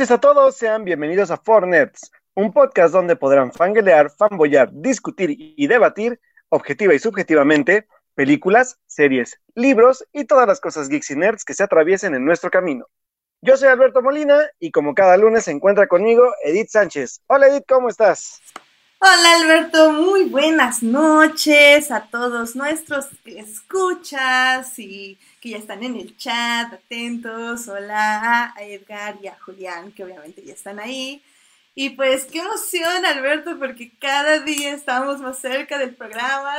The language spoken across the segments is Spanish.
Noches a todos, sean bienvenidos a Fornets, un podcast donde podrán fanguelear, fanboyar, discutir y debatir, objetiva y subjetivamente, películas, series, libros y todas las cosas geeks y nerds que se atraviesen en nuestro camino. Yo soy Alberto Molina y como cada lunes se encuentra conmigo Edith Sánchez. Hola Edith, ¿cómo estás? Hola Alberto, muy buenas noches a todos nuestros escuchas y que ya están en el chat, atentos. Hola a Edgar y a Julián, que obviamente ya están ahí. Y pues qué emoción Alberto, porque cada día estamos más cerca del programa.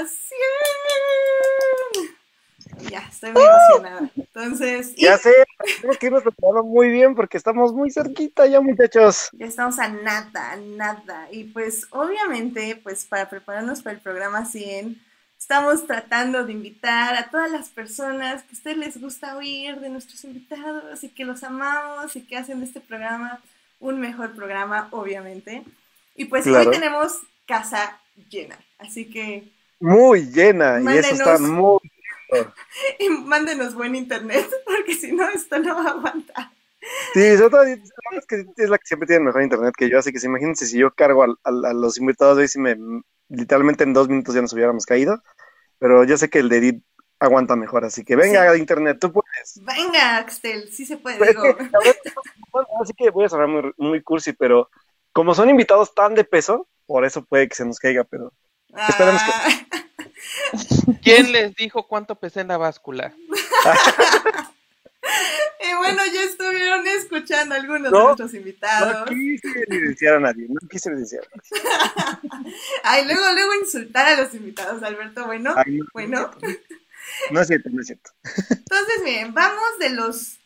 Ya, estoy muy emocionada. Entonces. Ya sé, tenemos que irnos preparando muy bien porque estamos muy cerquita ya, muchachos. Ya estamos a nada, a nada. Y pues, obviamente, pues para prepararnos para el programa 100, estamos tratando de invitar a todas las personas que a ustedes les gusta oír de nuestros invitados y que los amamos y que hacen de este programa un mejor programa, obviamente. Y pues hoy tenemos casa llena, así que. Muy llena, y eso está muy y mándenos buen internet, porque si no, esto no va a aguantar. Sí, es que es la que siempre tiene mejor internet que yo, así que si imagínense si yo cargo a, los invitados hoy, si me literalmente en dos minutos ya nos hubiéramos caído, pero yo sé que el de Edith aguanta mejor, así que venga internet, tú puedes. Venga, Axel, sí se puede. Pues así que voy a sonar muy, muy cursi, pero como son invitados tan de peso, por eso puede que se nos caiga, pero esperemos que... ¿Quién les dijo cuánto pesé en la báscula? y bueno, ya estuvieron escuchando algunos de nuestros invitados. No quise evidenciar a nadie, no quise evidenciar Ay, luego, luego insultar a los invitados, Alberto. Bueno, bueno. No es cierto, no es cierto. Entonces, miren, vamos de los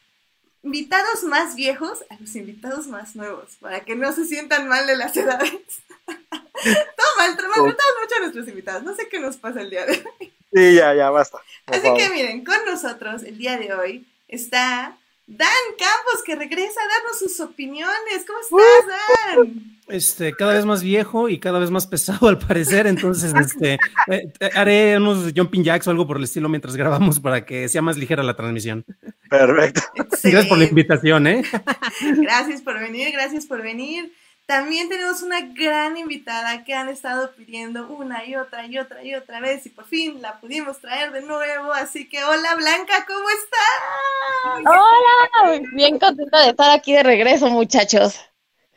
invitados más viejos a los invitados más nuevos, para que no se sientan mal de las edades. Toma, maltratamos mucho a nuestros invitados. No sé qué nos pasa el día de hoy. Sí, ya, ya, basta. Así que miren, con nosotros el día de hoy está Dan Campos, que regresa a darnos sus opiniones. ¿Cómo estás, Dan? Este, cada vez más viejo y cada vez más pesado al parecer, entonces este, eh, eh, haré unos jumping jacks o algo por el estilo mientras grabamos para que sea más ligera la transmisión. Perfecto. Gracias por la invitación, ¿eh? Gracias por venir, gracias por venir. También tenemos una gran invitada que han estado pidiendo una y otra y otra y otra vez y por fin la pudimos traer de nuevo. Así que hola Blanca, ¿cómo estás? Hola, bien contenta de estar aquí de regreso muchachos.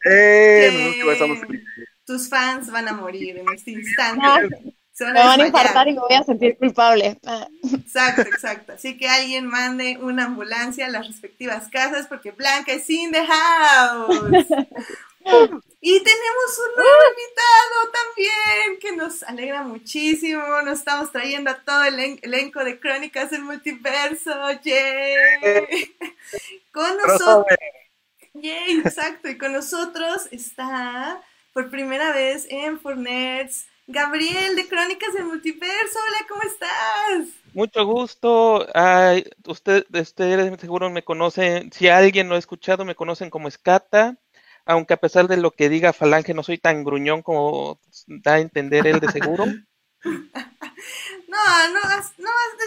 Eh, tus fans van a morir en este instante. me van a infartar y me voy a sentir culpable. Exacto, exacto. Así que alguien mande una ambulancia a las respectivas casas porque Blanca es in the house. Y tenemos un nuevo invitado también que nos alegra muchísimo. Nos estamos trayendo a todo el elenco de Crónicas del Multiverso. ¡Yay! Con nosotros. ¡Yay! Exacto. Y con nosotros está por primera vez en Fornets Gabriel de Crónicas del Multiverso. Hola, ¿cómo estás? Mucho gusto. Ay, usted, ustedes seguro me conocen. Si alguien lo ha escuchado, me conocen como Escata aunque a pesar de lo que diga Falange, no soy tan gruñón como da a entender él de seguro. No, no, no, hasta,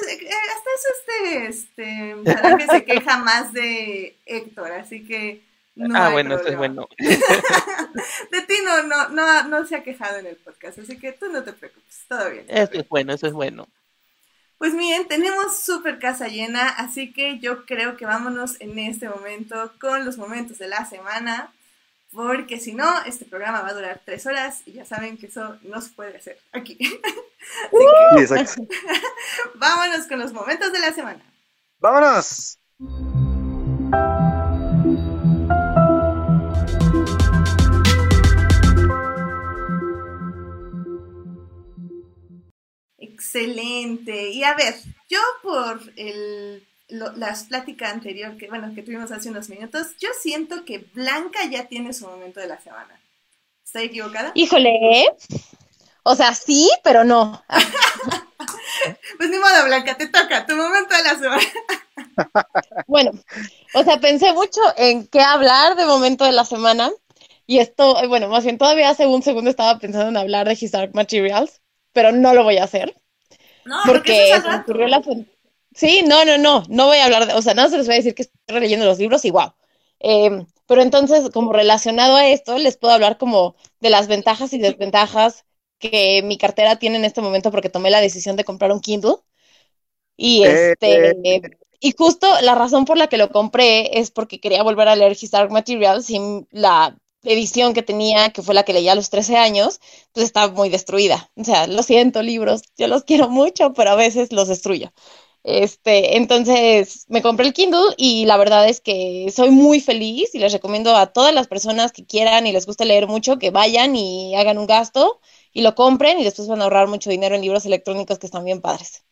eso este, este, Falange se queja más de Héctor, así que no Ah, bueno, eso es bueno. de ti no, no, no, no se ha quejado en el podcast, así que tú no te preocupes, todo bien. eso es bueno, eso es bueno. Pues miren, tenemos súper casa llena, así que yo creo que vámonos en este momento con los momentos de la semana porque si no, este programa va a durar tres horas y ya saben que eso no se puede hacer aquí. Vámonos con los momentos de la semana. ¡Vámonos! Excelente. Y a ver, yo por el las pláticas anterior que, bueno, que tuvimos hace unos minutos, yo siento que Blanca ya tiene su momento de la semana. ¿Estoy equivocada? Híjole, o sea, sí, pero no. pues ni modo, Blanca, te toca, tu momento de la semana. bueno, o sea, pensé mucho en qué hablar de momento de la semana. Y esto, bueno, más bien todavía hace un segundo estaba pensando en hablar de His Dark Materials, pero no lo voy a hacer. No, porque, porque se ocurrió la, Sí, no, no, no, no voy a hablar de, o sea, nada se les voy a decir que estoy releyendo los libros y wow. Em, Pero entonces, como relacionado a esto, les puedo hablar como de las ventajas y desventajas que mi cartera tiene en este momento porque tomé la decisión de comprar un Kindle. Y Eh, este, y justo la razón por la que lo compré es porque quería volver a leer His Dark Materials y la edición que tenía, que fue la que leí a los 13 años, pues está muy destruida. O sea, lo siento, libros, yo los quiero mucho, pero a veces los destruyo. Este, entonces me compré el Kindle y la verdad es que soy muy feliz y les recomiendo a todas las personas que quieran y les guste leer mucho que vayan y hagan un gasto y lo compren y después van a ahorrar mucho dinero en libros electrónicos que están bien padres.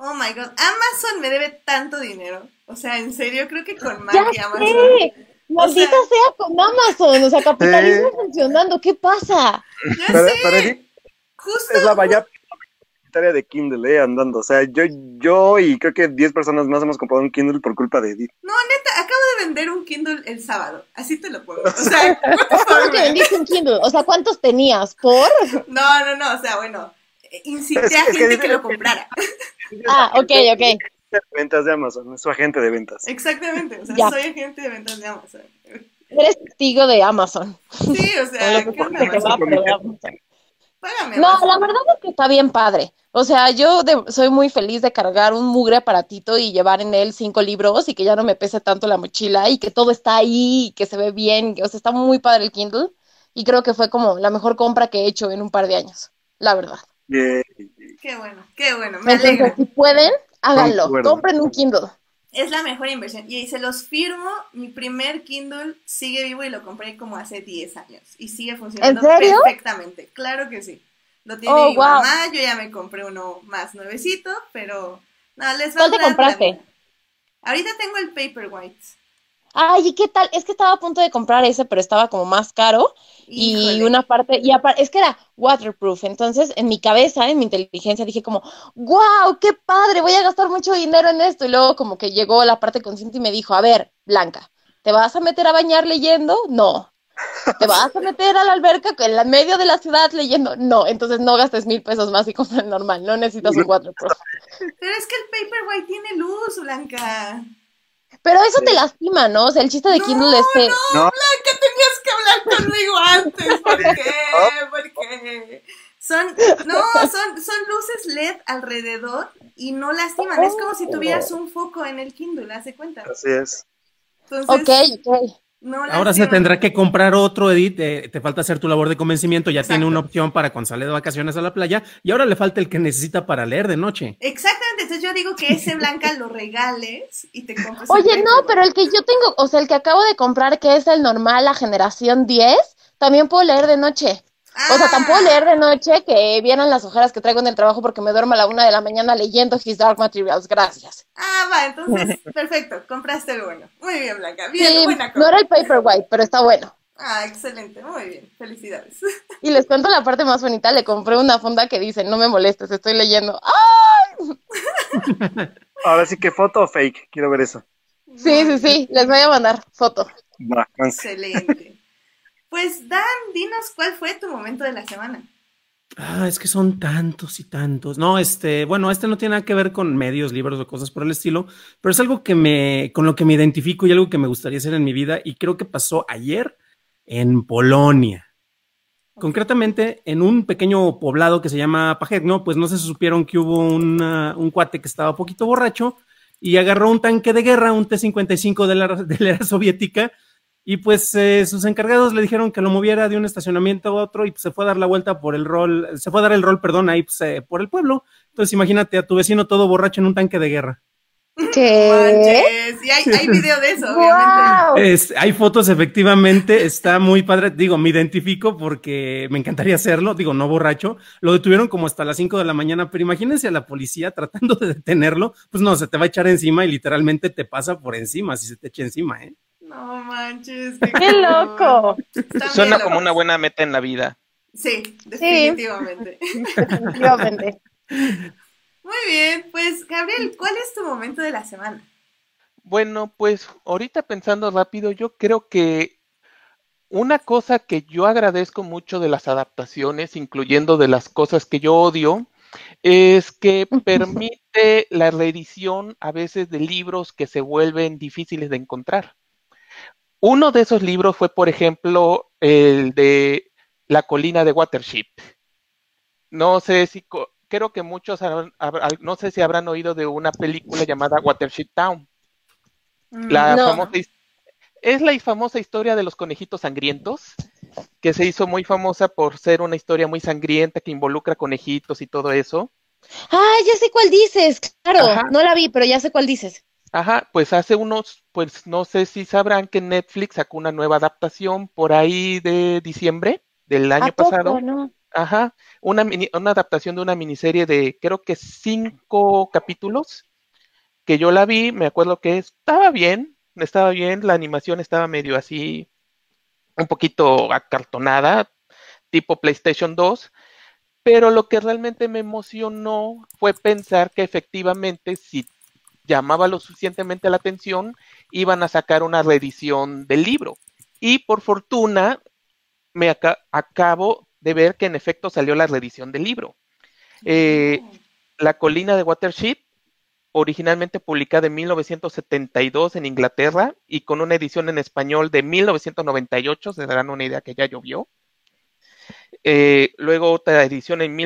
Oh my god, Amazon me debe tanto dinero. O sea, en serio, creo que con Mac Ya y Amazon. sé, maldita O sea- sea con Amazon, o sea, capitalismo funcionando, ¿qué pasa? Ya Para, sé, para mí justo. es la valla publicitaria de Kindle, eh, andando. O sea, yo, yo y creo que 10 personas más hemos comprado un Kindle por culpa de Edith. No, neta, acabo de vender un Kindle el sábado. Así te lo puedo. O sea, ¿Cómo que man? vendiste un Kindle? O sea, ¿cuántos tenías? ¿Por? No, no, no, o sea, bueno, eh, incité Es- a es que gente dice- que lo comprara. Ah, ok, ok. Ventas de Amazon, es su agente de ventas. Exactamente, o sea, Ya. soy agente de ventas de Amazon. Eres testigo de Amazon. Sí, o sea, Lo ¿qué onda. Págame. No, Amazon. la verdad es que está bien padre. O sea, yo de- soy muy feliz de cargar un mugre aparatito y llevar en él cinco libros y que ya no me pese tanto la mochila y que todo está ahí y que se ve bien. O sea, está muy padre el Kindle y creo que fue como la mejor compra que he hecho en un par de años, la verdad. Yeah. Qué bueno, qué bueno, me Entonces, alegra. si pueden, háganlo. Concuerdo. Compren un Kindle. Es la mejor inversión. Y se los firmo, mi primer Kindle sigue vivo y lo compré como hace 10 años. Y sigue funcionando ¿En serio? perfectamente. Claro que sí. Lo tiene Oh, mi wow. mamá, yo ya me compré uno más nuevecito, pero no, les va ¿Cuál a te compraste? Ahorita tengo el Paperwhite. Ay, ¿y qué tal? Es que estaba a punto de comprar ese, pero estaba como más caro. Y una parte, y aparte, es que era waterproof, entonces en mi cabeza, en mi inteligencia, dije como, wow, qué padre, voy a gastar mucho dinero en esto. Y luego como que llegó la parte consciente y me dijo, a ver, Blanca, ¿te vas a meter a bañar leyendo? No. ¿Te vas a meter a la alberca en la medio de la ciudad leyendo? No. Entonces no gastes mil pesos más y compra el normal, no necesitas un waterproof. Pero es que el Paperwhite tiene luz, Blanca. Pero eso te lastima, ¿no? O sea, el chiste de No, Kindle es que... No, Blanca, tenías que hablar conmigo antes. ¿Por qué? ¿Por qué? Son, no, son, son luces LED alrededor y no lastiman. Es como si tuvieras un foco en el Kindle, hace cuenta. así es. Entonces, Ok, ok. No Ahora se tendrá que comprar otro, Edith. eh, te falta hacer tu labor de convencimiento. Ya tiene una opción para cuando sale de vacaciones a la playa. Y ahora le falta el que necesita para leer de noche. Exactamente, entonces yo digo que ese Blanca lo regales y te compres. el Oye, no, pero el que yo tengo, o sea, el que acabo de comprar, que es el normal, la generación 10, también puedo leer de noche. O sea, Ah, tampoco leer de noche, que vieran las ojeras que traigo en el trabajo porque me duermo a la una de la mañana leyendo His Dark Materials. Gracias. Ah, va, entonces, perfecto, compraste el bueno. Muy bien, Blanca, bien, Sí, buena no compra. era el Paperwhite, pero está bueno. Ah, excelente, muy bien, felicidades. Y les cuento la parte más bonita, le compré una funda que dice, no me molestes, estoy leyendo. ¡Ay! Ahora sí que foto o fake, quiero ver eso. Sí, sí, sí, les voy a mandar foto. Excelente. Pues Dan, dinos cuál fue tu momento de la semana. Ah, es que son tantos y tantos. No, este, bueno, este no tiene nada que ver con medios, libros o cosas por el estilo, pero es algo que me, con lo que me identifico y algo que me gustaría hacer en mi vida y creo que pasó ayer en Polonia. Concretamente, en un pequeño poblado que se llama Pajegno, pues no se supieron que hubo una- un cuate que estaba poquito borracho y agarró un tanque de guerra, un T-55 de la, de la era soviética, y pues eh, sus encargados le dijeron que lo moviera de un estacionamiento a otro y pues, se fue a dar la vuelta por el rol, se fue a dar el rol, perdón, ahí pues, eh, por el pueblo. Entonces imagínate a tu vecino todo borracho en un tanque de guerra. ¿Qué? Manches, y hay, hay video de eso, obviamente. Hay fotos, efectivamente, está muy padre. Digo, me identifico porque me encantaría hacerlo. Digo, no borracho. Lo detuvieron como hasta las 5 de la mañana, pero imagínense a la policía tratando de detenerlo. Pues no, se te va a echar encima y literalmente te pasa por encima si se te echa encima, ¿eh? No manches. ¡Qué loco! Suena como una buena meta en la vida. Sí, definitivamente. Definitivamente. Muy bien, pues Gabriel, ¿cuál es tu momento de la semana? Bueno, pues ahorita pensando rápido, yo creo que una cosa que yo agradezco mucho de las adaptaciones, incluyendo de las cosas que yo odio, es que permite la reedición a veces de libros que se vuelven difíciles de encontrar. Uno de esos libros fue, por ejemplo, el de La colina de Watership. No sé si, creo que muchos, no sé si habrán oído de una película llamada Watership Town. La famosa, es la famosa historia de los conejitos sangrientos, que se hizo muy famosa por ser una historia muy sangrienta que involucra conejitos y todo eso. Ah, ya sé cuál dices, claro, no la vi, pero ya sé cuál dices. Ajá, pues hace unos, pues no sé si sabrán que Netflix sacó una nueva adaptación por ahí de diciembre del año pasado. no? Ajá, una, una adaptación de una miniserie de creo que cinco capítulos, que yo la vi, me acuerdo que estaba bien, estaba bien, la animación estaba medio así, un poquito acartonada, tipo PlayStation 2, pero lo que realmente me emocionó fue pensar que efectivamente si llamaba lo suficientemente la atención, iban a sacar una reedición del libro. Y por fortuna, me acabo de ver que en efecto salió la reedición del libro. Eh, la colina de Watership, originalmente publicada en 1972 en Inglaterra y con una edición en español de 1998, se darán una idea que ya llovió. Eh, luego otra edición en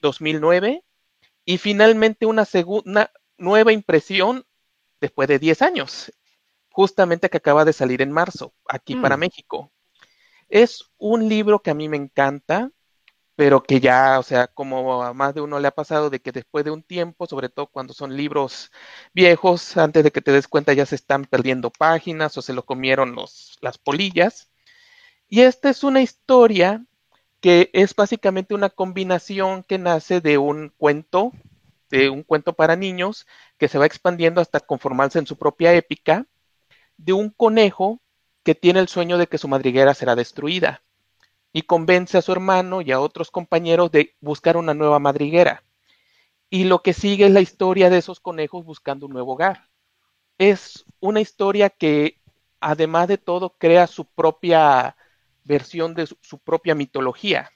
2009 y finalmente una segunda nueva impresión después de 10 años, justamente que acaba de salir en marzo, aquí para mm. México. Es un libro que a mí me encanta, pero que ya, o sea, como a más de uno le ha pasado de que después de un tiempo, sobre todo cuando son libros viejos, antes de que te des cuenta ya se están perdiendo páginas o se lo comieron los, las polillas. Y esta es una historia que es básicamente una combinación que nace de un cuento de un cuento para niños que se va expandiendo hasta conformarse en su propia épica, de un conejo que tiene el sueño de que su madriguera será destruida y convence a su hermano y a otros compañeros de buscar una nueva madriguera. Y lo que sigue es la historia de esos conejos buscando un nuevo hogar. Es una historia que, además de todo, crea su propia versión de su propia mitología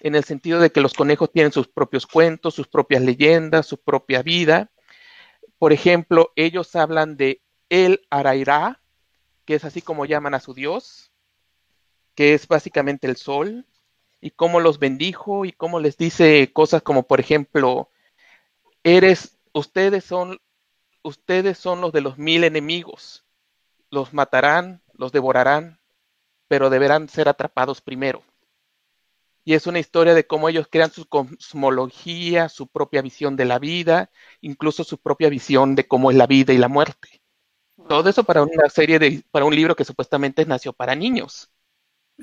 en el sentido de que los conejos tienen sus propios cuentos, sus propias leyendas, su propia vida. Por ejemplo, ellos hablan de El Arairá, que es así como llaman a su dios, que es básicamente el sol, y cómo los bendijo y cómo les dice cosas como, por ejemplo, eres, ustedes son, ustedes son los de los mil enemigos, los matarán, los devorarán, pero deberán ser atrapados primero y es una historia de cómo ellos crean su cosmología, su propia visión de la vida, incluso su propia visión de cómo es la vida y la muerte. Todo eso para una serie de, para un libro que supuestamente nació para niños.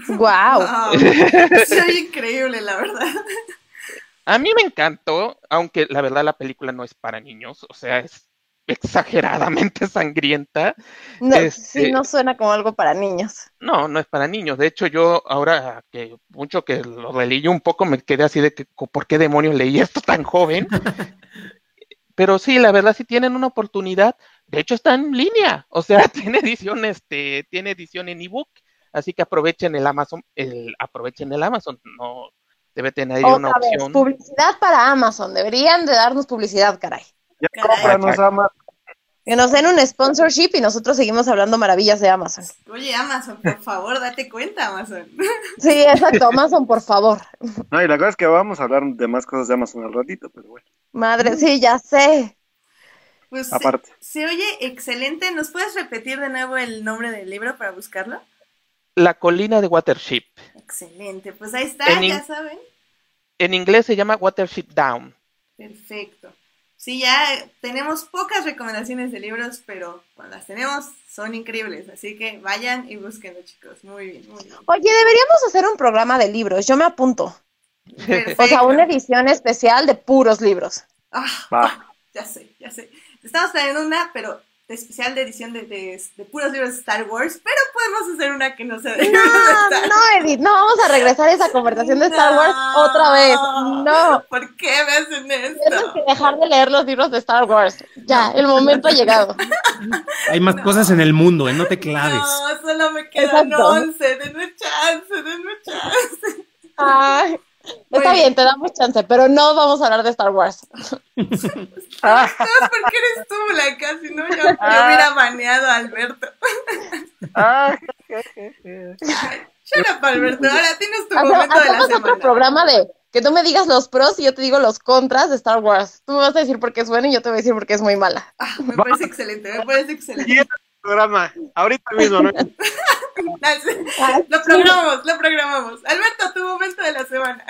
Wow. wow. increíble, la verdad. A mí me encantó, aunque la verdad la película no es para niños, o sea, es exageradamente sangrienta. No, sí, este no suena como algo para niños. No, no es para niños. De hecho, yo ahora que mucho que lo releí un poco, me quedé así de que, ¿por qué demonios leí esto tan joven? Pero sí, la verdad, si tienen una oportunidad, de hecho está en línea, o sea, tiene edición, este, tiene edición en ebook, así que aprovechen el Amazon, el, aprovechen el Amazon, no debe tener ahí una opción. publicidad para Amazon, deberían de darnos publicidad, caray. Que nos den un sponsorship y nosotros seguimos hablando maravillas de Amazon. Oye, Amazon, por favor, date cuenta, Amazon. Sí, exacto, Amazon, por favor. No, y la cosa es que vamos a hablar de más cosas de Amazon al ratito, pero bueno. Madre, sí, ya sé. Pues Aparte. Se, oye excelente. ¿Nos puedes repetir de nuevo el nombre del libro para buscarlo? La colina de Watership. Excelente, pues ahí está, ya saben. En inglés se llama Watership Down. Perfecto. Sí, ya tenemos pocas recomendaciones de libros, pero cuando las tenemos son increíbles, así que vayan y búsquenlo, chicos. Muy bien, muy bien. Oye, deberíamos hacer un programa de libros, yo me apunto. O sea, una edición especial de puros libros. Ah, ya sé, ya sé. Estamos trayendo una, pero especial de edición de, de, puros libros de Star Wars, pero podemos hacer una que no sea de No, no, Edith, no vamos a regresar a esa conversación de Star Wars otra vez. No. ¿Por qué me hacen esto? Tenemos que dejar de leer los libros de Star Wars. Ya, el momento ha llegado. Hay más cosas en el mundo, ¿eh? No te claves. No, solo me quedan once. Denme chance, denme chance. Ay. Está bien, te damos chance, pero no vamos a hablar de Star Wars. Ah. ¿Por qué eres tú, Blanca? Si no, yo, yo hubiera baneado a Alberto. Ah, Shut up, Alberto. Ahora tienes tu momento de la hacemos otro semana. programa de que tú me digas los pros y yo te digo los contras de Star Wars. Tú me vas a decir por qué es buena y yo te voy a decir por qué es muy mala. Ah, me parece excelente, me parece excelente. Programa, ahorita mismo, ¿no? Lo programamos, lo programamos. Alberto, tu momento de la semana.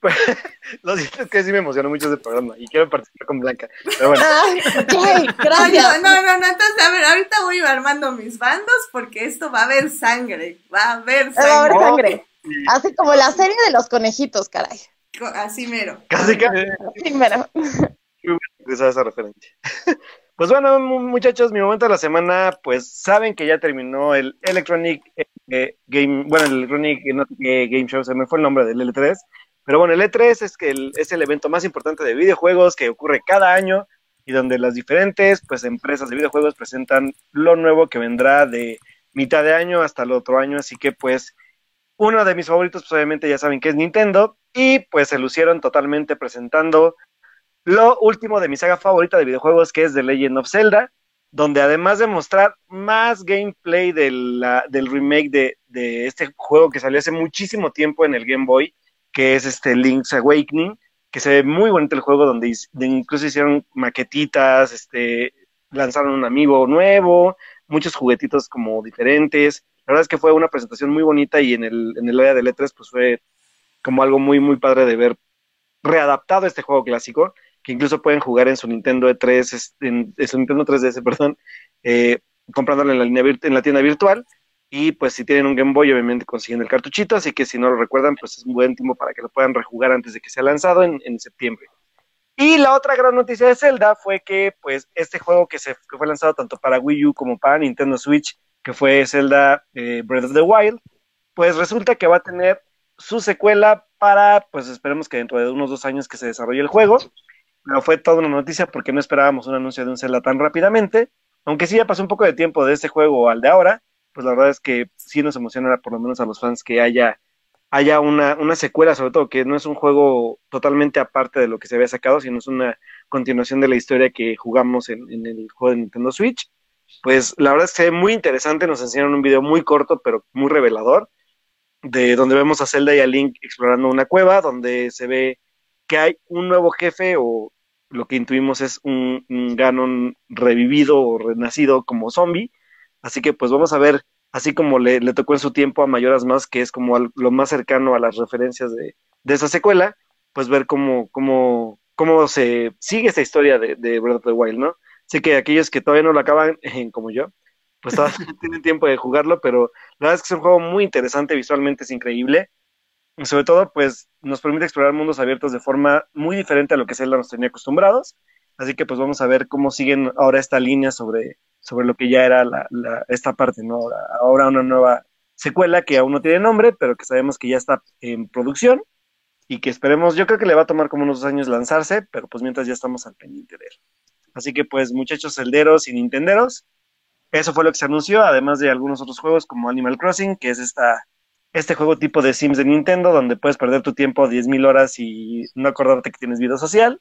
Lo siento, es que sí me emocionó mucho ese programa y quiero participar con Blanca. Pero bueno, Ay, ok, No, no, no, no, entonces, a ver, ahorita voy armando mis bandos porque esto va a haber sangre, va a haber Va a haber sangre. sangre. Así como la serie de los conejitos, caray. Así mero. casi que Primero. esa esa referencia. Pues bueno, mu- muchachos, mi momento de la semana, pues saben que ya terminó el Electronic eh, Game, bueno, el Electronic eh, Game Show, se me fue el nombre del L3, pero bueno, el E3 es que el- es el evento más importante de videojuegos que ocurre cada año y donde las diferentes pues empresas de videojuegos presentan lo nuevo que vendrá de mitad de año hasta el otro año, así que pues uno de mis favoritos, pues obviamente ya saben que es Nintendo, y pues se lucieron totalmente presentando lo último de mi saga favorita de videojuegos, que es The Legend of Zelda, donde además de mostrar más gameplay de del remake de, de este juego que salió hace muchísimo tiempo en el Game Boy, que es este Link's Awakening, que se ve muy bonito el juego, donde incluso hicieron maquetitas, este, lanzaron un amigo nuevo, muchos juguetitos como diferentes. La verdad es que fue una presentación muy bonita y en el, en el área de letras pues fue como algo muy, muy padre de ver readaptado este juego clásico, que incluso pueden jugar en su Nintendo E3, este, en, su Nintendo 3DS, perdón, eh, comprándolo en la, tienda virtual. Y pues si tienen un Game Boy, obviamente consiguen el cartuchito, así que si no lo recuerdan, pues es un buen tiempo para que lo puedan rejugar antes de que sea lanzado en, en septiembre. Y la otra gran noticia de Zelda fue que pues este juego que, se, que fue lanzado tanto para Wii U como para Nintendo Switch, que fue Zelda eh, Breath of the Wild, pues resulta que va a tener su secuela para, pues esperemos que dentro de unos dos años que se desarrolle el juego. Pero fue toda una noticia porque no esperábamos un anuncio de un Zelda tan rápidamente. Aunque sí ya pasó un poco de tiempo de este juego al de ahora, pues la verdad es que sí nos emociona por lo menos a los fans que haya, haya una, una secuela, sobre todo que no es un juego totalmente aparte de lo que se había sacado, sino es una continuación de la historia que jugamos en, en el juego de Nintendo Switch. Pues la verdad es que se ve muy interesante, nos enseñaron un video muy corto pero muy revelador de donde vemos a Zelda y a Link explorando una cueva, donde se ve que hay un nuevo jefe o lo que intuimos es un, un Ganon revivido o renacido como zombie. Así que pues vamos a ver, así como le, tocó en su tiempo a Mayoras Más, que es como lo más cercano a las referencias de, de esa secuela, pues ver cómo, cómo, cómo se sigue esa historia de, Breath of the Wild, ¿no? Así que aquellos que todavía no lo acaban, como yo, pues todavía tienen tiempo de jugarlo, pero la verdad es que es un juego muy interesante, visualmente es increíble. Sobre todo, pues nos permite explorar mundos abiertos de forma muy diferente a lo que Zelda nos tenía acostumbrados. Así que pues vamos a ver cómo siguen ahora esta línea sobre, sobre lo que ya era la, esta parte, ¿no? Ahora, ahora una nueva secuela que aún no tiene nombre, pero que sabemos que ya está en producción y que esperemos, yo creo que le va a tomar como unos dos años lanzarse, pero pues mientras ya estamos al pendiente de él. Así que pues muchachos celderos y nintenderos, eso fue lo que se anunció, además de algunos otros juegos como Animal Crossing, que es esta, este juego tipo de Sims de Nintendo, donde puedes perder tu tiempo 10.000 horas y no acordarte que tienes vida social.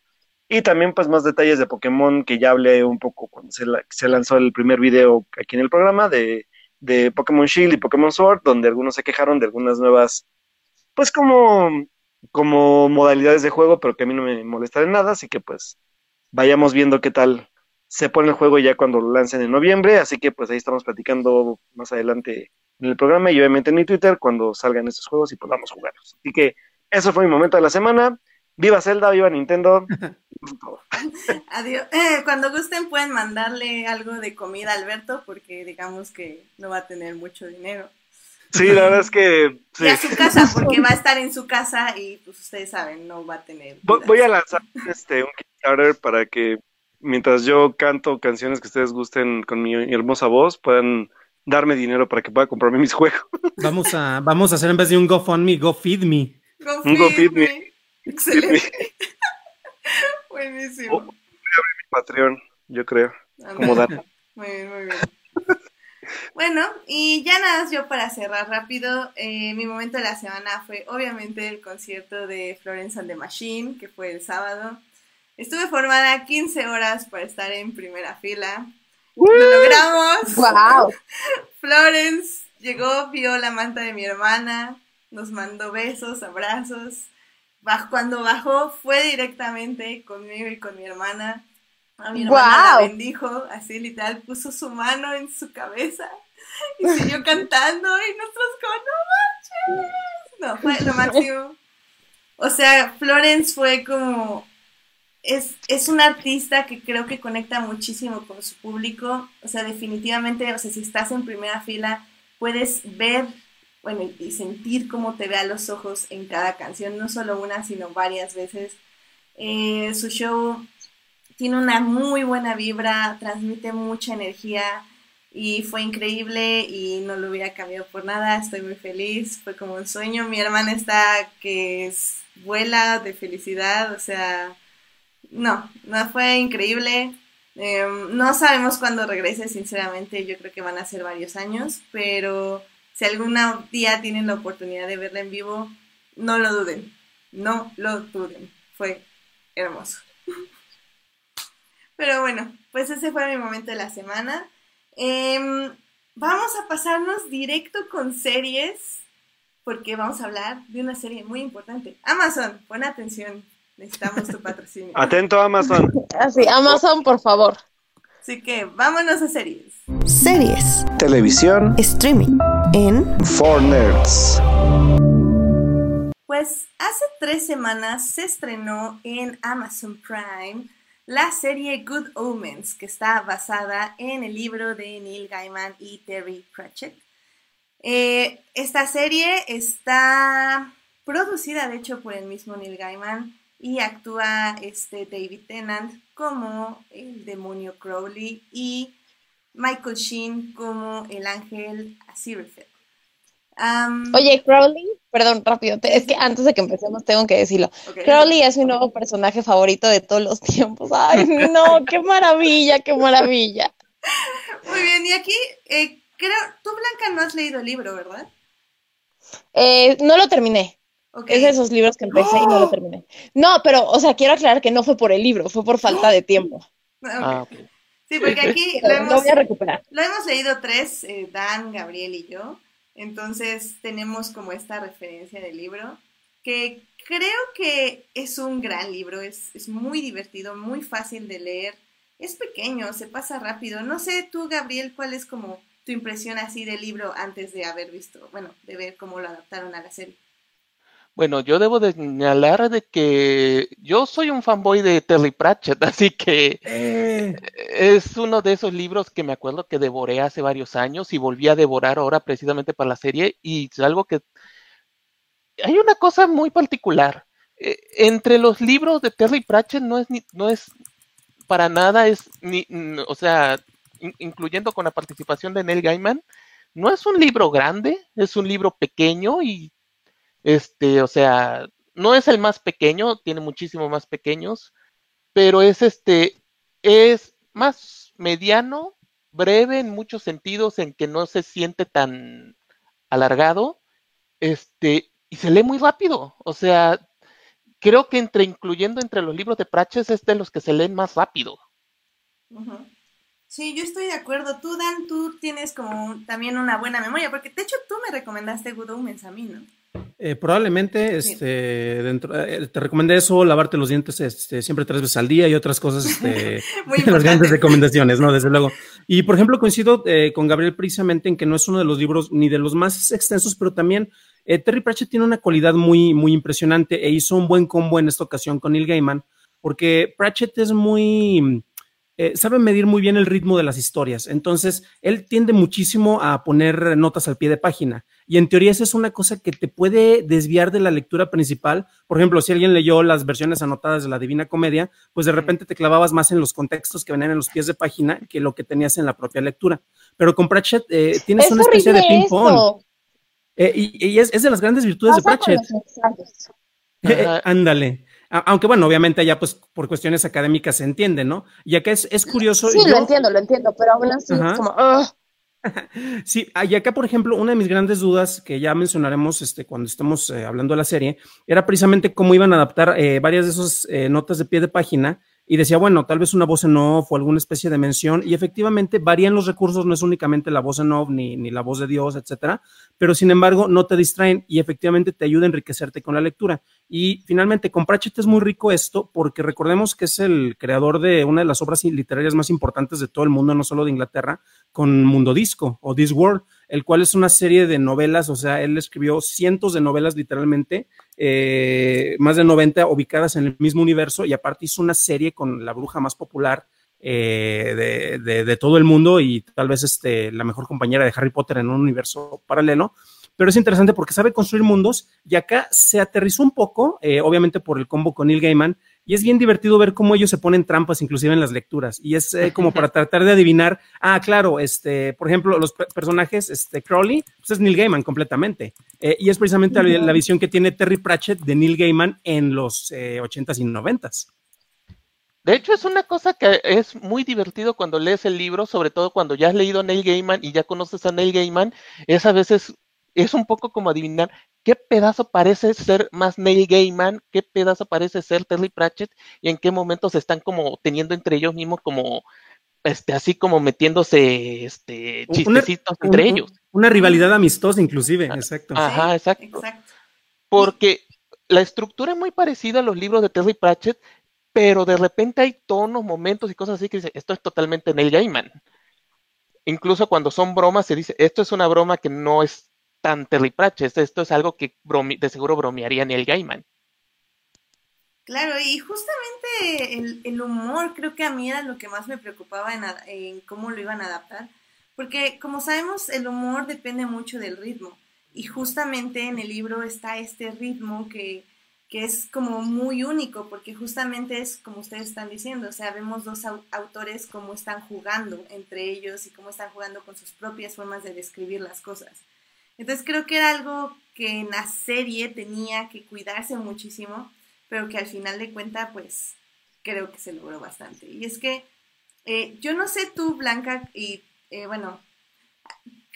Y también pues más detalles de Pokémon, que ya hablé un poco cuando se, la- lanzó el primer video aquí en el programa de, de Pokémon Shield y Pokémon Sword, donde algunos se quejaron de algunas nuevas, pues como, como modalidades de juego, pero que a mí no me molesta de nada, así que pues vayamos viendo qué tal se pone el juego ya cuando lo lancen en noviembre, así que pues ahí estamos platicando más adelante en el programa y obviamente en mi Twitter cuando salgan estos juegos y podamos jugarlos. Así que eso fue mi momento de la semana. Viva Zelda, viva Nintendo. Adiós. Eh, cuando gusten pueden mandarle algo de comida a Alberto porque digamos que no va a tener mucho dinero. Sí, la verdad es que sí. Y a su casa porque va a estar en su casa y pues ustedes saben, no va a tener. Voy, voy a lanzar este un Kickstarter para que mientras yo canto canciones que ustedes gusten con mi hermosa voz, puedan darme dinero para que pueda comprarme mis juegos. Vamos a, vamos a hacer en vez de un GoFundMe, GoFeed Go Un Go feed Feed me. Me. Excelente. Buenísimo. Patreon, yo creo. Como dato. Muy bien, muy bien. Bueno, y ya nada, más yo para cerrar rápido, eh, mi momento de la semana fue obviamente el concierto de Florence and the Machine, que fue el sábado. Estuve formada 15 horas para estar en primera fila. Lo logramos. Wow. Florence llegó, vio la manta de mi hermana, nos mandó besos, abrazos. cuando bajó fue directamente conmigo y con mi hermana. A mi hermana la bendijo, así literal, puso su mano en su cabeza y siguió cantando y nosotros como, no manches. No, fue lo máximo. O sea, Florence fue como es, es un artista que creo que conecta muchísimo con su público. O sea, definitivamente, o sea, si estás en primera fila, puedes ver, bueno, y sentir cómo te ve a los ojos en cada canción, no solo una, sino varias veces. Eh, su show tiene una muy buena vibra, transmite mucha energía y fue increíble y no lo hubiera cambiado por nada, estoy muy feliz, fue como un sueño, mi hermana está que es, vuela de felicidad, o sea, no, no fue increíble. Em, no sabemos cuándo regrese, sinceramente, yo creo que van a ser varios años, pero si algún día tienen la oportunidad de verla en vivo, no lo duden, no lo duden, fue hermoso. Pero bueno, pues ese fue mi momento de la semana. Em, vamos a pasarnos directo con series, porque vamos a hablar de una serie muy importante. Amazon, pon atención, Necesitamos tu patrocinio. Atento Amazon. Así, Amazon, por favor. Así que vámonos a series. Series. Televisión. Streaming. En Four Nerds. Pues hace tres semanas se estrenó en Amazon Prime la serie Good Omens, que está basada en el libro de Neil Gaiman y Terry Pratchett. Eh, esta serie está producida, de hecho, por el mismo Neil Gaiman y actúa este David Tennant como el demonio Crowley y Michael Sheen como el ángel Aziraphale. Oye, Crowley, perdón, rápido, es que antes de que empecemos tengo que decirlo. Crowley es mi nuevo personaje favorito de todos los tiempos. Ay, no, qué maravilla, qué maravilla. Muy bien, y aquí, eh, creo, tú Blanca no has leído el libro, ¿verdad? Eh, no lo terminé. Es de esos libros que empecé y no lo terminé. No, pero, o sea, quiero aclarar que no fue por el libro, fue por falta de tiempo. Ah, sí, porque aquí lo hemos, lo hemos leído tres, eh, Dan, Gabriel y yo. Entonces tenemos como esta referencia del libro, que creo que es un gran libro, es, es muy divertido, muy fácil de leer, es pequeño, se pasa rápido. No sé tú, Gabriel, cuál es como tu impresión así del libro antes de haber visto, bueno, de ver cómo lo adaptaron a la serie. Bueno, yo debo de señalar de que yo soy un fanboy de Terry Pratchett, así que eh. es uno de esos libros que me acuerdo que devoré hace varios años y volví a devorar ahora precisamente para la serie y es algo que hay una cosa muy particular. Eh, entre los libros de Terry Pratchett no es ni, no es para nada es ni, o sea, incluyendo con la participación de Neil Gaiman, no es un libro grande, es un libro pequeño y este, o sea, no es el más pequeño, tiene muchísimo más pequeños, pero es este, es más mediano, breve en muchos sentidos, en que no se siente tan alargado, este, y se lee muy rápido. O sea, creo que entre, incluyendo entre los libros de Pratchett, es de los que se leen más rápido. Sí, yo estoy de acuerdo. Tú, Dan, tú tienes como también una buena memoria, porque de hecho tú me recomendaste Good Omens a mí, ¿no? Eh, probablemente este, dentro, eh, te recomendé eso, lavarte los dientes este, siempre tres veces al día y otras cosas, este, las grandes recomendaciones, ¿no? Desde luego. Y por ejemplo, coincido eh, con Gabriel precisamente en que no es uno de los libros ni de los más extensos, pero también Terry Pratchett tiene una cualidad muy, muy impresionante e hizo un buen combo en esta ocasión con Neil Gaiman, porque Pratchett es muy eh, sabe medir muy bien el ritmo de las historias. Entonces, él tiende muchísimo a poner notas al pie de página. Y en teoría esa es una cosa que te puede desviar de la lectura principal. Por ejemplo, si alguien leyó las versiones anotadas de la Divina Comedia, pues de repente te clavabas más en los contextos que venían en los pies de página que lo que tenías en la propia lectura. Pero con Pratchett eh, tienes una especie de ping-pong. Eh, y, es, de las grandes virtudes de Pratchett. ándale. Aunque bueno, obviamente allá pues por cuestiones académicas se entiende, ¿no? Y acá es, es curioso. Sí, lo entiendo, lo entiendo, pero aún así es como... Sí, y acá, por ejemplo, una de mis grandes dudas que ya mencionaremos este, cuando estemos eh, hablando de la serie era precisamente cómo iban a adaptar eh, varias de esas eh, notas de pie de página y decía, bueno, tal vez una voz en off o alguna especie de mención, y efectivamente varían los recursos, no es únicamente la voz en off ni, ni la voz de Dios, etcétera, pero sin embargo no te distraen y efectivamente te ayuda a enriquecerte con la lectura. Y finalmente, con Pratchett es muy rico esto porque recordemos que es el creador de una de las obras literarias más importantes de todo el mundo, no solo de Inglaterra, con Mundo Disco o This World, el cual es una serie de novelas, o sea, él escribió cientos de novelas literalmente, eh, más de 90 ubicadas en el mismo universo y aparte hizo una serie con la bruja más popular eh, de, todo el mundo y tal vez este, la mejor compañera de Harry Potter en un universo paralelo. Pero es interesante porque sabe construir mundos y acá se aterrizó un poco, eh, obviamente por el combo con Neil Gaiman, y es bien divertido ver cómo ellos se ponen trampas inclusive en las lecturas. Y es eh, como para tratar de adivinar, ah, claro, este, por ejemplo, los personajes, este, Crowley, pues es Neil Gaiman completamente. Eh, y es precisamente la, la, visión que tiene Terry Pratchett de Neil Gaiman en los eh, 80s y 90s. De hecho, es una cosa que es muy divertido cuando lees el libro, sobre todo cuando ya has leído a Neil Gaiman y ya conoces a Neil Gaiman, es a veces, es un poco como adivinar qué pedazo parece ser más Neil Gaiman, qué pedazo parece ser Terry Pratchett y en qué momentos están como teniendo entre ellos mismos como este así como metiéndose este chistecitos una, entre ellos. Una rivalidad amistosa inclusive, exacto. Ajá, exacto. exacto. Porque la estructura es muy parecida a los libros de Terry Pratchett, pero de repente hay tonos, momentos y cosas así que dice, esto es totalmente Neil Gaiman. Incluso cuando son bromas se dice, esto es una broma que no es tan Terry Pratchett, esto es algo que de seguro bromearía Neil Gaiman. Claro, y justamente el, el, humor creo que a mí era lo que más me preocupaba en, en, cómo lo iban a adaptar, porque como sabemos el humor depende mucho del ritmo, y justamente en el libro está este ritmo que, que es como muy único, porque justamente es como ustedes están diciendo, o sea, vemos dos autores cómo están jugando entre ellos y cómo están jugando con sus propias formas de describir las cosas. Entonces creo que era algo que en la serie tenía que cuidarse muchísimo, pero que al final de cuentas, pues creo que se logró bastante. Y es que eh, yo no sé tú, Blanca, y eh, bueno,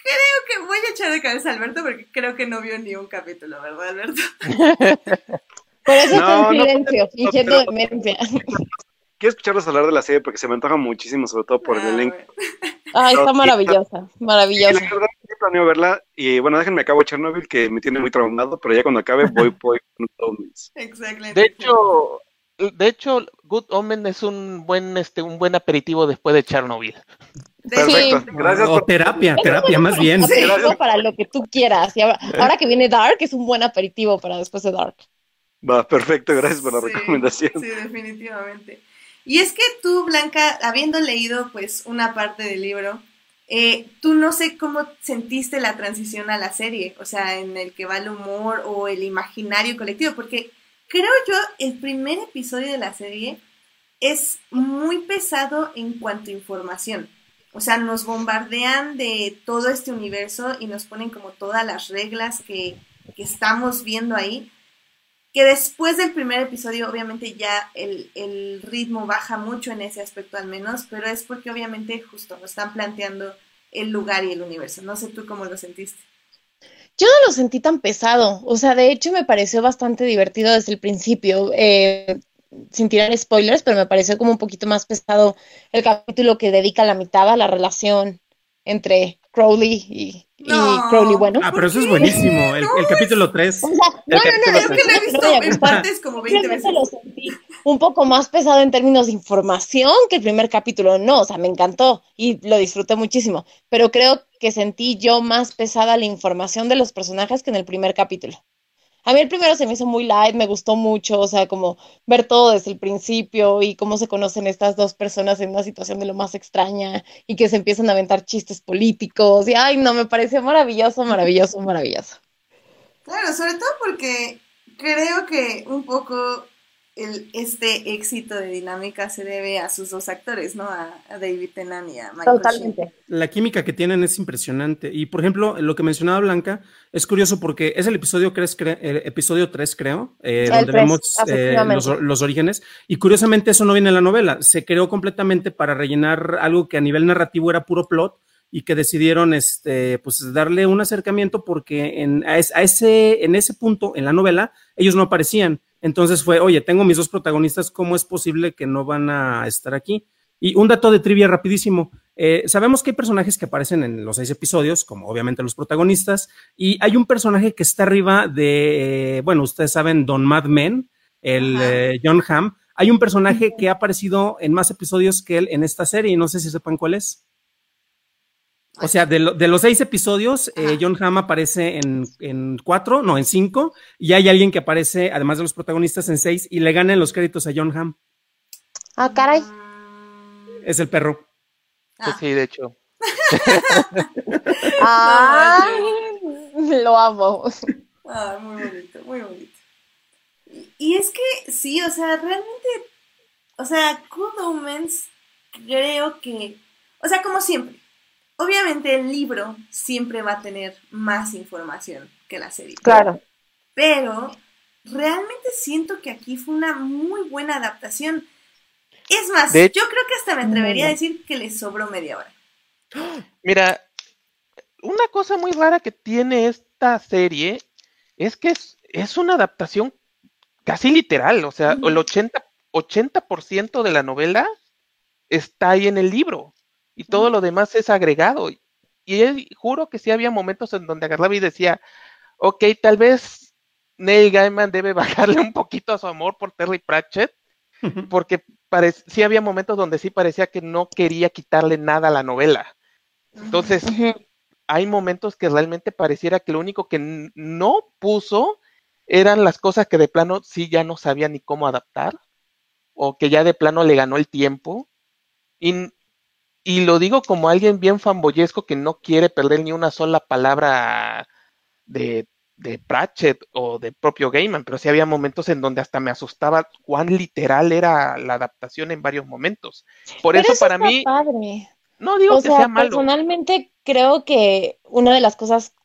creo que voy a echar de cabeza a Alberto porque creo que no vio ni un capítulo, ¿verdad, Alberto? Por eso no, está en silencio, no, fingiendo no, demencia. Quiero escucharlos hablar de la serie porque se me antoja muchísimo, sobre todo por ah, el elenco. Ay, está maravillosa, maravillosa. Y la verdad, planeo verla y bueno, déjenme acabo Chernobyl que me tiene muy traumado, pero ya cuando acabe voy, voy con Omens. Exactamente. De hecho, de hecho, Good Omen es un buen, este, un buen aperitivo después de Chernobyl. Perfecto, sí. gracias. O por... terapia, terapia más bien. Sí, para lo que tú quieras. Y ahora, ahora, que viene Dark, es un buen aperitivo para después de Dark. Va, perfecto, gracias por la sí, recomendación. Sí, definitivamente. Y es que tú, Blanca, habiendo leído pues una parte del libro, eh, tú no sé cómo sentiste la transición a la serie, o sea, en el que va el humor o el imaginario colectivo, porque creo yo el primer episodio de la serie es muy pesado en cuanto a información. O sea, nos bombardean de todo este universo y nos ponen como todas las reglas que, que estamos viendo ahí que después del primer episodio obviamente ya el, el, ritmo baja mucho en ese aspecto al menos, pero es porque obviamente justo nos están planteando el lugar y el universo. No sé tú cómo lo sentiste. Yo no lo sentí tan pesado, o sea, de hecho me pareció bastante divertido desde el principio, eh, sin tirar spoilers, pero me pareció como un poquito más pesado el capítulo que dedica la mitad a la relación entre Crowley y, no, y Crowley bueno. Ah, pero eso es buenísimo, el, no, el capítulo 3. O sea, no, no, no, es que lo he visto en partes como 20 veces. Lo sentí un poco más pesado en términos de información que el primer capítulo, no, o sea, me encantó y lo disfruté muchísimo, pero creo que sentí yo más pesada la información de los personajes que en el primer capítulo. A mí el primero se me hizo muy light, me gustó mucho, o sea, como ver todo desde el principio y cómo se conocen estas dos personas en una situación de lo más extraña y que se empiezan a aventar chistes políticos y ay, no, me pareció maravilloso, maravilloso, maravilloso. Claro, sobre todo porque creo que un poco el, este éxito de dinámica se debe a sus dos actores, ¿no? A, a David Tennant y a Michael Totalmente. Sheen. La química que tienen es impresionante. Y, por ejemplo, lo que mencionaba Blanca es curioso porque es el episodio, ¿crees, cre el episodio 3, creo, eh, El donde tres, vemos eh, los, los orígenes. Y curiosamente eso no viene en la novela. Se creó completamente para rellenar algo que a nivel narrativo era puro plot y que decidieron este, pues, darle un acercamiento porque en, a ese, en ese punto en la novela ellos no aparecían Entonces fue, oye, tengo mis dos protagonistas, ¿cómo es posible que no van a estar aquí? Y un dato de trivia rapidísimo. Eh, sabemos que hay personajes que aparecen en los seis episodios, como obviamente los protagonistas, y hay un personaje que está arriba de, eh, bueno, ustedes saben, Don Mad Men, el eh, John Hamm. Hay un personaje que ha aparecido en más episodios que él en esta serie, y no sé si sepan cuál es. O sea, de, lo- de los seis episodios, eh. John Hamm aparece en, en cuatro, no, en cinco, y hay alguien que aparece, además de los protagonistas, en seis, y le ganan los créditos a John Hamm. Ah, caray. Es el perro. ah, Sí, de hecho. Ay, lo amo. ah, muy bonito, muy bonito. Y, y es que sí, o sea, realmente, o sea, Good Omens creo que, o sea, como siempre, obviamente el libro siempre va a tener más información que la serie. Claro. pero realmente siento que aquí fue una muy buena adaptación. Es más, De yo creo que hasta me atrevería a decir que le sobró media hora. Mira, una cosa muy rara que tiene esta serie es que es, es una adaptación casi literal, o sea, Ujú. el 80, 80% de la novela está ahí en el libro y todo lo demás es agregado. Y él- juro que sí había momentos en donde agarraba y decía, ok, tal vez Neil Gaiman debe bajarle un poquito a su amor por Terry Pratchett, porque sí había momentos donde sí parecía que no quería quitarle nada a la novela. Entonces, hay momentos que realmente pareciera que lo único que no puso eran las cosas que de plano sí ya no sabía ni cómo adaptar, o que ya de plano le ganó el tiempo. Y, y lo digo como alguien bien fanboyesco que no quiere perder ni una sola palabra de, de Pratchett o de propio Gaiman, pero sí había momentos en donde hasta me asustaba cuán literal era la adaptación en varios momentos. Por Pero eso, para mí, padre. no digo O que sea, sea malo. personalmente creo que una de las cosas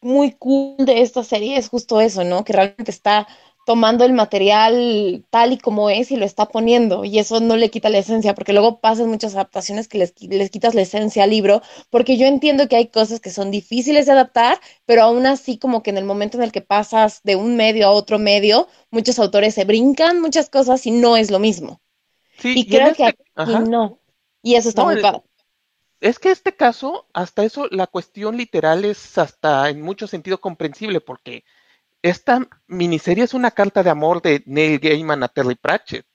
muy cool de esta serie es justo eso, ¿no? Que realmente está tomando el material tal y como es y lo está poniendo, y eso no le quita la esencia, porque luego pasan muchas adaptaciones que les, les quitas la esencia al libro, porque yo entiendo que hay cosas que son difíciles de adaptar, pero aún así como que en el momento en el que pasas de un medio a otro medio, muchos autores se brincan muchas cosas y no es lo mismo. Sí, Y y creo que este- aquí no. Y eso está No, muy el- padre. Es que este caso, hasta eso, la cuestión literal es hasta en mucho sentido comprensible, porque esta miniserie es una carta de amor de Neil Gaiman a Terry Pratchett.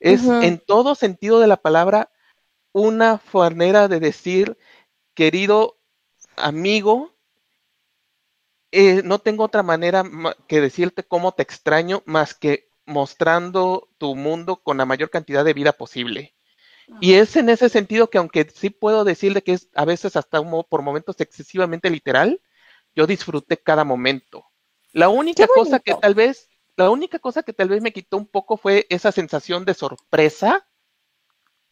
Es en todo sentido de la palabra una manera de decir, querido amigo, eh, no tengo otra manera ma- que decirte cómo te extraño más que mostrando tu mundo con la mayor cantidad de vida posible. Y es en ese sentido que aunque sí puedo decirle que es a veces hasta un por momentos excesivamente literal, yo disfruté cada momento. La única cosa que tal vez, la única cosa que tal vez me quitó un poco fue esa sensación de sorpresa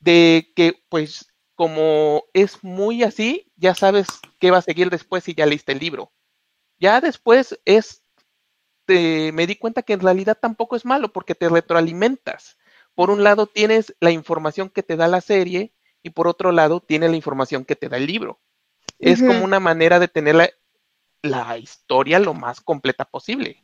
de que pues como es muy así, ya sabes qué va a seguir después si ya leíste el libro. Ya después es, te- me di cuenta que en realidad tampoco es malo porque te retroalimentas. Por un lado tienes la información que te da la serie y por otro lado tienes la información que te da el libro. Es como una manera de tener la, la historia lo más completa posible.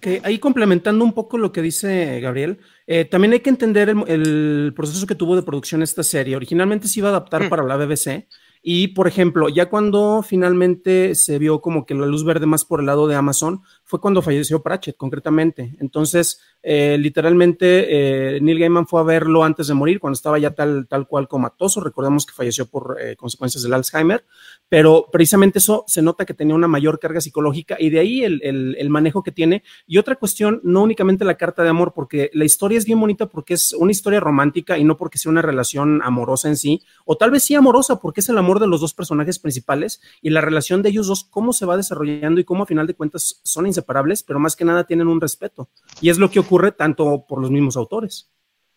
Que ahí complementando un poco lo que dice Gabriel, eh, también hay que entender el, el proceso que tuvo de producción esta serie. Originalmente se iba a adaptar Mm. para la BBC y, por ejemplo, ya cuando finalmente se vio como que la luz verde más por el lado de Amazon, fue cuando falleció Pratchett, concretamente. Entonces, eh, literalmente, eh, Neil Gaiman fue a verlo antes de morir, cuando estaba ya tal, tal cual comatoso. Recordemos que falleció por eh, consecuencias del Alzheimer, pero precisamente eso se nota que tenía una mayor carga psicológica y de ahí el, el- el manejo que tiene. Y otra cuestión, no únicamente la carta de amor, porque la historia es bien bonita porque es una historia romántica y no porque sea una relación amorosa en sí, o tal vez sí amorosa porque es el amor de los dos personajes principales y la relación de ellos dos, cómo se va desarrollando y cómo a final de cuentas son inseparables, pero más que nada tienen un respeto. Y es lo que ocurre tanto por los mismos autores.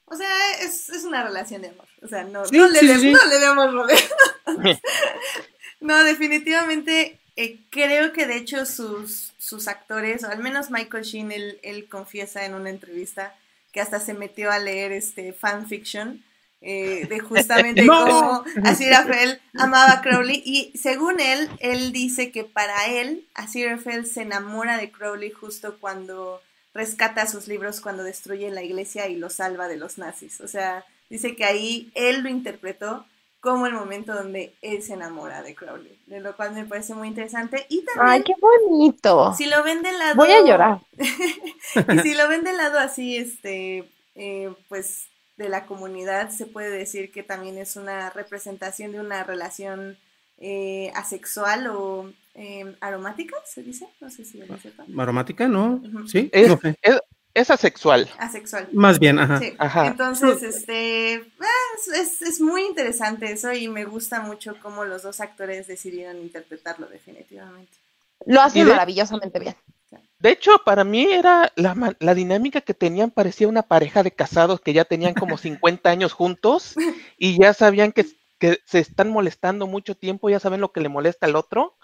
O sea, es, es una relación de amor. O sea, no, Sí, no, le, sí, de- sí, no le demos rollo. no, definitivamente eh, creo que de hecho sus, sus actores, o al menos Michael Sheen, él, él confiesa en una entrevista que hasta se metió a leer este fanfiction eh, de justamente No. cómo Aziraphale amaba a Crowley y según él, él dice que para él Aziraphale se enamora de Crowley justo cuando rescata sus libros cuando destruye la iglesia y los salva de los nazis. O sea, dice que ahí él lo interpretó como el momento donde él se enamora de Crowley, de lo cual me parece muy interesante. Y también, Ay, qué bonito. si lo ven del lado... Voy a llorar. y si lo ven del lado así, este, eh, pues de la comunidad, se puede decir que también es una representación de una relación eh, asexual o eh, aromática, ¿se dice? No sé si lo sepan. ¿Aromática? ¿No? ¿Sí? Es, No sé. es, es asexual. Asexual. Más bien, ajá. Sí. Ajá. Entonces, este, ah, es, es- es muy interesante eso y me gusta mucho cómo los dos actores decidieron interpretarlo definitivamente. Lo hace Y de- maravillosamente bien. De hecho, para mí era la, dinámica que tenían, parecía una pareja de casados que ya tenían como 50 años juntos y ya sabían que, que se están molestando mucho tiempo, ya saben lo que le molesta al otro,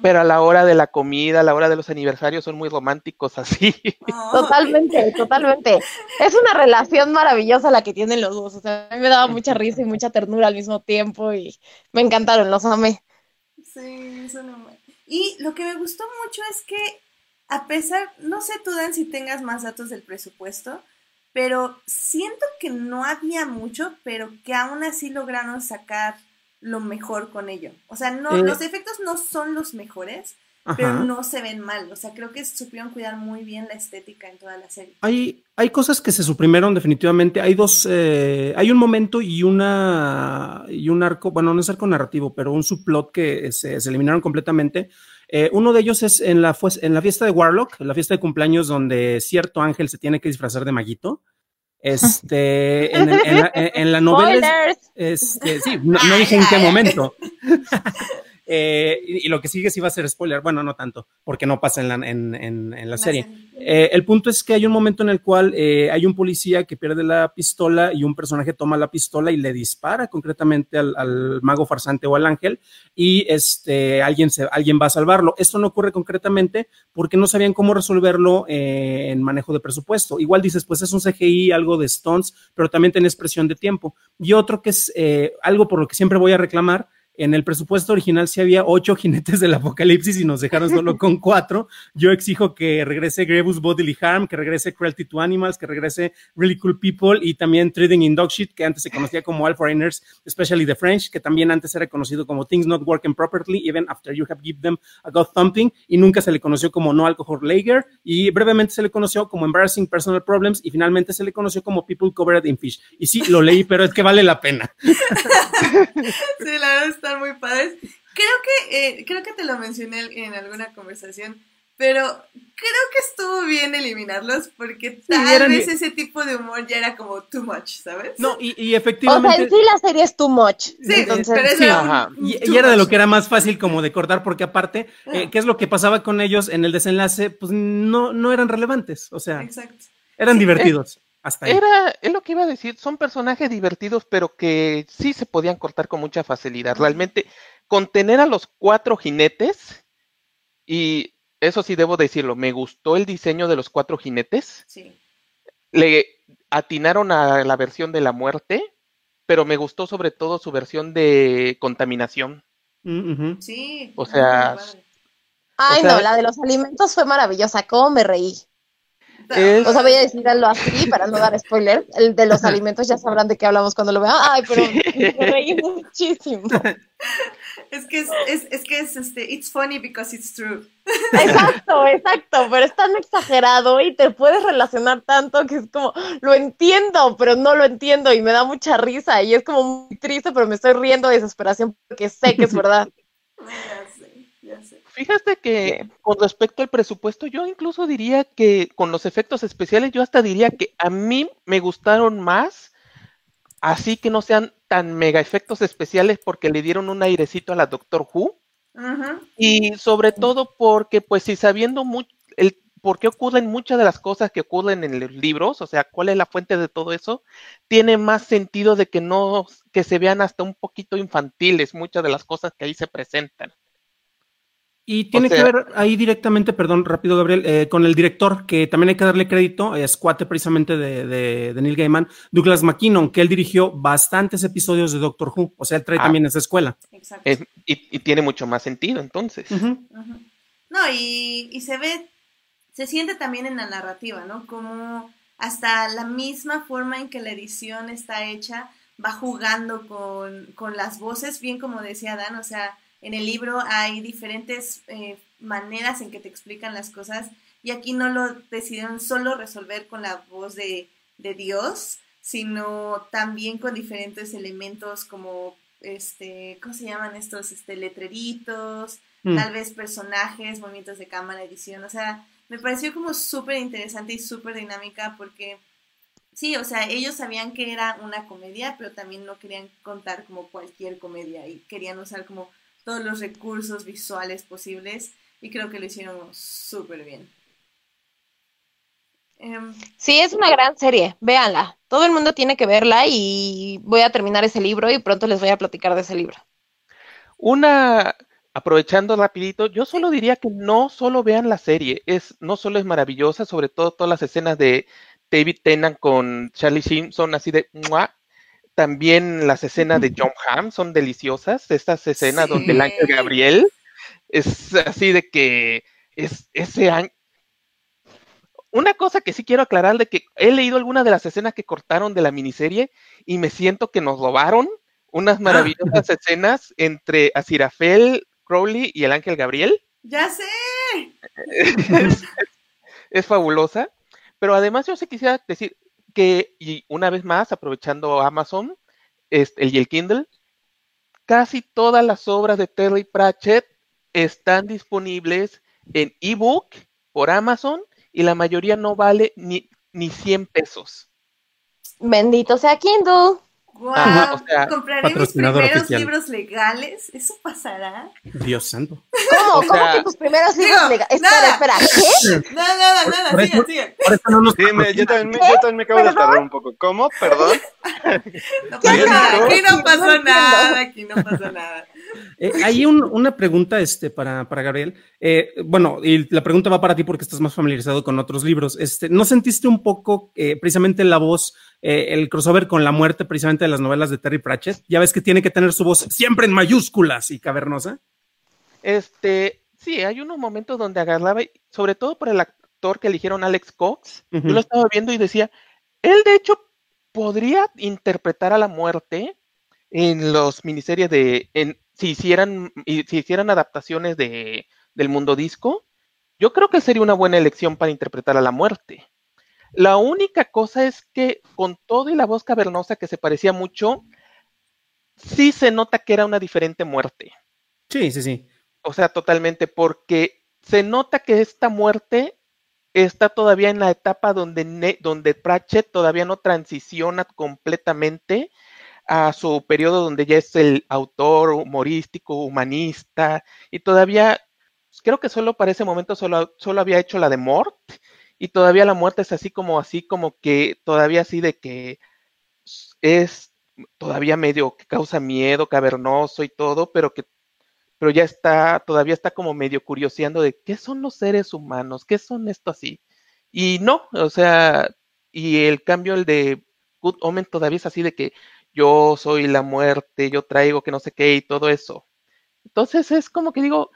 pero a la hora de la comida, a la hora de los aniversarios son muy románticos así. Oh, Totalmente, totalmente. Es una relación maravillosa la que tienen los dos. O sea, a mí me daba mucha risa y mucha ternura al mismo tiempo y me encantaron, los amé. Sí, son un- Y lo que me gustó mucho es que, a pesar, no sé tú, Dan, si tengas más datos del presupuesto, pero siento que no había mucho, pero que aún así lograron sacar lo mejor con ello. O sea, no, Eh. los efectos no son los mejores, pero no se ven mal. O sea, creo que supieron cuidar muy bien la estética en toda la serie. Hay, hay cosas que se suprimieron definitivamente. Hay dos, eh, hay un momento y una y un arco, bueno, no es arco narrativo, pero un subplot que se, se eliminaron completamente. Eh, uno de ellos es en la, en la fiesta de Warlock, en la fiesta de cumpleaños donde cierto ángel se tiene que disfrazar de maguito. Este, en, la, en- la novela, es- este, sí, no, no dije en qué momento. Eh, y, y lo que sigue sí va a ser spoiler. Bueno, no tanto, porque no pasa en la, en, en- en la serie. Eh, el punto es que hay un momento en el cual eh, hay un policía que pierde la pistola y un personaje toma la pistola y le dispara concretamente al, al mago farsante o al ángel y este, alguien, se, alguien va a salvarlo. Esto no ocurre concretamente porque no sabían cómo resolverlo eh, en manejo de presupuesto. Igual dices, pues es un CGI, algo de stunts, pero también tenés presión de tiempo. Y otro que es eh, algo por lo que siempre voy a reclamar, en el presupuesto original sí había ocho jinetes del apocalipsis y nos dejaron solo con cuatro. Yo exijo que regrese Grebus Bodily Harm, que regrese Cruelty to Animals, que regrese Really Cool People y también Trading in Dog Shit, que antes se conocía como All Foreigners, especially the French, que también antes era conocido como Things Not Working Properly, even after you have given them a God Thumping, y nunca se le conoció como No Alcohol Lager, y brevemente se le conoció como Embarrassing Personal Problems, y finalmente se le conoció como People Covered in Fish. Y sí, lo leí, pero es que vale la pena. Sí, la verdad están muy padres. Creo que, eh, creo que te lo mencioné en alguna conversación, pero creo que estuvo bien eliminarlos porque tal eran- vez ese tipo de humor ya era como too much, ¿sabes? No, y, y O sea, efectivamente... en sí la serie es too much. Sí, Entonces, pero eso sí, era un- Y, too y era de lo que era más fácil como de cortar, porque aparte, eh, ¿qué es lo que pasaba con ellos en el desenlace? Pues no, no eran relevantes, o sea, Exacto. eran divertidos. Hasta ahí. Era, es lo que iba a decir, son personajes divertidos, pero que sí se podían cortar con mucha facilidad. Realmente, contener a los cuatro jinetes, y eso sí debo decirlo, me gustó el diseño de los cuatro jinetes. Sí. Le atinaron a la versión de la muerte, pero me gustó sobre todo su versión de contaminación. Mm. Sí. O sea, padre. Ay, o sea- no, la de los alimentos fue maravillosa. ¿Cómo me reí? Es- O sea, voy a decirlo así para no dar spoiler. El de los alimentos ya sabrán de qué hablamos cuando lo vean. Ay, pero me reí muchísimo. Es que es, es, es que es este, it's funny because it's true. Exacto, exacto, pero es tan exagerado y te puedes relacionar tanto que es como, lo entiendo, pero no lo entiendo y me da mucha risa y es como muy triste, pero me estoy riendo de desesperación porque sé que es verdad. Fíjate que con respecto al presupuesto, yo incluso diría que con los efectos especiales, yo hasta diría que a mí me gustaron más, así que no sean tan mega efectos especiales porque le dieron un airecito a la Doctor Who. Y sobre todo porque pues si sabiendo mucho el por qué ocurren muchas de las cosas que ocurren en los libros, o sea, cuál es la fuente de todo eso, tiene más sentido de que no que se vean hasta un poquito infantiles muchas de las cosas que ahí se presentan. Y tiene sea- que ver ahí directamente, perdón, rápido, Gabriel, eh, con el director, que también hay que darle crédito, es cuate precisamente de, de, de Neil Gaiman, Douglas McKinnon, que él dirigió bastantes episodios de Doctor Who, o sea, él trae Ah. también esa escuela. Exacto. Es- y, y tiene mucho más sentido entonces. No, y, y se ve se siente también en la narrativa, ¿no? Como hasta la misma forma en que la edición está hecha va jugando con, con las voces, bien como decía Dan, o sea, en el libro hay diferentes eh, maneras en que te explican las cosas y aquí no lo decidieron solo resolver con la voz de, de Dios, sino también con diferentes elementos como, este, ¿cómo se llaman estos? Este, letreritos, Mm. tal vez personajes, movimientos de cámara, edición, o sea, me pareció como súper interesante y súper dinámica porque, sí, o sea, ellos sabían que era una comedia, pero también no querían contar como cualquier comedia y querían usar como todos los recursos visuales posibles y creo que lo hicieron súper bien. Em, Sí, es una gran serie, véanla. Todo el mundo tiene que verla y voy a terminar ese libro y pronto les voy a platicar de ese libro. Una, aprovechando rapidito, yo solo diría que no solo vean la serie, es, no solo es maravillosa, sobre todo todas las escenas de David Tennant con Charlie Sheen son así de ¡mua! También las escenas de John Hamm son deliciosas, estas escenas donde el ángel. Gabriel es así de que es ese ángel. Una cosa que sí quiero aclarar de que he leído algunas de las escenas que cortaron de la miniserie y me siento que nos robaron unas maravillosas escenas entre Azirafel, Crowley y el ángel Gabriel. ya sé. es, es fabulosa. Pero además yo sí quisiera decir que, y una vez más, aprovechando Amazon este, y el Kindle, casi todas las obras de Terry Pratchett están disponibles en ebook por Amazon y la mayoría no vale ni, ni 100 pesos. Bendito sea Kindle. Wow, o sea, compraré mis primeros oficial. libros legales. ¿Eso pasará? Dios santo. ¿Cómo? O ¿Cómo sea, que tus primeros libros legales? nada. Espera, espera, ¿qué? Nada, nada, nada. Por Sigan, eso- sigan. Por eso no nos Sí, me- yo, también, me- yo también me acabo de tardar un poco. ¿Cómo? Perdón. No ¿Qué pasa nada. Aquí no pasó nada. Aquí no pasó nada. Eh, hay un- una pregunta este, para, para Gabriel. Eh, bueno, y la pregunta va para ti porque estás más familiarizado con otros libros. Este, ¿No sentiste un poco eh, precisamente la voz, eh, el crossover con la muerte precisamente de las novelas de Terry Pratchett? Ya ves que tiene que tener su voz siempre en mayúsculas y cavernosa. Este, sí, hay unos momentos donde agarraba, sobre todo por el actor que eligieron Alex Cox, yo lo estaba viendo y decía, él de hecho podría interpretar a la muerte en los miniseries de, en, si hicieran, si hicieran adaptaciones de, del mundo disco, yo creo que sería una buena elección para interpretar a la muerte. La única cosa es que con todo y la voz cavernosa que se parecía mucho, sí se nota que era una diferente muerte. Sí, sí, sí. O sea, totalmente, porque se nota que esta muerte está todavía en la etapa donde, Ne- donde Pratchett todavía no transiciona completamente a su periodo donde ya es el autor humorístico, humanista, y todavía, creo que solo para ese momento solo, solo había hecho la de Mort, y todavía la muerte es así como, así como que, todavía así de que es todavía medio que causa miedo, cavernoso y todo, pero que pero ya está, todavía está como medio curioseando de qué son los seres humanos, qué son esto así. Y no, o sea, y el cambio, el de Good Omen todavía es así de que yo soy la muerte, yo traigo que no sé qué y todo eso. Entonces es como que digo,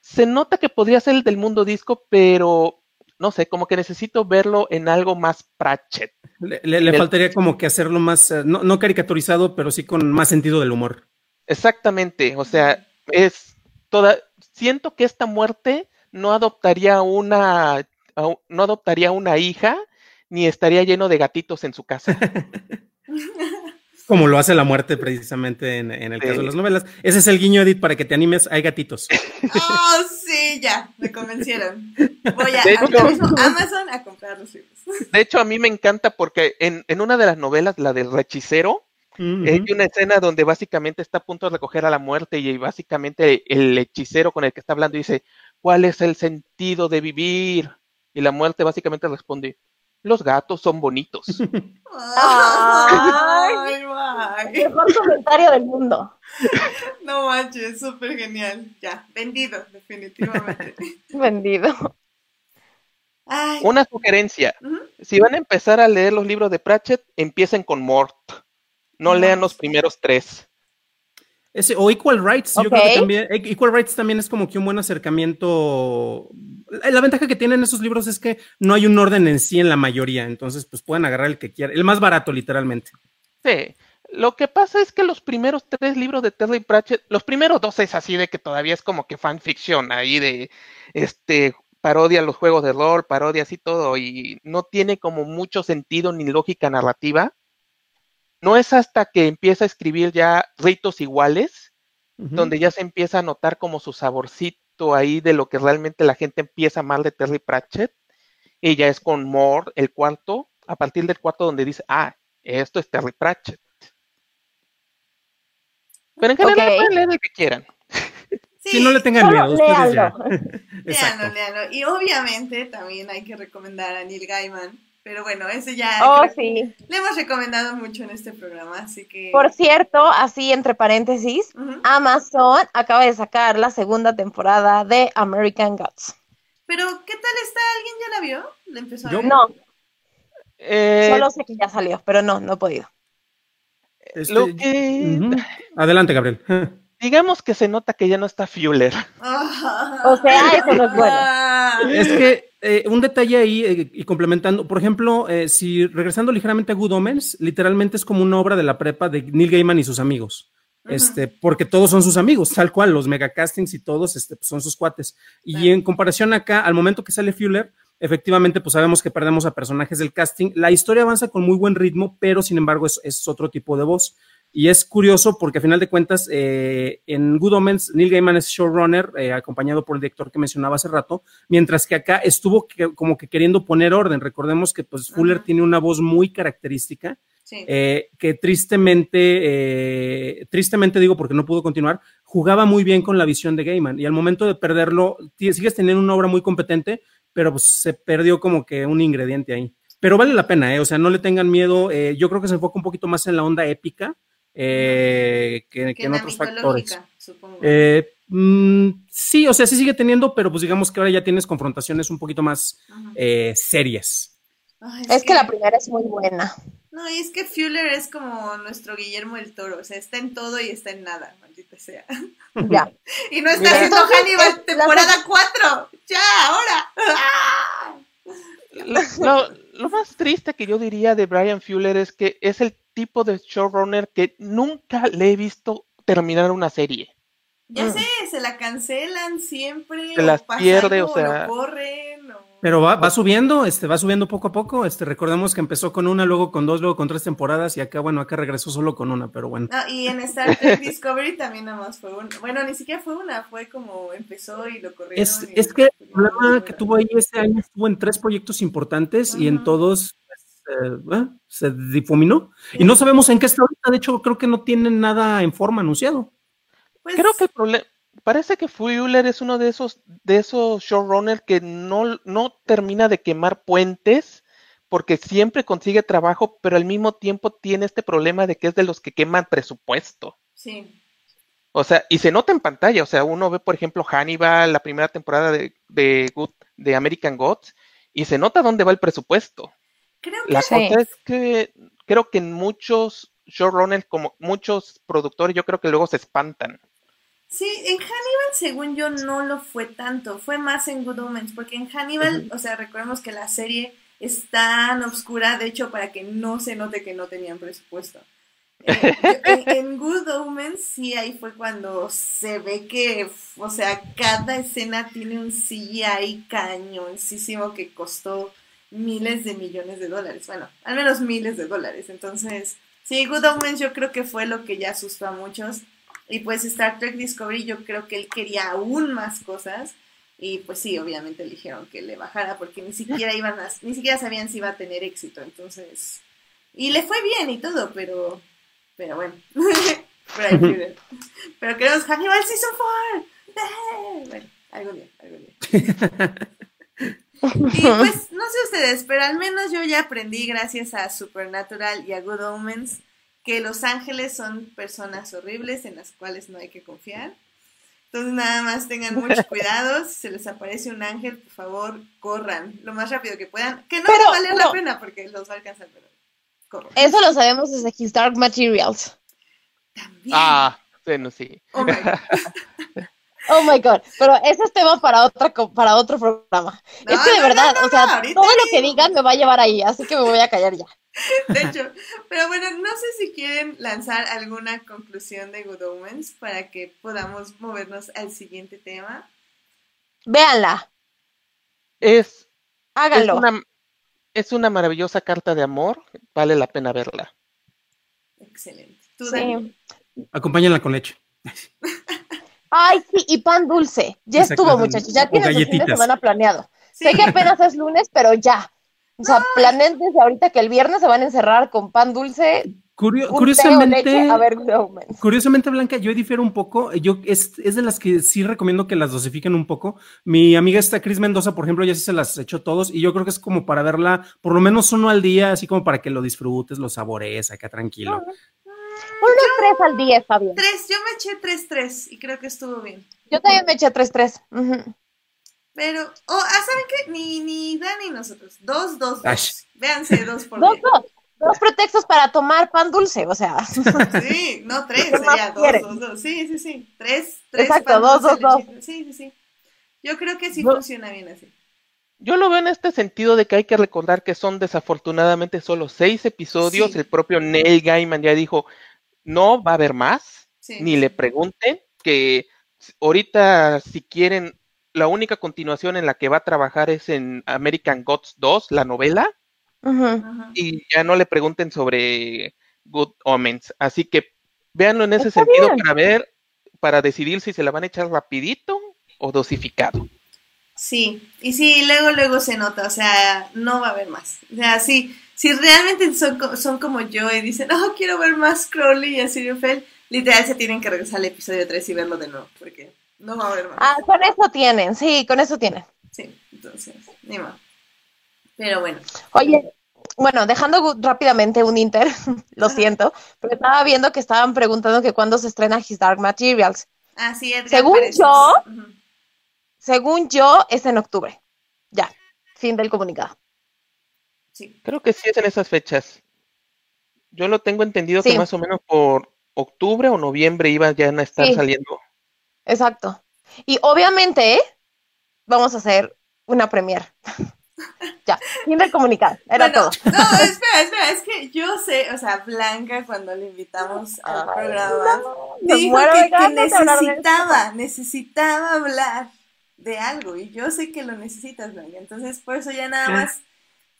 se nota que podría ser el del mundo disco, pero no sé, como que necesito verlo en algo más Pratchett. Le, le- le El- faltaría como que hacerlo más, eh, no, no caricaturizado, pero sí con más sentido del humor. Exactamente, o sea, es toda, siento que esta muerte no adoptaría una, no adoptaría una hija, ni estaría lleno de gatitos en su casa. Como lo hace la muerte precisamente en, en el Sí. caso de las novelas. Ese es el guiño, Edith, para que te animes. Hay gatitos. Oh, sí, ya. Me convencieron. Voy a, hecho- mismo Amazon a comprar los libros. De hecho, a mí me encanta porque en, en una de las novelas, la del hechicero, Ujú. hay una escena donde básicamente está a punto de recoger a la muerte y básicamente el hechicero con el que está hablando dice, ¿cuál es el sentido de vivir? Y la muerte básicamente responde, los gatos son bonitos. Ay, guay. Mejor comentario del mundo. No manches, súper genial. Ya, vendido, definitivamente. Vendido. Ay, Una sugerencia, si van a empezar a leer los libros de Pratchett, empiecen con Mort. No lean los primeros tres. Ese, o Equal Rights, yo Ok. creo que también. e- Equal Rights también es como que un buen acercamiento. La ventaja que tienen esos libros es que no hay un orden en sí en la mayoría, entonces pues pueden agarrar el que quieran, el más barato literalmente. Sí. Lo que pasa es que los primeros tres libros de Terry Pratchett, los primeros dos es así de que todavía es como que fanfiction ahí de este parodia los juegos de rol, parodia así todo y no tiene como mucho sentido ni lógica narrativa. No es hasta que empieza a escribir ya ritos iguales, donde ya se empieza a notar como su saborcito ahí de lo que realmente la gente empieza a amar de Terry Pratchett. Y ya es con More, el cuarto, a partir del cuarto donde dice, ah, esto es Terry Pratchett. Pero en general pueden leer el que quieran. Sí, no le tengan miedo. Léanlo, léanlo. Y obviamente también hay que recomendar a Neil Gaiman. Pero bueno, ese ya Oh, sí. le hemos recomendado mucho en este programa, así que. Por cierto, así entre paréntesis. Amazon acaba de sacar la segunda temporada de American Gods. Pero, ¿qué tal está? ¿Alguien ya la vio? ¿La empezó a Yo- ver? No, Eh, solo sé que ya salió, pero no, no he podido. Este, lo que. Adelante, Gabriel. digamos que se nota que ya no está Fuller. O sea, eso no es bueno. Es que eh, un detalle ahí eh, y complementando, por ejemplo, eh, si regresando ligeramente a Good Omens, literalmente es como una obra de la prepa de Neil Gaiman y sus amigos. Este, porque todos son sus amigos, tal cual, los megacastings y todos este, son sus cuates. Y Claro. en comparación acá, al momento que sale Fuller, efectivamente, pues sabemos que perdemos a personajes del casting. La historia avanza con muy buen ritmo, pero sin embargo es, es otro tipo de voz. Y es curioso porque a final de cuentas, eh, en Good Omens, Neil Gaiman es showrunner, eh, acompañado por el director que mencionaba hace rato, mientras que acá estuvo que- como que queriendo poner orden. Recordemos que pues Fuller Ajá. tiene una voz muy característica Sí. eh, que tristemente, tristemente digo porque no pudo continuar, jugaba muy bien con la visión de Gaiman y al momento de perderlo, sigues teniendo una obra muy competente, pero pues se perdió como que un ingrediente ahí. Pero vale la pena, ¿eh? o sea, no le tengan miedo, yo creo que se enfoca un poquito más en la onda épica eh, que, que que en la otros factores. mitológica, supongo. Eh, mm, sí, o sea, sí sigue teniendo, pero pues digamos que ahora ya tienes confrontaciones un poquito más eh, serias. Ay, Es que la primera es muy buena. No, y es que Fuller es como nuestro Guillermo del Toro, o sea, está en todo y está en nada, maldita sea. Ya. Y no está Mira. haciendo Entonces, Hannibal es la- temporada 4, ya, ahora. ¡Ah! Lo, lo más triste que yo diría de Brian Fuller es que es el tipo de showrunner que nunca le he visto terminar una serie. Ya Mm. sé, se la cancelan siempre, Se o las pasa pierde, algo, o sea- lo corren, o- Pero va, va subiendo, este, va subiendo poco a poco. Este, recordemos que empezó con una, luego con dos, luego con tres temporadas, y acá, bueno, acá regresó solo con una, pero bueno. No, y en Star Trek Discovery también nada más fue una. Bueno, ni siquiera fue una, fue como empezó y lo corrieron. Es, y es lo- que el problema que tuvo ahí este año estuvo en tres proyectos importantes y en todos eh, se difuminó. Y no sabemos en qué está ahorita. De hecho, creo que no tienen nada en forma anunciado. Pues, Creo que el problema, parece que Fuller es uno de esos, de esos showrunners que no, no termina de quemar puentes porque siempre consigue trabajo, pero al mismo tiempo tiene este problema de que es de los que queman presupuesto. Sí. O sea, y se nota en pantalla, o sea, uno ve, por ejemplo, Hannibal, la primera temporada de, de, Good- de American Gods, y se nota dónde va el presupuesto. Creo que La Sí. cosa es que creo que en muchos showrunners, como muchos productores, yo creo que luego se espantan. Sí, en Hannibal, según yo, no lo fue tanto. Fue más en Good Omens, porque en Hannibal, o sea, recordemos que la serie es tan oscura, de hecho, para que no se note que no tenían presupuesto. Eh, en, en Good Omens, sí, ahí fue cuando se ve que, o sea, cada escena tiene un CGI cañoncísimo que costó miles de millones de dólares. Bueno, al menos miles de dólares. Entonces, sí, Good Omens yo creo que fue lo que ya asustó a muchos. Y pues Star Trek Discovery yo creo que él quería aún más cosas. Y pues sí, obviamente eligieron que le bajara porque ni siquiera iban a, ni siquiera sabían si iba a tener éxito. Entonces, y le fue bien y todo, pero, pero bueno. pero, que queremos Hannibal Season 4. ¡Eh! Bueno, algún día, algún día. Y pues, no sé ustedes, pero al menos yo ya aprendí gracias a Supernatural y a Good Omens que los ángeles son personas horribles en las cuales no hay que confiar. Entonces nada más tengan mucho cuidado, si se les aparece un ángel, por favor, corran lo más rápido que puedan, que no Pero, va a valer la no. pena porque los va a alcanzar, pero corran. Eso lo sabemos desde His Dark Materials. También. Ah, bueno, sí. Oh my God. Oh my god, pero ese es tema para otra para otro programa. No, es que de no, verdad, no, no, o sea, todo lo que digan me va a llevar ahí, así que me voy a callar ya. De hecho, pero bueno, no sé si quieren lanzar alguna conclusión de Good Omens para que podamos movernos al siguiente tema. Véanla, Es, es, háganlo. una, es una maravillosa carta de amor, vale la pena verla. Excelente. ¿Tú? Sí. Acompáñenla con leche. Ay, sí, y pan dulce. Ya estuvo, muchachos, ya tienen su fin de semana planeado. Sí. Sé que apenas es lunes, pero ya. O sea, planeen desde ahorita que el viernes se van a encerrar con pan dulce, Curio- curiosamente, leche a ver. Curiosamente, Blanca, yo difiero un poco. Yo es, es de las que sí recomiendo que las dosifiquen un poco. Mi amiga esta Cris Mendoza, por ejemplo, ya sí se las echó todos y yo creo que es como para verla por lo menos uno al día, así como para que lo disfrutes, lo saborees acá tranquilo. Unos tres al día bien. Tres, yo me eché tres, tres y creo que estuvo bien. Yo también me eché tres, tres. Pero, oh, ah, ¿saben qué? Ni, ni Dani ni nosotros. Dos, dos, dos. Ash. Véanse dos por Dos, día. dos. Dos pretextos para tomar pan dulce, o sea. Sí, no tres, ¿Qué más sería dos, quieres? dos, dos. Sí, sí, sí. Tres, tres. Exacto, pan dos, dulce, dos, dos. Sí, sí, sí. Yo creo que sí No. funciona bien así. Yo lo veo en este sentido de que hay que recordar que son desafortunadamente solo seis episodios. Sí. El propio Neil Gaiman ya dijo, no va a haber más, Sí. ni le pregunten, que ahorita si quieren, la única continuación en la que va a trabajar es en American Gods 2, la novela, y ya no le pregunten sobre Good Omens. Así que véanlo en ese Está sentido bien. para ver, para decidir si se la van a echar rapidito o dosificado. Sí, y sí, luego, luego se nota, o sea, no va a haber más. O sea, sí, si realmente son, son como yo y dicen, oh, quiero ver más Crowley y Aziraphale, literal se tienen que regresar al episodio 3 y verlo de nuevo, porque no va a haber más. Ah, con eso tienen, sí, con eso tienen. Sí, entonces, ni más. Pero bueno, Oye, bueno, dejando rápidamente un inter, lo siento, pero estaba viendo que estaban preguntando que cuándo se estrena His Dark Materials. así es. Según yo- Según yo, es en octubre. Ya, fin del comunicado. Sí, Creo que sí es en esas fechas. Yo lo tengo entendido Sí. que más o menos por octubre o noviembre iban ya a estar Sí. saliendo. Exacto. Y obviamente vamos a hacer una premiere. ya, fin del comunicado. Era Bueno, todo. No, espera, espera, es que yo sé, o sea, Blanca cuando le invitamos al programa, Me dijo muero que, necesitaba, necesitaba hablar de algo y yo sé que lo necesitas, Blanca. Entonces, por eso ya nada ¿Qué? más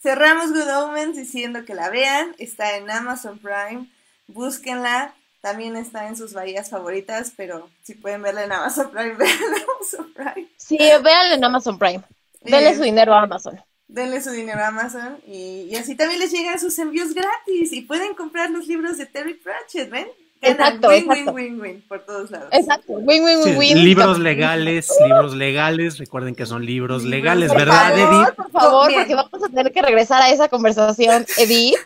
cerramos Good Omens diciendo que la vean. Está en Amazon Prime, búsquenla. También está en sus bahías favoritas, pero si pueden verla en Amazon Prime, veanla en Amazon Prime. Sí, véanlo en Amazon Prime. Denle Eh, su dinero a Amazon. denle su dinero a Amazon y, y así también les llegan sus envíos gratis y pueden comprar los libros de Terry Pratchett, ¿ven? Exacto, win, exacto. win, win, win por todos lados. Exacto. Win, win, Sí, win, win. libros legales, libros legales, recuerden que son libros Libros legales, por ¿verdad, favor. Edith? Por favor, Bien. porque vamos a tener que regresar a esa conversación, Edith.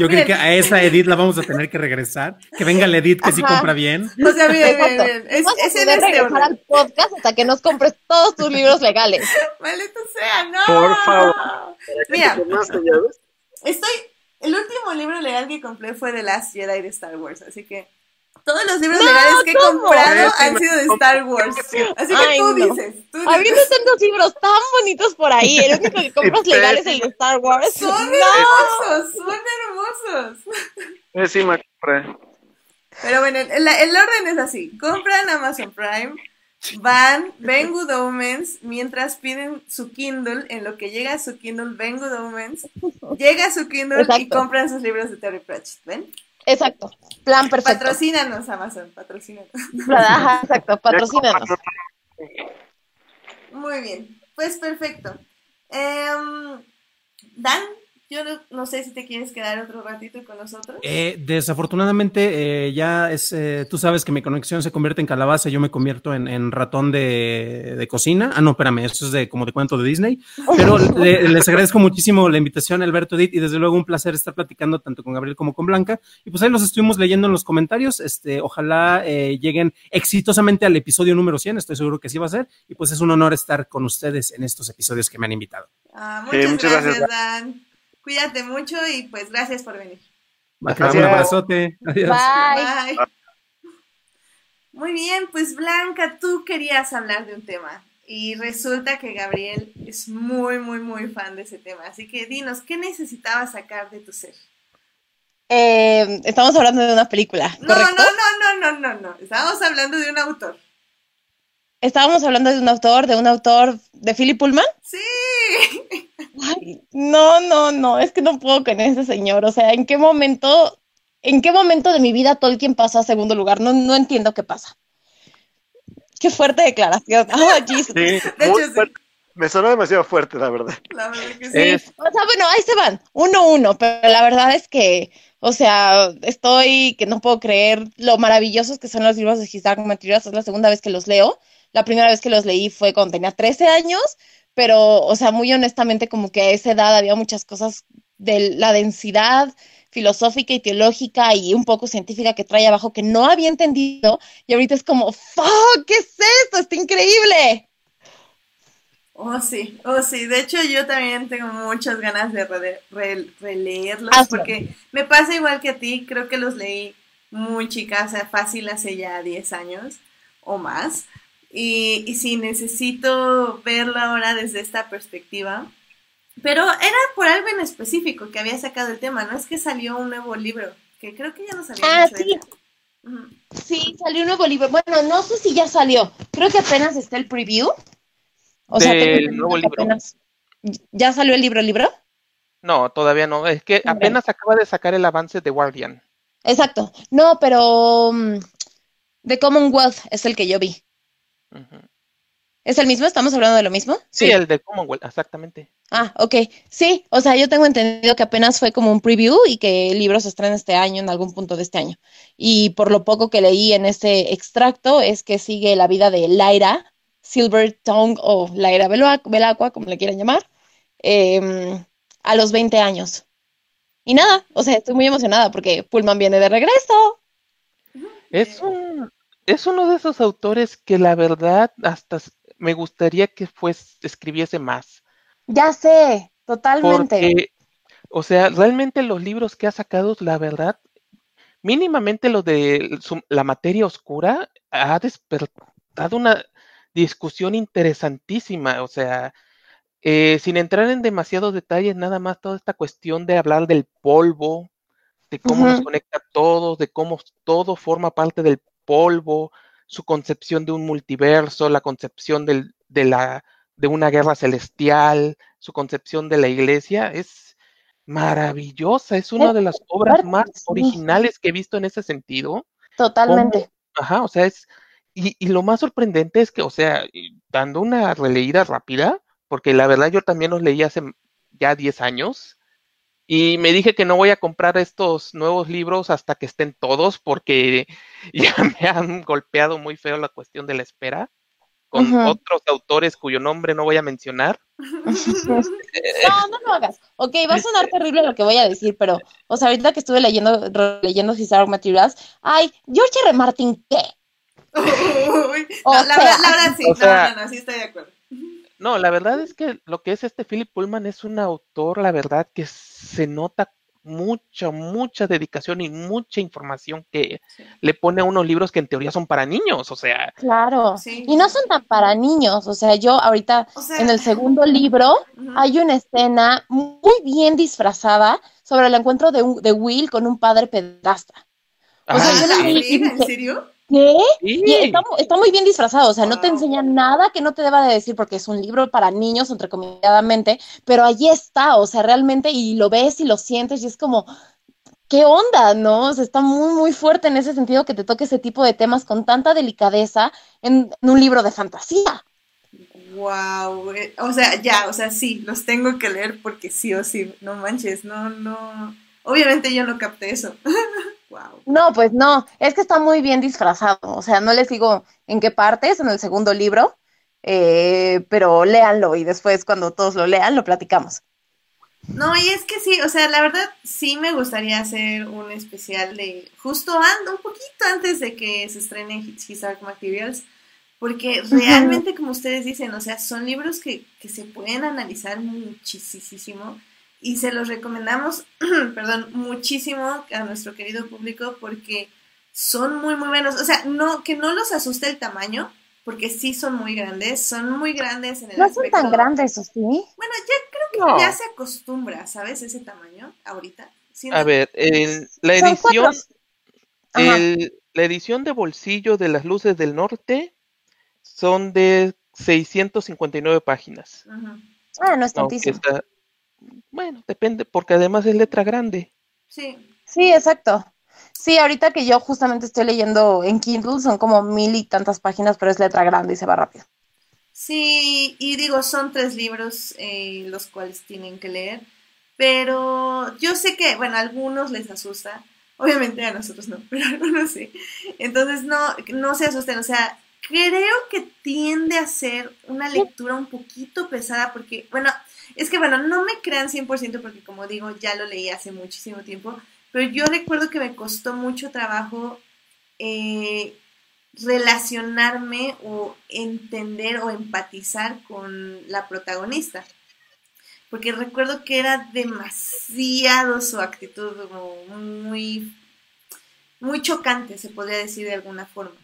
Yo creo que a esa Edith la vamos a tener que regresar. Que venga la Edith que sí Ajá. compra bien. O sea, bien, bien, bien. Es, Vamos a es poder este regresar orden. al podcast hasta que nos compres todos tus libros legales. Maldito sea, no. Por favor. Mira, estoy. El último libro legal que compré fue The Last Jedi de Star Wars, así que todos los libros No, legales que he comprado Sí, han sido de Star Wars. Así que Ay, tú no. dices, tú Habiendo dices. tantos libros tan bonitos por ahí, el único que compras legal es el de Star Wars. Son No. hermosos, son hermosos. Encima compré. Pero bueno, el, el orden es así. Compran Amazon Prime, van, ven Good Omens, mientras piden su Kindle, en lo que llega su Kindle, ven Good Omens, llega su Kindle y compran sus libros de Terry Pratchett, ¿ven? Exacto. Plan perfecto. Patrocínanos, Amazon, patrocínanos. Ajá, exacto, patrocínanos. Muy bien, pues perfecto. Em, Dan, yo no, no sé si te quieres quedar otro ratito con nosotros. Eh, desafortunadamente, eh, ya es, eh, tú sabes que mi conexión se convierte en calabaza, yo me convierto en, en ratón de, de cocina. Ah, no, espérame, eso es de como de cuento de Disney. Pero le- les agradezco muchísimo la invitación, Alberto Edith, y desde luego un placer estar platicando tanto con Gabriel como con Blanca. Y pues ahí los estuvimos leyendo en los comentarios. Este, ojalá eh, lleguen exitosamente al episodio número 100, estoy seguro que sí va a ser. Y pues es un honor estar con ustedes en estos episodios que me han invitado. Ah, Sí, muchas, muchas gracias, gracias. Dan. Cuídate mucho y pues gracias por venir. Un Gracias. abrazote. Adiós. Bye. Bye. Muy bien, pues Blanca, tú querías hablar de un tema y resulta que Gabriel es muy, muy, muy fan de ese tema. Así que dinos, ¿qué necesitabas sacar de tu ser? Eh, estamos hablando de una película, No, ¿correcto? no, no, no, no, no, no. Estábamos hablando de un autor. Estábamos hablando de un autor, de un autor de Philip Pullman. Sí. Ay, no, no, no, es que no puedo con ese señor. O sea, ¿en qué momento, en qué momento de mi vida Tolkien pasó a segundo lugar? No, no entiendo qué pasa. Qué fuerte declaración. Ah, Jesus. Sí, De hecho, sí. Me sonó demasiado fuerte, la verdad. La verdad que sí. Es, O sea, bueno, ahí se van, uno uno, pero la verdad es que, o sea, estoy que no puedo creer lo maravillosos que son los libros de Dark Materials. Es la segunda vez que los leo. La primera vez que los leí fue cuando tenía 13 años, pero, o sea, muy honestamente, como que a esa edad había muchas cosas de la densidad filosófica y teológica y un poco científica que trae abajo que no había entendido. Y ahorita es como, ¡fuck! ¿Qué es esto? ¡Está increíble! Oh, sí, oh, sí. De hecho, yo también tengo muchas ganas de re- re- releerlos Hazlo. porque me pasa igual que a ti. Creo que los leí muy chica, o sea, fácil hace ya 10 años o más. Y, y sí, necesito verlo ahora desde esta perspectiva. Pero era por algo en específico que había sacado el tema, no es que salió un nuevo libro, que creo que ya nos había Ah, sí. Sí, salió un nuevo libro. Bueno, no sé si ya salió. Creo que apenas está el preview. O sea, Del nuevo libro. apenas- ¿Ya salió el libro, libro? no, todavía no. Es que apenas acaba de sacar el avance de Guardian. Exacto. No, pero mm, The Commonwealth es el que yo vi. ¿Es el mismo? ¿Estamos hablando de lo mismo? Sí, el de Commonwealth, exactamente. Ah, ok. Sí, o sea, yo tengo entendido que apenas fue como un preview y que el libro se estrena este año, en algún punto de este año. Y por lo poco que leí en ese extracto es que sigue la vida de Lyra Silver Tongue o Lyra Belacqua, como le quieran llamar, em, a los 20 años. Y nada, o sea, estoy muy emocionada porque Pullman viene de regreso. Es un, es uno de esos autores que la verdad hasta me gustaría que fues, escribiese más. Ya sé, totalmente. Porque, o sea, realmente los libros que ha sacado, la verdad, mínimamente lo de su- la materia oscura ha despertado una discusión interesantísima. O sea, eh, sin entrar en demasiados detalles, nada más toda esta cuestión de hablar del polvo, de cómo nos conecta a todos, de cómo todo forma parte del polvo, su concepción de un multiverso, la concepción del- de la, de una guerra celestial, su concepción de la iglesia, es maravillosa, es una de las obras más originales que he visto en ese sentido. Totalmente. Ajá, o sea, es, y, y lo más sorprendente es que, o sea, dando una releída rápida, porque la verdad yo también los leí hace ya 10 años, y me dije que no voy a comprar estos nuevos libros hasta que estén todos, porque ya me han golpeado muy feo la cuestión de la espera, con otros autores cuyo nombre no voy a mencionar. No, no lo hagas. Ok, va a sonar terrible lo que voy a decir, pero, o sea, ahorita que estuve leyendo, leyendo His Dark Materials, ay, George R. Martin, ¿qué? Uy, O no, la, sea- verdad, la verdad sí, O sea- no, no, no, sí estoy de acuerdo. No, la verdad es que lo que es este Philip Pullman es un autor, la verdad, que se nota mucha, mucha dedicación y mucha información que Sí. le pone a unos libros que en teoría son para niños, o sea, Claro. Sí. Y no son tan para niños, o sea, yo ahorita O sea, en el segundo libro hay una escena muy bien disfrazada sobre el encuentro de, un- de Will con un padre pedrasta. O sea, ah. ¿En serio? ¿Qué? sí, Y está, mu- está muy bien disfrazado, o sea, no te enseña nada que no te deba de decir porque es un libro para niños, entrecomilladamente, pero allí está, o sea, realmente, y lo ves y lo sientes y es como, ¿qué onda, no? O sea, está muy, muy fuerte en ese sentido que te toque ese tipo de temas con tanta delicadeza en, en un libro de fantasía. Wow, o sea, ya, o sea, sí, los tengo que leer porque sí o sí, no manches, no, no. Obviamente yo no capté eso. wow. No, pues no, es que está muy bien disfrazado, o sea, no les digo en qué partes, en el segundo libro, eh, pero léanlo y después cuando todos lo lean lo platicamos. No, y es que sí, o sea, la verdad sí me gustaría hacer un especial de justo an- un poquito antes de que se estrene His Dark Materials, porque realmente, como ustedes dicen, o sea, son libros que, que se pueden analizar muchísimo y se los recomendamos, perdón, muchísimo a nuestro querido público porque son muy, muy buenos. O sea, no, que no los asuste el tamaño, porque sí son muy grandes, son muy grandes en el No son tan grandes, ¿o sí? Bueno, ya creo que No. ya se acostumbra, ¿sabes? Ese tamaño ahorita. Siento A ver, el- la edición, el- la edición de bolsillo de las luces del norte son de 659 páginas. Ah, no es tantísimo. está, bueno, depende, porque además es letra grande. Sí, Sí, exacto. Sí, ahorita que yo justamente estoy leyendo en Kindle, son como mil y tantas páginas, pero es letra grande y se va rápido. sí, y digo, son tres libros eh, los cuales tienen que leer, pero yo sé que, bueno, a algunos les asusta, obviamente a nosotros no, pero a algunos sí. Entonces, no, no se asusten, o sea, creo que tiende a ser una lectura un poquito pesada porque, bueno, es que, bueno, no me crean 100% porque, como digo, ya lo leí hace muchísimo tiempo, pero yo recuerdo que me costó mucho trabajo eh, relacionarme o entender o empatizar con la protagonista. Porque recuerdo que era demasiado su actitud, como muy, muy chocante, se podría decir de alguna forma.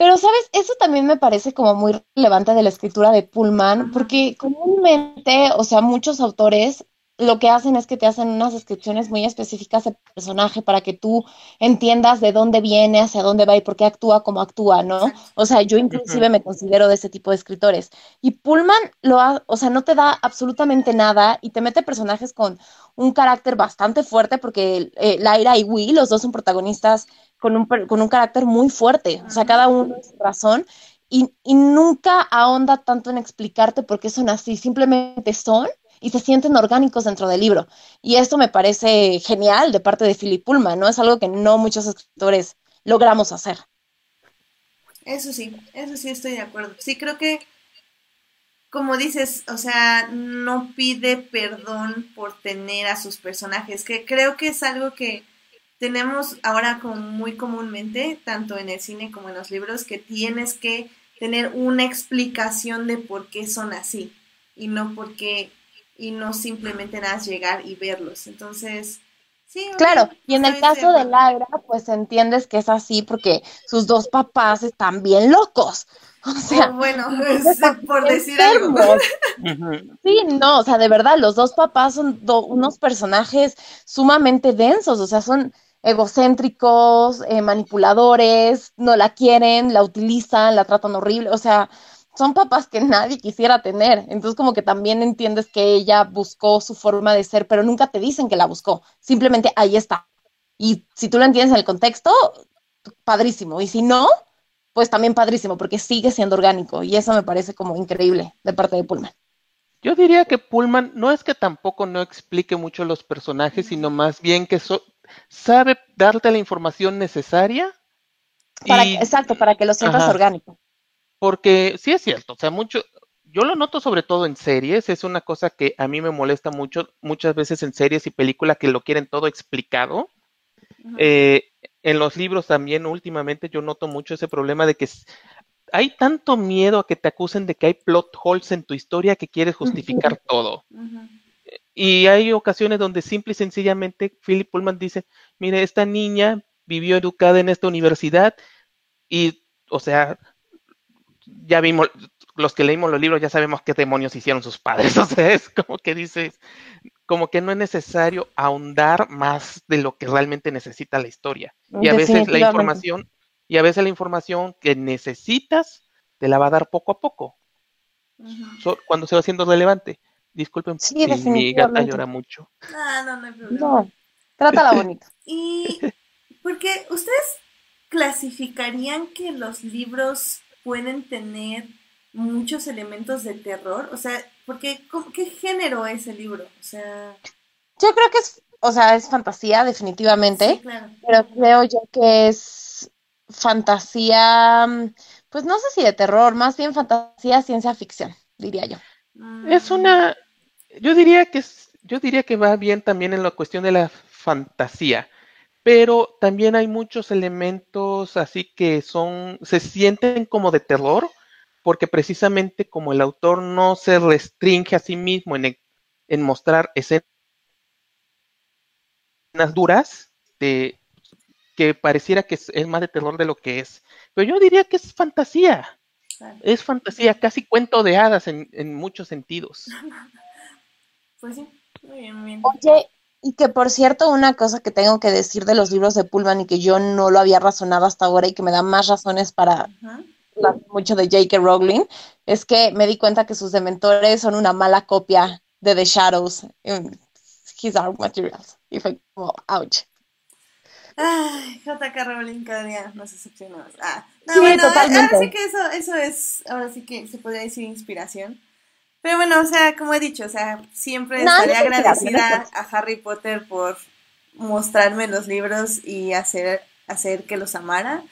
Pero, ¿sabes? Eso también me parece como muy relevante de la escritura de Pullman, porque comúnmente, o sea, muchos autores lo que hacen es que te hacen unas descripciones muy específicas del personaje para que tú entiendas de dónde viene, hacia dónde va y por qué actúa como actúa, ¿no? O sea, yo inclusive me considero de ese tipo de escritores. Y Pullman lo ha, o sea, no te da absolutamente nada y te mete personajes con un carácter bastante fuerte porque eh, Lyra y Will, los dos son protagonistas con un, con un carácter muy fuerte, o sea, cada uno es su razón, y, y nunca ahonda tanto en explicarte por qué son así, simplemente son y se sienten orgánicos dentro del libro. Y esto me parece genial de parte de Philip Pullman, ¿no? Es algo que no muchos escritores logramos hacer. Eso sí, eso sí estoy de acuerdo. Sí, creo que, como dices, o sea, no pide perdón por tener a sus personajes, que creo que es algo que tenemos ahora como muy comúnmente, tanto en el cine como en los libros, que tienes que tener una explicación de por qué son así y no porque y no simplemente nada más llegar y verlos. Entonces, sí. Claro, y en el caso de. Lyra, pues entiendes que es así porque sus dos papás están bien locos. O sea, Oh, bueno, por decir algo. Sí, no, o sea, de verdad, los dos papás son do- unos personajes sumamente densos, o sea, son egocéntricos, eh, manipuladores, no la quieren, la utilizan, la tratan horrible, o sea, son papás que nadie quisiera tener. Entonces, como que también entiendes que ella buscó su forma de ser, pero nunca te dicen que la buscó, simplemente ahí está. Y si tú lo entiendes en el contexto, padrísimo, y si no, pues también padrísimo, porque sigue siendo orgánico, y eso me parece como increíble de parte de Pullman. Yo diría que Pullman no es que tampoco no explique mucho los personajes, sino más bien que so- sabe darte la información necesaria. Para, y- exacto, para que lo sientas Ajá. orgánico. Porque sí es cierto, o sea, mucho, yo lo noto sobre todo en series, es una cosa que a mí me molesta mucho, muchas veces en series y películas que lo quieren todo explicado. Eh, en los libros también últimamente yo noto mucho ese problema de que hay tanto miedo a que te acusen de que hay plot holes en tu historia que quieres justificar todo. Y hay ocasiones donde simple y sencillamente Philip Pullman dice, mire, esta niña vivió educada en esta universidad y, o sea, ya vimos, los que leímos los libros ya sabemos qué demonios hicieron sus padres. O sea, es como que dices, como que no es necesario ahondar más de lo que realmente necesita la historia. Y a veces la información, y a veces la información que necesitas te la va a dar poco a poco, so- cuando se va haciendo relevante. Disculpen Sí, si mi gata llora mucho. Ah, no, no hay problema. No, trátala bonito. Y porque ustedes clasificarían que los libros pueden tener muchos elementos de terror, o sea, porque ¿cómo- ¿qué género es el libro? O sea, Yo creo que es, o sea, es fantasía, definitivamente, sí, claro. pero creo yo que es fantasía, mm, pues no sé si de terror, más bien fantasía ciencia ficción, diría yo. Mm, Es una, yo diría que es, yo diría que va bien también en la cuestión de la fantasía, pero también hay muchos elementos así que son, se sienten como de terror, porque precisamente como el autor no se restringe a sí mismo en, en mostrar escenas duras de, que pareciera que es, es más de terror de lo que es. Pero yo diría que es fantasía. Claro. Es fantasía, casi cuento de hadas en, en muchos sentidos. Pues sí, muy bien, muy bien. Oye, y que por cierto, una cosa que tengo que decir de los libros de Pullman y que yo no lo había razonado hasta ahora y que me da más razones para hablar mucho de J.K. Rowling, es que me di cuenta que sus dementores son una mala copia de The Shadows en His Dark Materials. Y fue como, ouch. Ay, JK Rowling cada día nos decepcionamos. Ah, no, Sí, bueno, totalmente. ahora sí que eso, eso es, ahora sí que se podría decir inspiración. Pero bueno, o sea, como he dicho, o sea, siempre No, estaré no agradecida a Harry Potter por mostrarme los libros y hacer, hacer que los amara.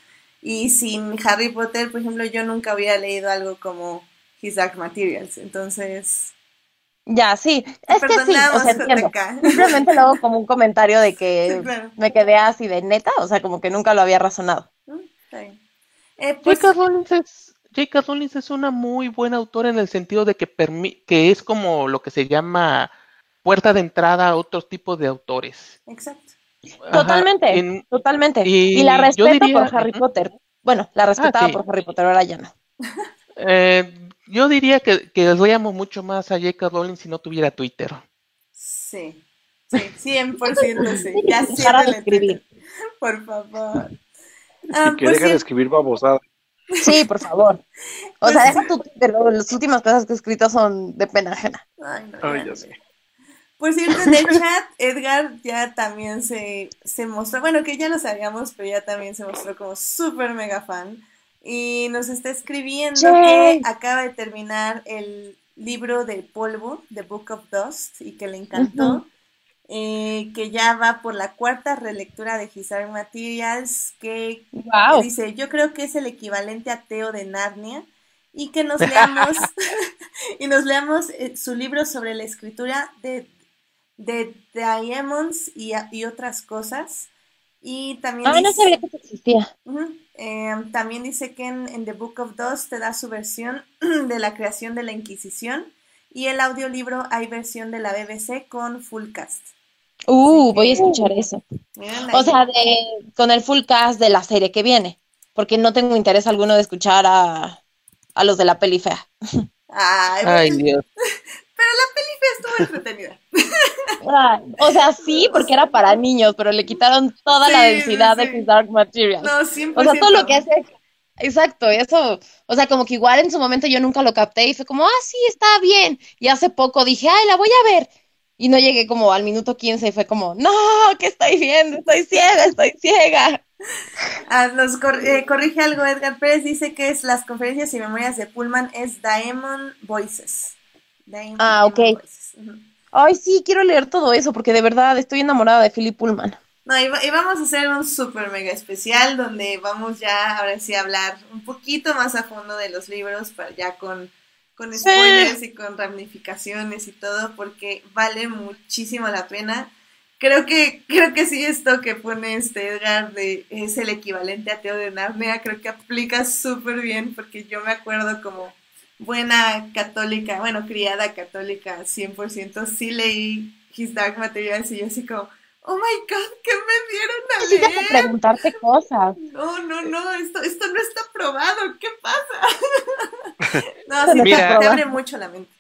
Y sin Harry Potter, por ejemplo, yo nunca hubiera leído algo como His Dark Materials. Entonces, Ya, sí, es que sí, o sea, entiendo. Simplemente luego como un comentario de Sí, que claro. me quedé así de neta, o sea, como que nunca lo había razonado. Mm, Está bien. Eh, pues, J.K. Rowling es, J.K. Rowling es una muy buena autora en el sentido de que, permi- que es como lo que se llama puerta de entrada a otros tipos de autores. exacto. Ajá, Totalmente, en- totalmente. y Y, la yo respeto diría- por Harry. Potter. Bueno, la respetaba sí. por Harry Potter, ahora ya no. eh, yo diría que, que leíamos mucho más a J.K. Rowling si no tuviera Twitter. Sí, sí, 100% sí. Ya ciérrale escribir. Twitter, por favor. Ah, Y que de cier- escribir babosada. Sí, por favor. O Pues sea, sí. deja tu Twitter, las últimas cosas que he escrito son de pena ajena. Ay, no, Ay, ya ya no. sé. Por cierto, en el chat, Edgar ya también se, se mostró, bueno, que ya lo sabíamos, pero ya también se mostró como súper mega fan. Y nos está escribiendo Yay. que acaba de terminar el libro de polvo, The Book of Dust, y que le encantó. Eh, que ya va por la cuarta relectura de His Dark Materials, que Wow. Dice, yo creo que es el equivalente a Teo de Narnia y que nos leamos y nos leamos eh, su libro sobre la escritura de, de Diamonds y, y otras cosas. Y también Ah, no sabía que existía. Eh, también dice que en, en The Book of Dust te da su versión de la creación de la Inquisición y el audiolibro hay versión de la BBC con full cast. Uh, voy a escuchar eso. O sea, de, con el full cast de la serie que viene. Porque no tengo interés alguno de escuchar a, a los de la peli fea. Ay, Dios. pero la peli estuvo entretenida. O sea, sí, porque era para niños, pero le quitaron toda la densidad sí, de. His Dark Materials. No, 100%. O sea, todo lo que hace. Exacto, eso. O sea, como que igual en su momento yo nunca lo capté y fue como, ah, sí, está bien. Y hace poco dije, ay, la voy a ver. Y no llegué como al minuto 15 y fue como, no, ¿qué estoy viendo? Estoy ciega, estoy ciega. Ah, nos cor- eh, corrige algo Edgar Pérez, dice que es las conferencias y memorias de Pullman es Diamond Voices. Diamond- Ah, ok. Diamond Voices. Ay, sí, quiero leer todo eso porque de verdad estoy enamorada de Philip Pullman. No, y vamos a hacer un super mega especial donde vamos ya ahora sí a hablar un poquito más a fondo de los libros, para ya con, con spoilers y con ramificaciones y todo, porque vale muchísimo la pena. Creo que, creo que sí esto que pone este Edgar de es el equivalente a Teo de Narnia, creo que aplica súper bien, porque yo me acuerdo como buena católica, bueno, criada católica 100%, sí leí His Dark Materials y yo así como, oh my god, ¿qué me dieron a Necesitas leer? preguntarte cosas. No, no, no, esto, esto no está probado, ¿qué pasa? no, sí, Mira. te abre mucho la mente.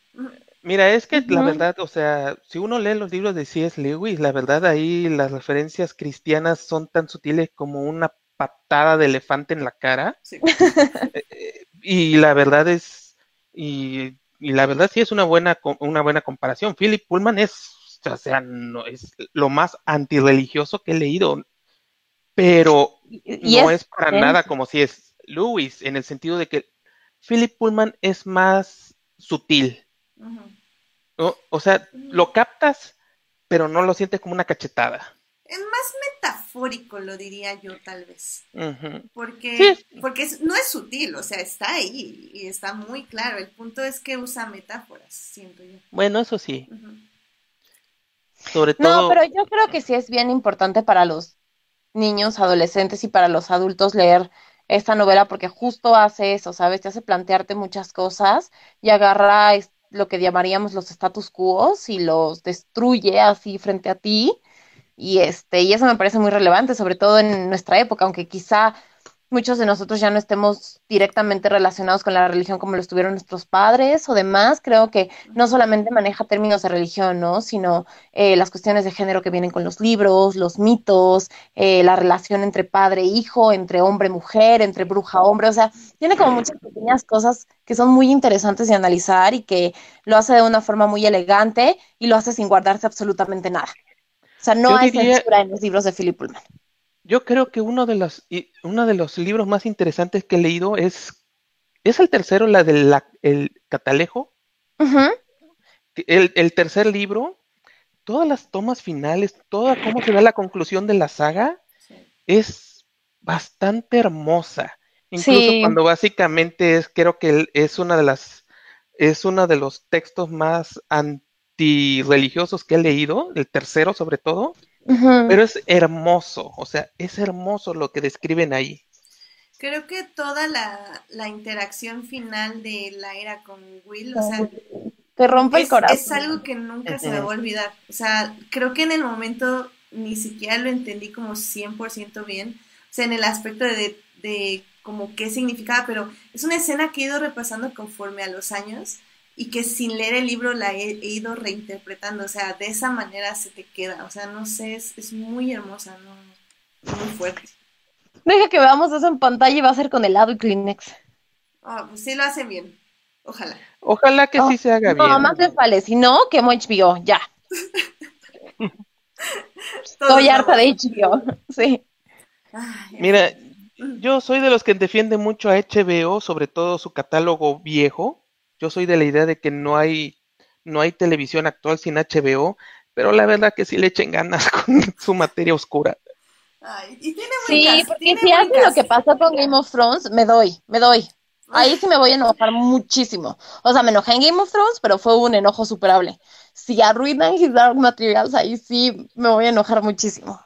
Mira, es que la verdad, o sea, si uno lee los libros de C.S. Lewis, la verdad ahí las referencias cristianas son tan sutiles como una patada de elefante en la cara. Sí. Eh, eh, y la verdad es, y, y la verdad sí es una buena, una buena comparación. Philip Pullman es, o sea, no, es lo más antirreligioso que he leído, pero Y no es es para nada como si es Lewis, en el sentido de que Philip Pullman es más sutil. O sea, lo captas, pero no lo sientes como una cachetada. Es más metafórico, lo diría yo, tal vez. Porque, Sí. porque es- no es sutil, o sea, está ahí y está muy claro. El punto es que usa metáforas, siento yo. Bueno, eso sí. Sobre No, pero yo creo que sí es bien importante para los niños, adolescentes y para los adultos leer esta novela porque justo hace eso, ¿sabes? Te hace plantearte muchas cosas y agarra lo que llamaríamos los status quo y los destruye así frente a ti Y, este, y eso me parece muy relevante, sobre todo en nuestra época, aunque quizá muchos de nosotros ya no estemos directamente relacionados con la religión como lo estuvieron nuestros padres o demás, creo que no solamente maneja términos de religión, ¿no? Sino eh, las cuestiones de género que vienen con los libros, los mitos, eh, la relación entre padre e hijo, entre hombre mujer, entre bruja hombre, o sea, tiene como muchas pequeñas cosas que son muy interesantes de analizar y que lo hace de una forma muy elegante y lo hace sin guardarse absolutamente nada. O sea, no Yo hay diría- censura en los libros de Philip Pullman. Yo creo que uno de los, y uno de los libros más interesantes que he leído es, es el tercero, la del el Catalejo. El, el tercer libro, todas las tomas finales, toda cómo se ve la conclusión de la saga, es bastante hermosa. Incluso Sí. cuando básicamente es, creo que es una de las, es uno de los textos más antirreligiosos que he leído, el tercero sobre todo, Pero es hermoso, o sea, es hermoso lo que describen ahí. Creo que toda la, la interacción final de la era con Will, o sea, Te rompe el es, corazón. es algo que nunca se me va a olvidar. O sea, creo que en el momento ni siquiera lo entendí como 100% bien. O sea, en el aspecto de, de como qué significaba, pero es una escena que he ido repasando conforme a los años y que sin leer el libro la he, he ido reinterpretando. O sea, de esa manera se te queda. O sea, no sé, es, es muy hermosa, ¿no? Muy fuerte. Deja que veamos eso en pantalla y va a ser con helado y Kleenex. Oh, pues sí lo hacen bien. Ojalá. Ojalá que Oh, sí se haga No, bien. más les vale. Si no, quemo HBO. Ya. Estoy harta de HBO. Sí. Ay, Mira, yo soy de los que defiende mucho a HBO, sobre todo su catálogo viejo. Yo soy de la idea de que no hay, no hay televisión actual sin HBO, pero la verdad que sí le echen ganas con su materia oscura. ay, y tiene buen Sí, cast, porque tiene si hacen lo que pasó con Game of Thrones, me doy, me doy. Ahí sí me voy a enojar muchísimo. O sea, me enojé en Game of Thrones, pero fue un enojo superable. Si arruinan His Dark Materials, ahí sí me voy a enojar muchísimo.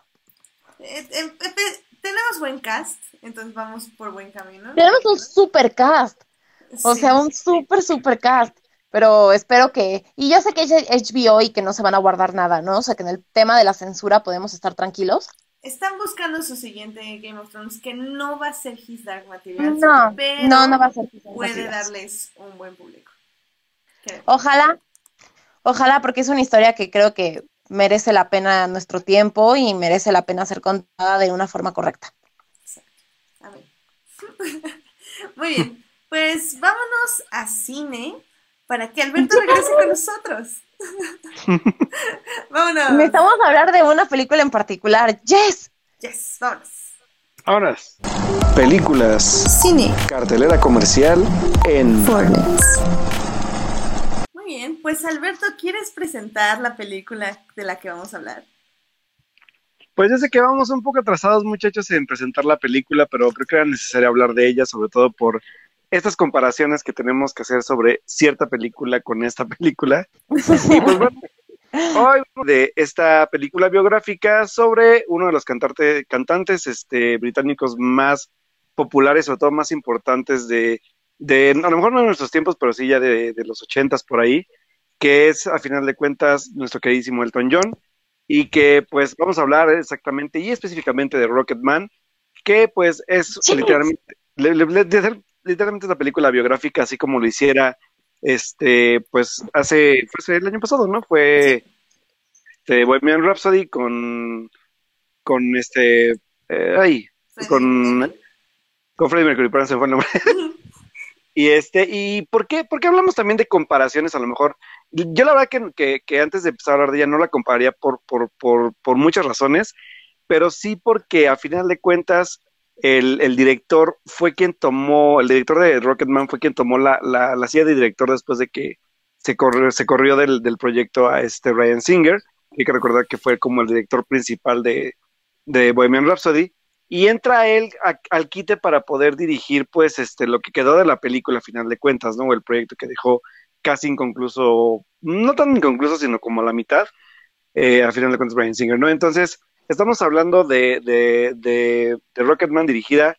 Eh, eh, eh, tenemos buen cast, entonces vamos por buen camino. Tenemos un super cast. O Sí. sea, un super, super cast. Pero espero que. Y yo sé que es HBO y que no se van a guardar nada, ¿no? O sea, que en el tema de la censura podemos estar tranquilos. Están buscando su siguiente Game of Thrones, que no va a ser His Dark Materials, No, pero no, no va a ser. puede darles un buen público. Creo. Ojalá, ojalá, porque es una historia que creo que merece la pena nuestro tiempo y merece la pena ser contada de una forma correcta. Amén. Muy bien, pues vámonos a cine para que Alberto regrese con nosotros. vámonos. Necesitamos hablar de una película en particular. Yes. Yes, vámonos. Ahora, películas, Cine. cartelera comercial en. Muy bien, pues Alberto, ¿quieres presentar la película de la que vamos a hablar? Pues ya sé que vamos un poco atrasados, muchachos, en presentar la película, pero creo que era necesario hablar de ella, sobre todo por estas comparaciones que tenemos que hacer sobre cierta película con esta película. Y pues bueno, hoy de esta película biográfica sobre uno de los cantarte- cantantes este, británicos más populares, sobre todo más importantes de, de, a lo mejor no de nuestros tiempos, pero sí ya de, de los ochentas por ahí, que es a final de cuentas nuestro queridísimo Elton John y que pues vamos a hablar exactamente y específicamente de Rocketman, que pues es Sí. literalmente, le- le- le- de- literalmente la película biográfica, así como lo hiciera este, pues hace, fue el año pasado, ¿no? Fue este, Bohemian Rhapsody con, con este, eh, ay, con, con Freddie Mercury, perdón, se fue el nombre. Y este, ¿y por qué? Porque hablamos también de comparaciones, a lo mejor. Yo la verdad que, que, que antes de empezar a hablar de ella no la compararía por, por, por, por muchas razones, pero sí porque a final de cuentas el, director fue quien tomó, el director de Rocketman fue quien tomó la, la, la silla de director después de que se corrió, se corrió del, del proyecto a este Ryan Singer, hay que recordar que fue como el director principal de, de Bohemian Rhapsody, y entra él al quite para poder dirigir pues este lo que quedó de la película a final de cuentas, ¿no? El proyecto que dejó casi inconcluso, no tan inconcluso, sino como la mitad, eh, final de cuentas Brian Singer, ¿no? Entonces, estamos hablando de, de, de, de Rocketman dirigida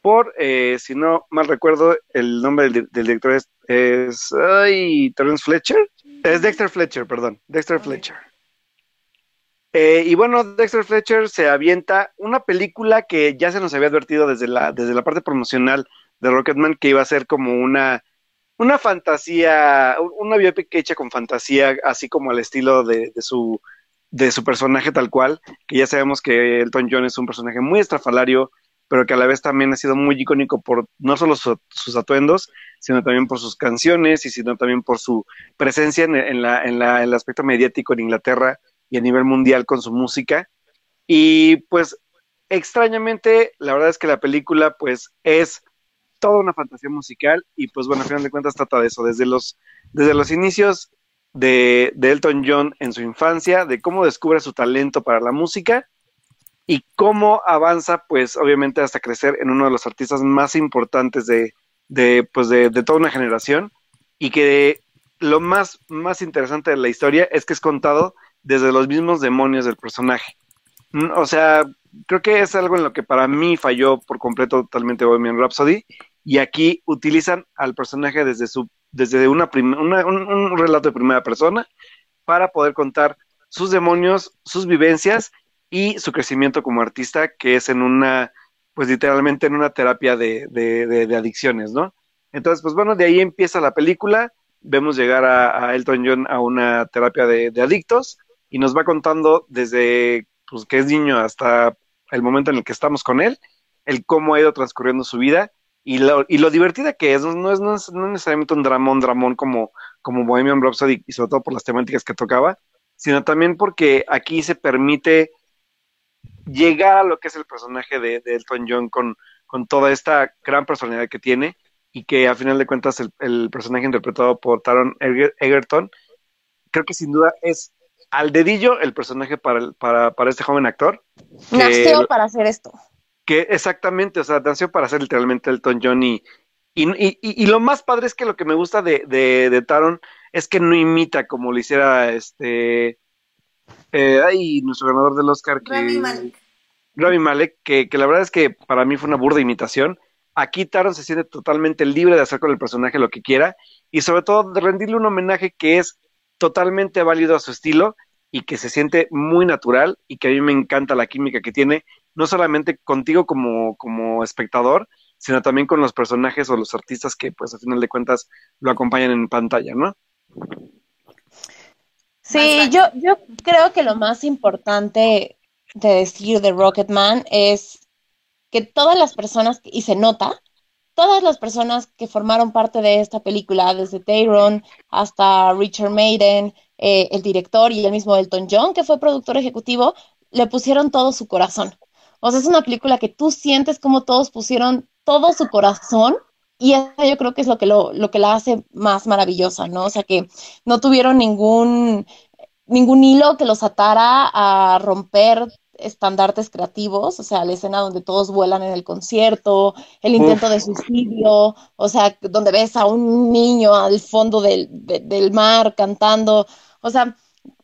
por, eh, si no mal recuerdo, el nombre del, del director es, es ay, Terence Fletcher, es Dexter Fletcher, perdón, Dexter. Fletcher. Eh, y bueno, Dexter Fletcher se avienta una película que ya se nos había advertido desde la, desde la parte promocional de Rocketman que iba a ser como una, una fantasía, una biopic hecha con fantasía, así como al estilo de, de, su, de su personaje tal cual, que ya sabemos que Elton John es un personaje muy estrafalario, pero que a la vez también ha sido muy icónico por no solo su, sus atuendos, sino también por sus canciones y sino también por su presencia en, la, en, la, en el aspecto mediático en Inglaterra y a nivel mundial con su música. Y pues extrañamente, la verdad es que la película pues es toda una fantasía musical y pues bueno, a final de cuentas trata de eso, desde los, desde los inicios de, de Elton John en su infancia, de cómo descubre su talento para la música y cómo avanza pues obviamente hasta crecer en uno de los artistas más importantes de, de pues de, de toda una generación y que lo más, más interesante de la historia es que es contado desde los mismos demonios del personaje. Mm, o sea, creo que es algo en lo que para mí falló por completo totalmente Bohemian Rhapsody. Y aquí utilizan al personaje desde su desde una, una un, relato de primera persona para poder contar sus demonios, sus vivencias y su crecimiento como artista, que es en una, pues literalmente en una terapia de, de adicciones, ¿no? Entonces, pues bueno, de ahí empieza la película, vemos llegar a, a Elton John a una terapia de, adictos y nos va contando desde pues, que es niño hasta el momento en el que estamos con él, el cómo ha ido transcurriendo su vida y lo, y lo divertida que es, no es, no es, no es necesariamente un dramón, dramón como, como Bohemian Rhapsody y sobre todo por las temáticas que tocaba, sino también porque aquí se permite llegar a lo que es el personaje de, de Elton John con, con, toda esta gran personalidad que tiene y que a final de cuentas el, el personaje interpretado por Taron Egerton creo que sin duda es al dedillo el personaje para, el, para, para este joven actor. Nació para hacer esto. Que exactamente, o sea, nació para hacer literalmente Elton John y, y, y, y, lo más padre es que lo que me gusta de, de, de Taron es que no imita como lo hiciera este eh, ay, nuestro ganador del Oscar que Rami Malek, Rami Malek que, que, la verdad es que para mí fue una burda imitación. Aquí Taron se siente totalmente libre de hacer con el personaje lo que quiera y sobre todo de rendirle un homenaje que es totalmente válido a su estilo y que se siente muy natural y que a mí me encanta la química que tiene, no solamente contigo como, como espectador, sino también con los personajes o los artistas que pues a final de cuentas lo acompañan en pantalla, ¿no? Sí, yo, yo creo que lo más importante de decir de Rocketman es que todas las personas, y se nota, todas las personas que formaron parte de esta película, desde Tayron hasta Richard Maiden, eh, el director y el mismo Elton John, que fue productor ejecutivo, le pusieron todo su corazón. O sea, es una película que tú sientes como todos pusieron todo su corazón y eso yo creo que es lo que, lo, lo que la hace más maravillosa, ¿no? O sea, que no tuvieron ningún, ningún hilo que los atara a romper estandartes creativos, o sea, la escena donde todos vuelan en el concierto, el intento Uf. de suicidio, o sea, donde ves a un niño al fondo del, de, del mar cantando, o sea,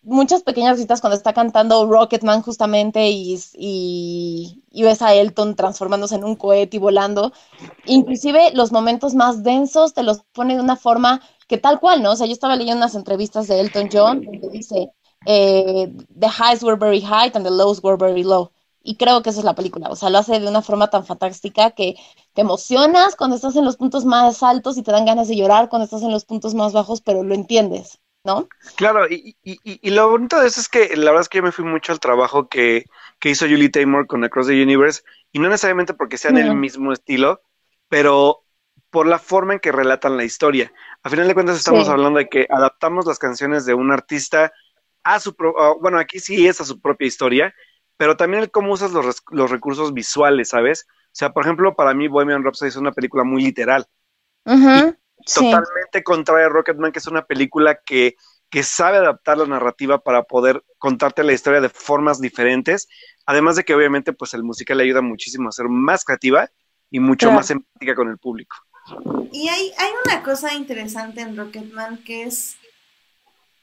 muchas pequeñas citas cuando está cantando Rocketman justamente y, y, y, ves a Elton transformándose en un cohete y volando, inclusive los momentos más densos te los pone de una forma que tal cual, ¿no? O sea, yo estaba leyendo unas entrevistas de Elton John donde dice, eh, the highs were very high and the lows were very low. Y creo que esa es la película, o sea, lo hace de una forma tan fantástica que te emocionas cuando estás en los puntos más altos y te dan ganas de llorar cuando estás en los puntos más bajos, pero lo entiendes, ¿no? Claro, y, y, y lo bonito de eso es que la verdad es que yo me fui mucho al trabajo que, que hizo Julie Taymor con Across the Universe, y no necesariamente porque sean no. el mismo estilo, pero por la forma en que relatan la historia. A final de cuentas estamos sí. hablando de que adaptamos las canciones de un artista a su, pro, bueno, aquí sí es a su propia historia, pero también el cómo usas los, los recursos visuales, ¿sabes? O sea, por ejemplo, para mí Bohemian Rhapsody es una película muy literal. Uh -huh, sí. Totalmente contraria a Rocketman, que es una película que, que sabe adaptar la narrativa para poder contarte la historia de formas diferentes, además de que obviamente pues el musical le ayuda muchísimo a ser más creativa y mucho claro. más empática con el público. Y hay, hay una cosa interesante en Rocketman que es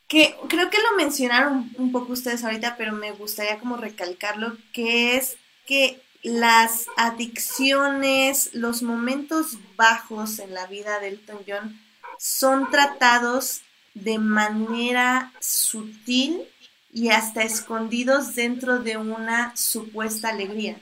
que creo que lo mencionaron un poco ustedes ahorita, pero me gustaría como recalcarlo, que es que las adicciones, los momentos bajos en la vida de Elton John son tratados de manera sutil y hasta escondidos dentro de una supuesta alegría.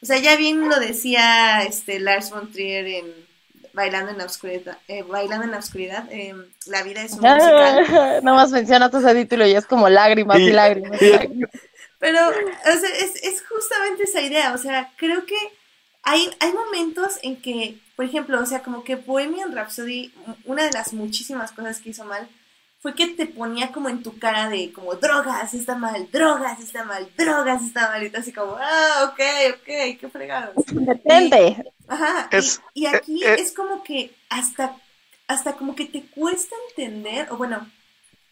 O sea, ya bien lo decía este Lars von Trier en Bailando en la Oscuridad, eh, Bailando en la Oscuridad, eh, la vida es un musical. Nada más mencionas ese título y es como lágrimas y lágrimas. y lágrimas. Pero, o sea, es, es justamente esa idea, o sea, creo que hay, hay momentos en que, por ejemplo, o sea, como que Bohemian Rhapsody, una de las muchísimas cosas que hizo mal fue que te ponía como en tu cara de como drogas está mal, drogas está mal, drogas está mal, y tú así como, ah, ok, ok, qué fregado. Detente. Ajá, Es- y, y aquí eh, eh. es como que hasta, hasta como que te cuesta entender, o bueno,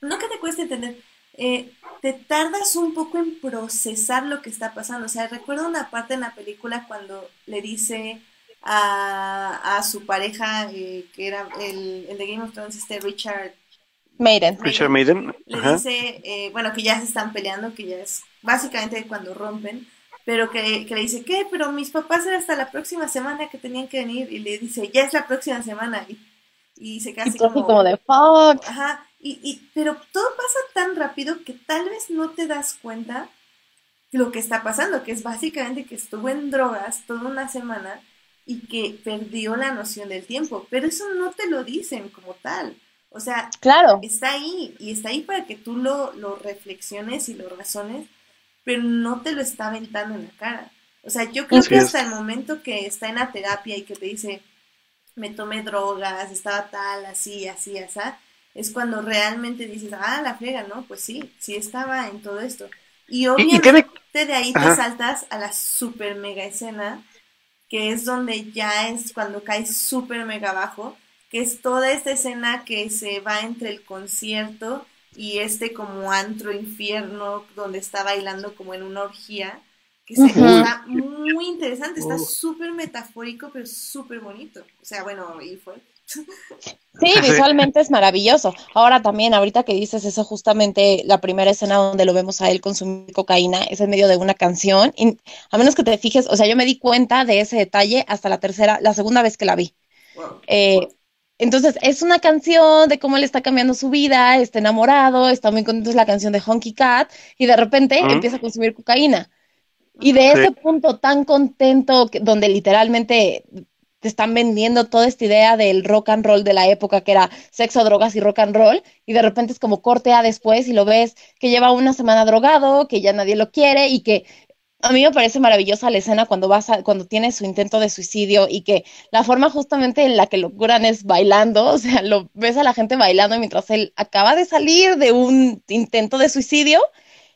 no que te cueste entender, eh, te tardas un poco en procesar lo que está pasando. O sea, recuerdo una parte en la película cuando le dice a, a su pareja, eh, que era el, el de Game of Thrones, este Richard, Maiden. Richard Maiden. le Ajá. dice, eh, bueno, que ya se están peleando, que ya es básicamente cuando rompen, pero que, que le dice, ¿qué? Pero mis papás era hasta la próxima semana que tenían que venir, y le dice, ya es la próxima semana, y, y se queda así como, como de fuck. Ajá, y, y, pero todo pasa tan rápido que tal vez no te das cuenta lo que está pasando, que es básicamente que estuvo en drogas toda una semana y que perdió la noción del tiempo, pero eso no te lo dicen como tal. O sea, Claro. está ahí y está ahí para que tú lo, lo reflexiones y lo razones, pero no te lo está aventando en la cara. O sea, yo creo que hasta el momento que está en la terapia y que te dice, me tomé drogas, estaba tal, así, así, así, es cuando realmente dices, ah, la frega, ¿no? Pues sí, sí estaba en todo esto. Y obviamente de ahí te saltas a la super mega escena, que es donde ya es cuando caes super mega abajo, que es toda esta escena que se va entre el concierto y este como antro infierno donde está bailando como en una orgía, que se, está muy interesante, está Uf. súper metafórico, pero súper bonito. O sea, bueno, y fue. Sí, visualmente es maravilloso. Ahora también, ahorita que dices eso, justamente la primera escena donde lo vemos a él consumir cocaína es en medio de una canción. Y a menos que te fijes, o sea, yo me di cuenta de ese detalle hasta la tercera, la segunda vez que la vi. Wow. Eh, entonces, es una canción de cómo le está cambiando su vida, está enamorado, está muy contento, es la canción de Honky Cat, y de repente Ujú. empieza a consumir cocaína. Y de Sí. ese punto tan contento, que- donde literalmente te están vendiendo toda esta idea del rock and roll de la época, que era sexo, drogas y rock and roll, y de repente es como corte a después y lo ves que lleva una semana drogado, que ya nadie lo quiere y que a mí me parece maravillosa la escena cuando vas a, cuando tiene su intento de suicidio y que la forma justamente en la que lo curan es bailando, o sea, lo ves a la gente bailando mientras él acaba de salir de un intento de suicidio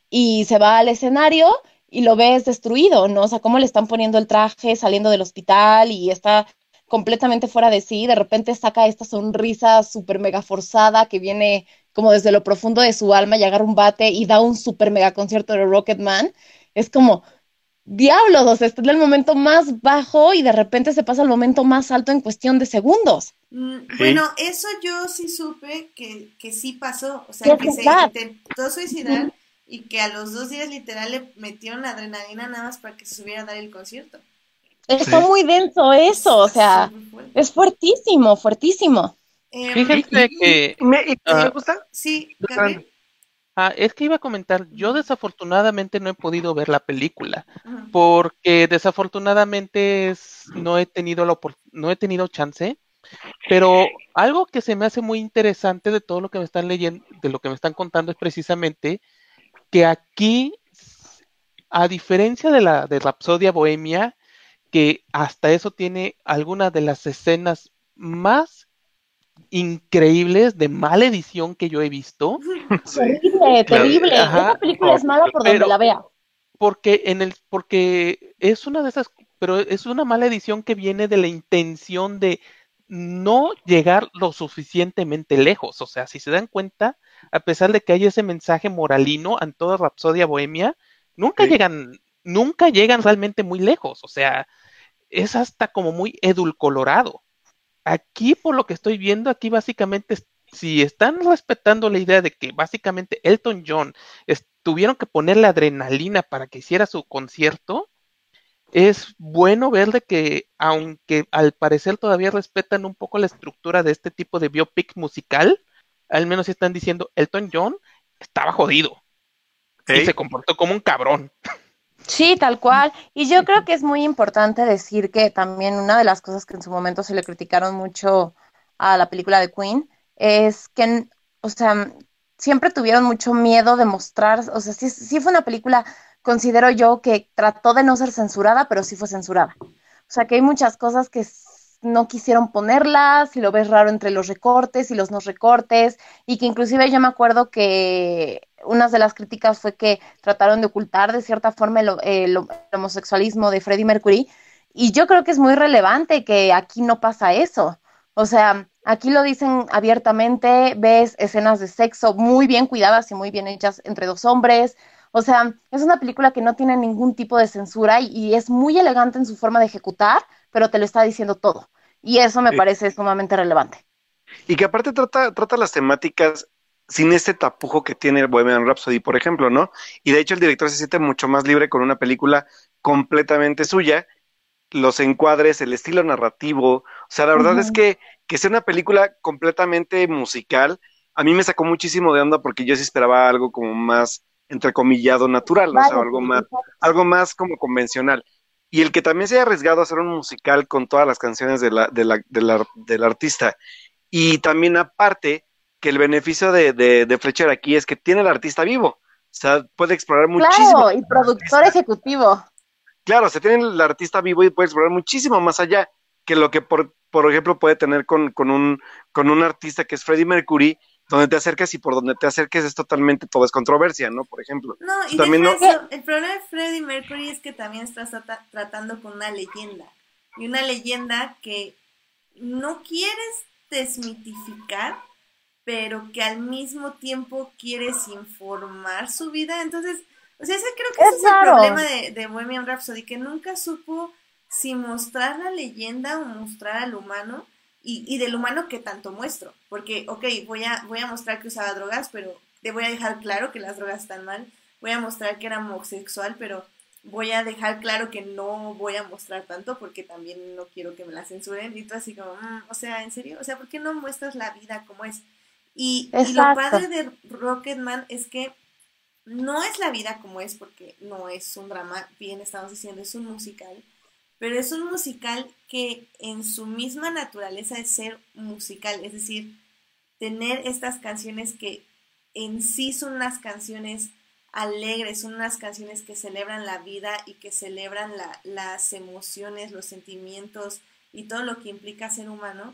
y se va al escenario y lo ves destruido, ¿no? O sea, cómo le están poniendo el traje saliendo del hospital y está completamente fuera de sí, de repente saca esta sonrisa súper mega forzada que viene como desde lo profundo de su alma y agarra un bate y da un súper mega concierto de Rocketman. Es como, diablos, o sea, está en el momento más bajo y de repente se pasa al momento más alto en cuestión de segundos. Mm, Sí. Bueno, eso yo sí supe que, que sí pasó, o sea, ¿Qué que se intentó suicidar y que a los dos días literal le metieron adrenalina nada más para que se subiera a dar el concierto. Está Sí. muy denso eso, o sea, es fuertísimo, fuertísimo. Em, Fíjense que me, y- Ah. me gusta. Sí, ah, es que iba a comentar, yo desafortunadamente no he podido ver la película porque desafortunadamente es- no he tenido la no he tenido chance, pero algo que se me hace muy interesante de todo lo que me están leyendo, de lo que me están contando es precisamente que aquí, a diferencia de la de Rapsodia Bohemia, que hasta eso tiene algunas de las escenas más increíbles de mala edición que yo he visto, Terrible, Claro, terrible. ajá. Esa película es mala por donde Pero- la vea. porque en el porque es una de esas pero es una mala edición que viene de la intención de no llegar lo suficientemente lejos o sea si se dan cuenta a pesar de que hay ese mensaje moralino en toda Rapsodia Bohemia nunca Sí. llegan nunca llegan realmente muy lejos o sea es hasta como muy edulcolorado aquí por lo que estoy viendo aquí básicamente si están respetando la idea de que básicamente Elton John tuvieron que ponerle adrenalina para que hiciera su concierto, es bueno ver de que, aunque al parecer todavía respetan un poco la estructura de este tipo de biopic musical, al menos están diciendo Elton John estaba jodido. Y se comportó como un cabrón. Sí, tal cual. Y yo creo que es muy importante decir que también una de las cosas que en su momento se le criticaron mucho a la película de Queen es que, o sea, siempre tuvieron mucho miedo de mostrar, o sea, sí, sí fue una película, considero yo, que trató de no ser censurada, pero sí fue censurada. O sea, que hay muchas cosas que no quisieron ponerlas, y lo ves raro entre los recortes y los no recortes, y que inclusive yo me acuerdo que una de las críticas fue que trataron de ocultar de cierta forma el, homosexualismo de Freddie Mercury, y yo creo que es muy relevante que aquí no pasa eso. O sea, aquí lo dicen abiertamente, ves escenas de sexo muy bien cuidadas y muy bien hechas entre dos hombres. O sea, es una película que no tiene ningún tipo de censura y es muy elegante en su forma de ejecutar, pero te lo está diciendo todo. Y eso me parece sumamente relevante. Y que aparte trata, trata las temáticas sin este tapujo que tiene Bohemian Rhapsody, por ejemplo, ¿no? Y de hecho el director se siente mucho más libre con una película completamente suya, los encuadres, el estilo narrativo, o sea, la verdad es que que sea una película completamente musical, a mí me sacó muchísimo de onda porque yo sí esperaba algo como más entrecomillado natural, ¿no? o sea, algo más, algo más como convencional. Y el que también se haya arriesgado a hacer un musical con todas las canciones de la, de la, del artista. Y también aparte, que el beneficio de, de, Fletcher aquí es que tiene el artista vivo. O sea, puede explorar muchísimo. Claro, y productor ejecutivo. Claro, se tiene el artista vivo y puede explorar muchísimo más allá que lo que, por, por ejemplo, puede tener con, con, un, con un artista que es Freddie Mercury, donde te acercas y por donde te acerques es totalmente todo es controversia, ¿no? Por ejemplo. No, y también el problema de Freddie Mercury es que también estás tratando con una leyenda. Y una leyenda que no quieres desmitificar, pero que al mismo tiempo quieres informar su vida. Entonces, o sea, ese creo que es ese es el problema de, de Bohemian Rhapsody, que nunca supo si mostrar la leyenda o mostrar al humano y, y, del humano que tanto muestro. Porque, ok, voy a, voy a mostrar que usaba drogas, pero te voy a dejar claro que las drogas están mal. Voy a mostrar que era homosexual, pero voy a dejar claro que no voy a mostrar tanto porque también no quiero que me la censuren. Y tú así como, mm, o sea, ¿en serio? O sea, ¿por qué no muestras la vida como es? Y, y, lo padre de Rocketman es que no es la vida como es porque no es un drama, bien estamos diciendo, es un musical pero es un musical que en su misma naturaleza es ser musical, es decir, tener estas canciones que en sí son unas canciones alegres, son unas canciones que celebran la vida y que celebran las emociones, los sentimientos y todo lo que implica ser humano,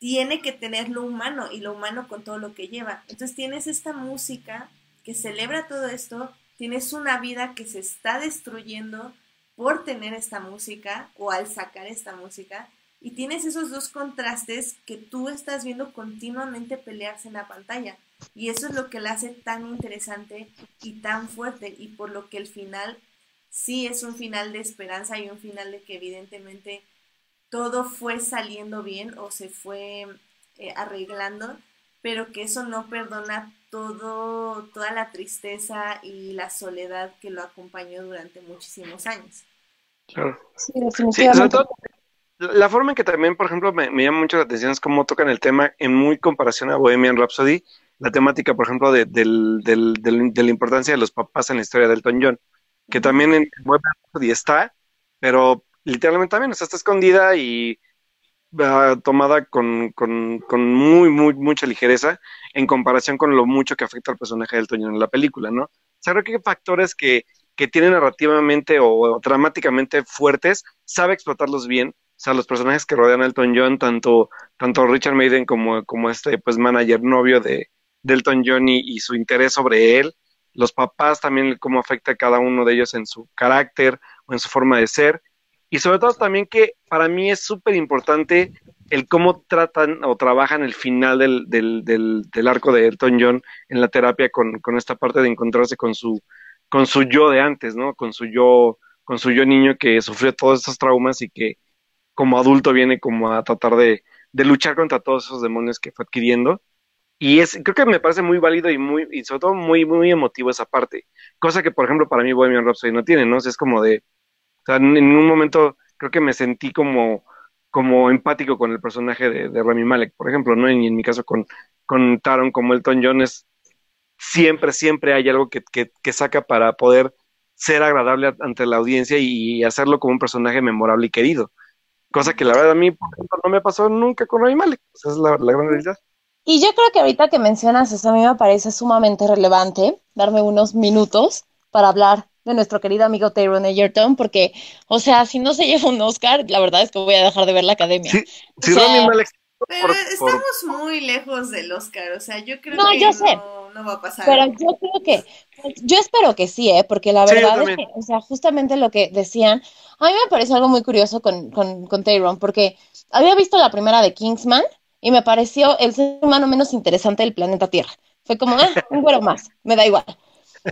tiene que tener lo humano y lo humano con todo lo que lleva. Entonces tienes esta música que celebra todo esto, tienes una vida que se está destruyendo, por tener esta música o al sacar esta música y tienes esos dos contrastes que tú estás viendo continuamente pelearse en la pantalla y eso es lo que la hace tan interesante y tan fuerte y por lo que el final sí es un final de esperanza y un final de que evidentemente todo fue saliendo bien o se fue eh, arreglando, pero que eso no perdona todo, toda la tristeza y la soledad que lo acompañó durante muchísimos años. Claro. Sí, definitivamente. la forma en que también, por ejemplo, me, llama mucho la atención es cómo tocan el tema en muy comparación a Bohemian Rhapsody, la temática, por ejemplo, de, del, del, de la importancia de los papás en la historia de Elton John, que también en Bohemian Rhapsody está, pero literalmente también, está escondida y uh, tomada con, con, con, muy, muy, mucha ligereza en comparación con lo mucho que afecta al personaje de Elton John en la película, ¿no? O creo que hay factores que que tiene narrativamente o, dramáticamente fuertes, sabe explotarlos bien. O sea, los personajes que rodean a Elton John, tanto, tanto Richard Maiden como, como este pues manager novio de, Elton John y, su interés sobre él, los papás también, cómo afecta a cada uno de ellos en su carácter o en su forma de ser. Y sobre todo también que para mí es súper importante el cómo tratan o trabajan el final del, del, del, arco de Elton John en la terapia con, con esta parte de encontrarse con su, con su yo de antes, ¿no? Con su yo, con su yo niño que sufrió todos estos traumas y que como adulto viene como a tratar de, de luchar contra todos esos demonios que fue adquiriendo. Y es, creo que me parece muy válido y muy, y sobre todo muy, muy emotivo esa parte. Cosa que, por ejemplo, para mí Bohemian Rhapsody no tiene, ¿no? es como de, o sea, en, un momento creo que me sentí como, como empático con el personaje de, Rami Malek, por ejemplo, ¿no? Y en mi caso con, con Taron como Elton John es siempre, siempre hay algo que, que, que saca para poder ser agradable ante la audiencia y hacerlo como un personaje memorable y querido. Cosa que la verdad a mí por ejemplo, no me pasó nunca con Rami Malek. Esa es la, la gran realidad. Y yo creo que ahorita que mencionas eso, a mí me parece sumamente relevante darme unos minutos para hablar de nuestro querido amigo Taron Egerton, porque, o sea, si no se lleva un Oscar, la verdad es que voy a dejar de ver la academia. Sí, sí, O sea, Rami Malek. Pero por- por- estamos muy lejos del Oscar, o sea, yo creo No, que yo no, sé. no va a pasar. Pero yo creo que, yo espero que sí, ¿eh? Porque la Sí, verdad es que, o sea, justamente lo que decían, a mí me parece algo muy curioso con, con, con Tyrone, porque había visto la primera de Kingsman y me pareció el ser humano menos interesante del planeta Tierra. Fue como, ah, un güero más, me da igual.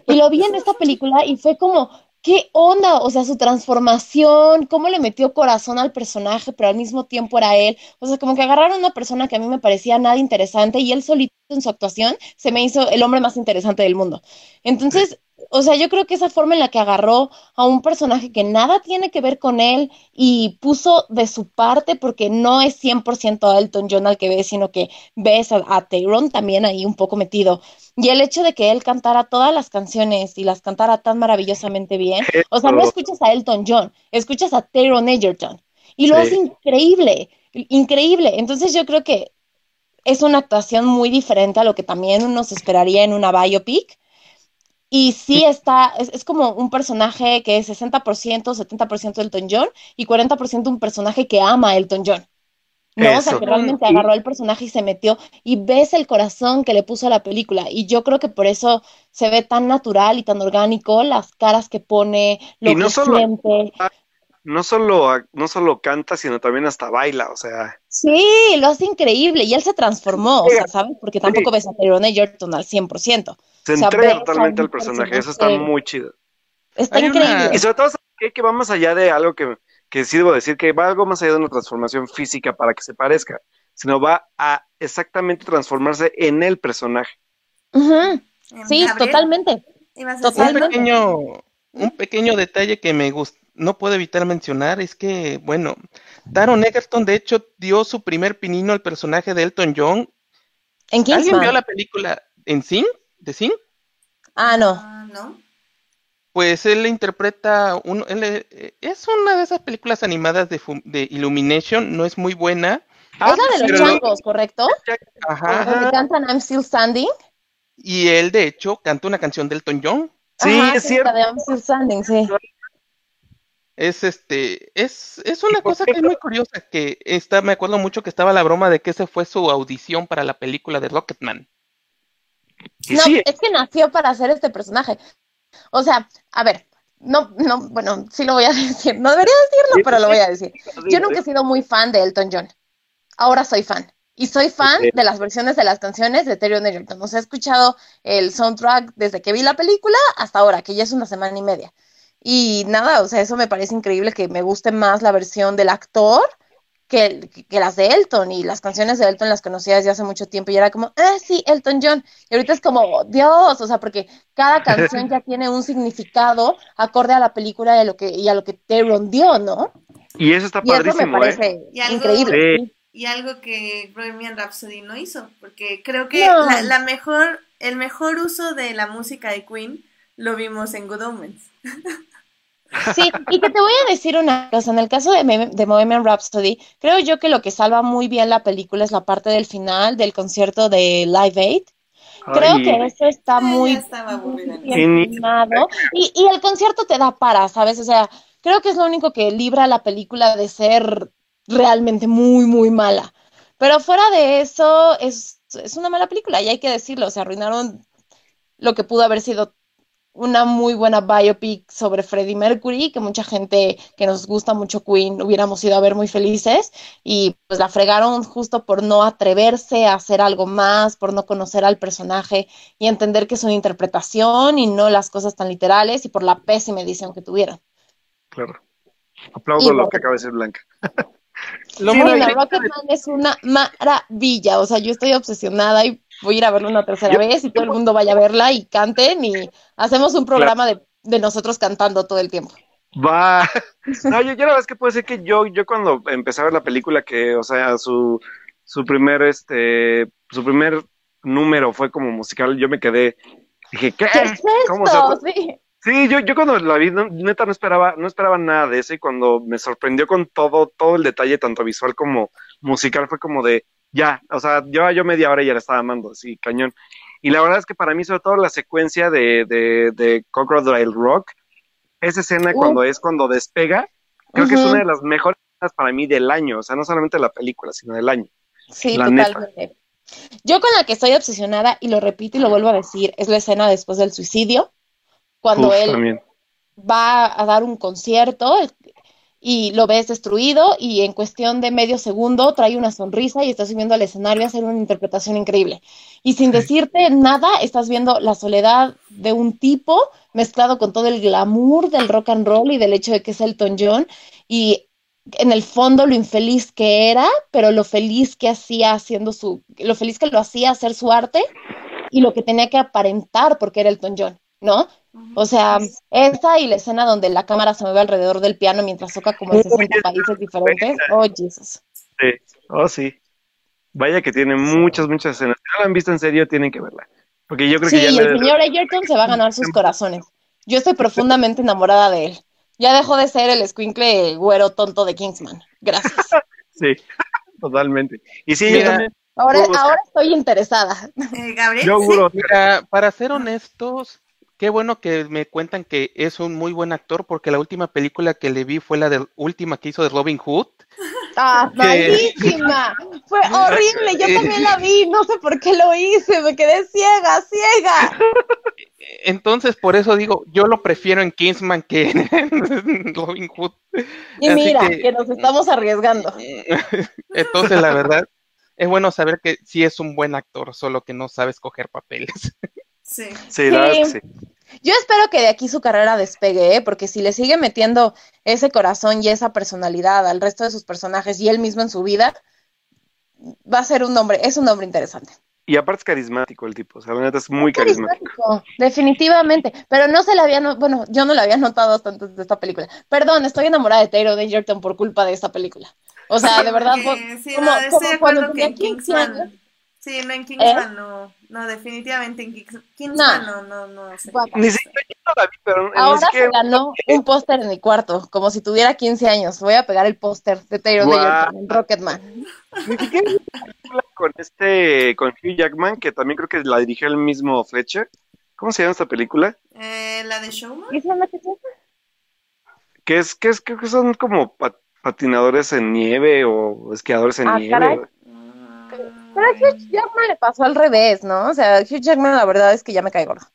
Y lo vi en esta película y fue como, ¿qué onda? O sea, su transformación, cómo le metió corazón al personaje, pero al mismo tiempo era él. O sea, como que agarraron a una persona que a mí me parecía nada interesante y él solito en su actuación se me hizo el hombre más interesante del mundo. Entonces, o sea, yo creo que esa forma en la que agarró a un personaje que nada tiene que ver con él y puso de su parte, porque no es 100% a Elton John al que ves, sino que ves a, a Tyrone también ahí un poco metido. Y el hecho de que él cantara todas las canciones y las cantara tan maravillosamente bien, o sea, no escuchas a Elton John, escuchas a Tyrone Egerton y lo Sí. hace increíble, increíble. Entonces yo creo que es una actuación muy diferente a lo que también uno se esperaría en una biopic. Y sí está, es, es como un personaje que es 60%, 70% Elton John y 40% un personaje que ama a Elton John. ¿no? O sea, que realmente Y- agarró al personaje y se metió y ves el corazón que le puso a la película. Y yo creo que por eso se ve tan natural y tan orgánico, las caras que pone, lo Y no que solo- siente. No solo, no solo canta, sino también hasta baila, o sea, Sí, lo hace increíble y él se transformó, o sea, ¿sabes? Porque tampoco Sí. ves a Tyrone Egerton al 100%. se O sea, entrega totalmente al un personaje, eso está muy chido. Está Hay una- increíble. Y sobre todo, ¿sabes qué? que va más allá de algo que, que sí debo decir, que va algo más allá de una transformación física para que se parezca, sino va a exactamente transformarse en el personaje. Sí, Gabriel, totalmente. ¿ibas a decir Un Totalmente. algo? pequeño, un pequeño detalle que me gust- no puedo evitar mencionar es que, bueno, Taron Egerton de hecho dio su primer pinino al personaje de Elton John. En ¿Alguien Kingsman. vio la película en Sing? ¿De Sing? Ah, no. Ah, ¿no? Pues él interpreta, un, él, eh, es una de esas películas animadas de, de Illumination, no es muy buena. Ah, es la de los changos, ¿correcto? Ajá, Donde cantan I'm Still Standing. y él de hecho canta una canción de Elton John. Sí, Ajá, es sí, cierto. la de I'm Still Standing, sí. Es este, es, es una ¿Y por cosa que es muy curiosa, que está, me acuerdo mucho que estaba la broma de que ese fue su audición para la película de Rocketman. No, sí, es que nació para hacer este personaje. O sea, a ver, no, no, bueno, sí lo voy a decir. No debería decirlo, pero lo voy a decir. Yo nunca he sido muy fan de Elton John. Ahora soy fan. Y soy fan de las versiones de las canciones de Tyrion Egerton. O sea, he escuchado el soundtrack desde que vi la película hasta ahora, que ya es una semana y media. Y nada, o sea, eso me parece increíble que me guste más la versión del actor que, que las de Elton. Y las canciones de Elton las conocía desde hace mucho tiempo y era como, ah, sí, Elton John. Y ahorita es como, Dios, o sea, porque cada canción ya tiene un significado acorde a la película y a lo que, y a lo que Tyrion dio, ¿no? y eso está Y eso me ¿eh? parece Y algo- increíble. Sí. Y algo que Bohemian Rhapsody no hizo, porque creo que No. la, la mejor, el mejor uso de la música de Queen lo vimos en Good Omens. Sí, y que te voy a decir una cosa, en el caso de, de Bohemian Rhapsody, creo yo que lo que salva muy bien la película es la parte del final del concierto de Live Aid. Creo Ay, que eso está Ay, muy bien filmado y, y el concierto te da para, ¿sabes? O sea, creo que es lo único que libra a la película de ser realmente muy, muy mala. Pero fuera de eso, es, es una mala película y hay que decirlo, o sea, arruinaron lo que pudo haber sido una muy buena biopic sobre Freddie Mercury, que mucha gente que nos gusta mucho Queen hubiéramos ido a ver muy felices, y pues la fregaron justo por no atreverse a hacer algo más, por no conocer al personaje y entender que es una interpretación y no las cosas tan literales, y por la pésima edición que tuvieron. Claro. Aplaudo Y lo bueno. que acaba de decir Blanca. Lo Sí, triste- Rocketman es una maravilla, o sea, yo estoy obsesionada y voy a ir a verla una tercera Yo- vez y todo el mundo vaya a verla y canten y hacemos un programa de, de nosotros cantando todo el tiempo. Va. No, yo, yo la verdad es que puedo decir que yo, yo cuando empecé a ver la película, que, o sea, su, su primer, este, su primer número fue como musical, yo me quedé, dije, ¿qué? ¿Qué es ¿Cómo esto? se- Sí. Sí, yo, yo cuando la vi, no- neta no esperaba, no esperaba nada de eso y cuando me sorprendió con todo, todo el detalle, tanto visual como musical, fue como de, ya, o sea, yo, yo media hora ya la estaba amando, sí, cañón. Y la verdad es que para mí, sobre todo la secuencia de, de, de Crocodile Rock, esa escena Uh. cuando es cuando despega, creo que es una de las mejores escenas para mí del año, o sea, no solamente la película, sino del año. Sí, La neta. totalmente. Yo con la que estoy obsesionada, y lo repito y lo vuelvo a decir, es la escena después del suicidio, cuando Uf, él también. va a dar un concierto y lo ves destruido y en cuestión de medio segundo trae una sonrisa y está subiendo al escenario a hacer una interpretación increíble. Y sin decirte nada, estás viendo la soledad de un tipo mezclado con todo el glamour del rock and roll y del hecho de que es Elton John y en el fondo lo infeliz que era, pero lo feliz que hacía haciendo su, lo feliz que lo hacía hacer su arte y lo que tenía que aparentar porque era Elton John, ¿no? O sea, esa y la escena donde la cámara se mueve alrededor del piano mientras toca como en 60 países diferentes. Oh, Jesus. Sí, oh sí. Vaya que tiene muchas, muchas escenas. Si no la han visto en serio, tienen que verla. Porque yo creo Sí, que ya y le- el señor Egerton se va a ganar sus corazones. Yo estoy profundamente enamorada de él. Ya dejó de ser el escuincle güero tonto de Kingsman. Gracias. Sí, totalmente. Y sí, yo Mira, también. Ahora, ahora estoy interesada. Eh, Gabriel, Yo sí. juro. Mira, para ser honestos, qué bueno que me cuentan que es un muy buen actor, porque la última película que le vi fue la de, última que hizo de Robin Hood. ¡Ah, malísima! Fue horrible. Yo también la vi. No sé por qué lo hice. Me quedé ciega, ciega. Entonces, por eso digo, yo lo prefiero en Kingsman que en Robin Hood. Y Así mira, que- que nos estamos arriesgando. Entonces, la verdad, es bueno saber que sí es un buen actor, solo que no sabe escoger papeles. Sí. Sí, la verdad es que sí. Yo espero que de aquí su carrera despegue, ¿eh? porque si le sigue metiendo ese corazón y esa personalidad al resto de sus personajes y él mismo en su vida, va a ser un hombre, es un hombre interesante. Y aparte es carismático el tipo, o sea, la neta es muy carismático. definitivamente, pero no se la había, no- bueno, yo no la había notado hasta antes de esta película. Perdón, estoy enamorada de Taylor Egerton por culpa de esta película. O sea, de verdad, po- sí, como, no, como cuando tenía en 15 años. Sí, no, en Kingsman ¿Eh? no. No, definitivamente en Kings- Kingsman no, no, no. sé. Ni siquiera la vi, pero Ahora siquiera- se ganó un póster en mi cuarto, como si tuviera 15 años. Voy a pegar el póster de Taylor Guau. Egerton en Rocketman. Ni siquiera con este, con Hugh Jackman, que también creo que la dirigió el mismo Fletcher. ¿Cómo se llama esta película? Eh, la de Showman. ¿Y se llama qué se llama? Que es, que es, creo que son como pa- patinadores en nieve o esquiadores en Ah, nieve. caray. Pero a Hugh Jackman le pasó al revés, ¿no? O sea, Hugh Jackman la verdad es que ya me cae gordo.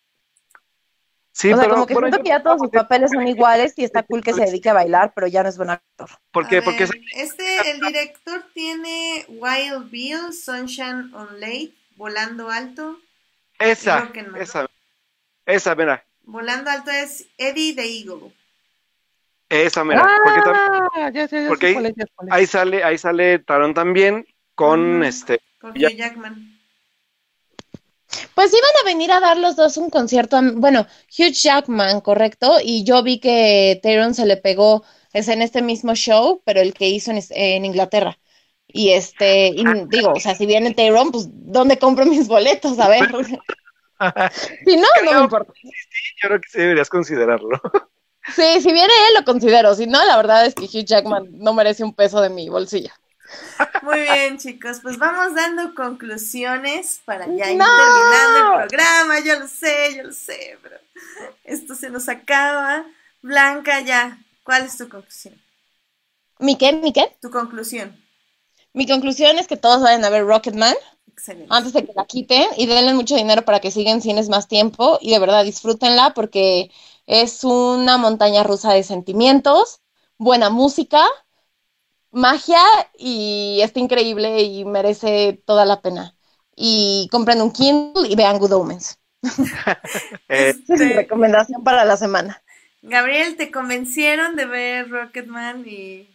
Sí, o sea, pero como que bueno, siento yo- que ya todos sus papeles son iguales y está cool que se dedique a bailar, pero ya no es buen actor. ¿Por qué? Porque este, el director tiene Wild Bill, Sunshine on Lake, Volando Alto. esa, esa, esa, mira, Volando Alto es Eddie the Eagle. esa, mira, porque Ah, ya, ya, ya porque sé ahí- ahí sale, ahí sale Taron también con Ujú. este, Jackman. Pues iban a venir a dar los dos un concierto, a- bueno, Hugh Jackman, correcto, y yo vi que Taron se le pegó, es en este mismo show, pero el que hizo en, es- en Inglaterra. Y este, y digo, o sea, si viene Taron, pues, ¿dónde compro mis boletos? A ver. Si no, no me importa. yo creo que sí deberías considerarlo. Sí, si viene él, lo considero. Si no, la verdad es que Hugh Jackman no merece un peso de mi bolsillo. Muy bien, chicos, pues vamos dando conclusiones para ya ir ¡No! terminando el programa. Yo lo sé, yo lo sé, pero esto se nos acaba. Blanca, ya, ¿cuál es tu conclusión? ¿Mi qué? ¿Mi qué? Tu conclusión. Mi conclusión es que todos vayan a ver Rocketman Excelente. antes de que la quiten y denle mucho dinero para que sigan cines más tiempo y de verdad disfrútenla porque es una montaña rusa de sentimientos, buena música, magia y está increíble y merece toda la pena. Y compren un Kindle y vean Good Omens. Esa es mi Este, recomendación para la semana. Gabriel, ¿te convencieron de ver Rocketman y,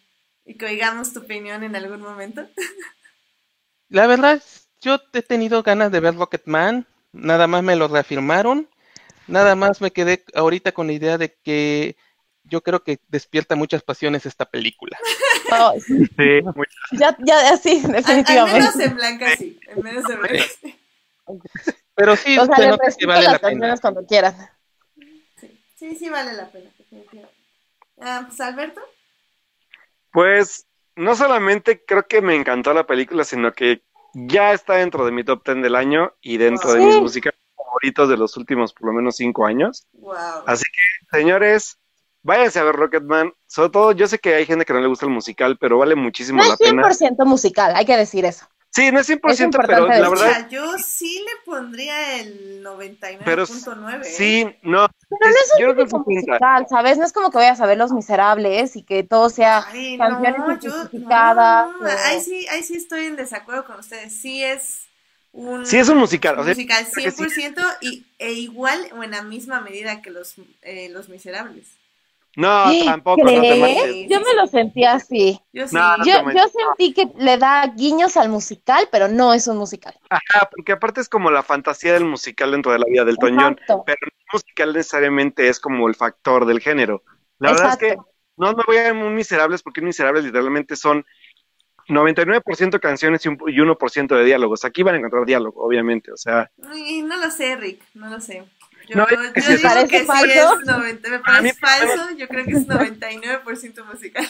y que oigamos tu opinión en algún momento? La verdad, yo he tenido ganas de ver Rocketman, nada más me lo reafirmaron, nada más me quedé ahorita con la idea de que yo creo que despierta muchas pasiones esta película. Ay, sí, muy- ya, ya, sí, Al, al definitivamente. menos en Blanca sí. Al menos en Blanca sí. Pero sí, O sea, se nota que vale las la pena. canciones cuando quieran. Sí, sí, sí vale la pena, definitivamente. Ah, pues Alberto. Pues no solamente creo que me encantó la película, sino que ya está dentro de mi top 10 del año y dentro de Sí. mis musicales favoritos de los últimos por lo menos cinco años. Wow. Así que, señores, váyanse a ver Rocketman. Sobre todo, yo sé que hay gente que no le gusta el musical, pero vale muchísimo No la es pena. 100% musical, hay que decir eso. Sí, no es 100%, Es pero la decir. verdad, Escucha, yo sí le pondría el 99.9. pero ¿eh? sí, no. Pero no es un musical, ¿sabes? No es como que vayas a ver Los Miserables y que todo sea Ay, canciones no, yo, no, o- ahí sí, ahí sí estoy en desacuerdo con ustedes. Sí es un, Sí es un musical, o sea, musical creo que sí. 100% y, e igual o en la misma medida que los, eh, los miserables. No, tampoco, no te. Yo me lo sentí así. Yo sí. No, no Yo, sentí que le da guiños al musical, pero no es un musical. Ajá, porque aparte es como la fantasía del musical dentro de la vida del Toñón, pero el musical necesariamente es como el factor del género. La verdad es que no me voy a un Miserables porque Miserables literalmente son 99% canciones y un- y 1% de diálogos. Aquí van a encontrar diálogo, obviamente, o sea, no lo sé, Rick, no lo sé. Yo, No, yo que digo sí. ¿Parece que sí es 90, me parece falso, yo creo que es 99% musical.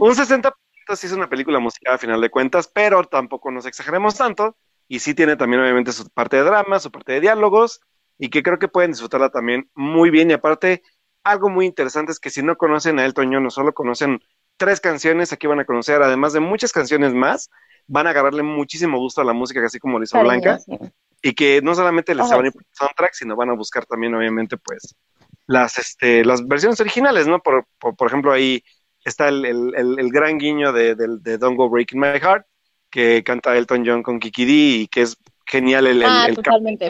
un 60% sí es una película musical a final de cuentas, pero tampoco nos exageremos tanto. Y sí tiene también obviamente su parte de drama, su parte de diálogos, y que creo que pueden disfrutarla también muy bien. Y aparte, algo muy interesante es que si no conocen a Elton John, no solo conocen tres canciones, aquí van a conocer, además de muchas canciones más, van a agarrarle muchísimo gusto a la música, así como lo hizo Cariño, Blanca, sí. Y que no solamente les Ajá, van a ir sí. por el soundtrack, sino van a buscar también, obviamente, pues, las, este, las versiones originales, ¿no? Por, por, por ejemplo, ahí está el, el, el, el gran guiño de, de, de Don't Go Breaking My Heart, que canta Elton John con Kiki D, y que es genial el, el, Ah, totalmente.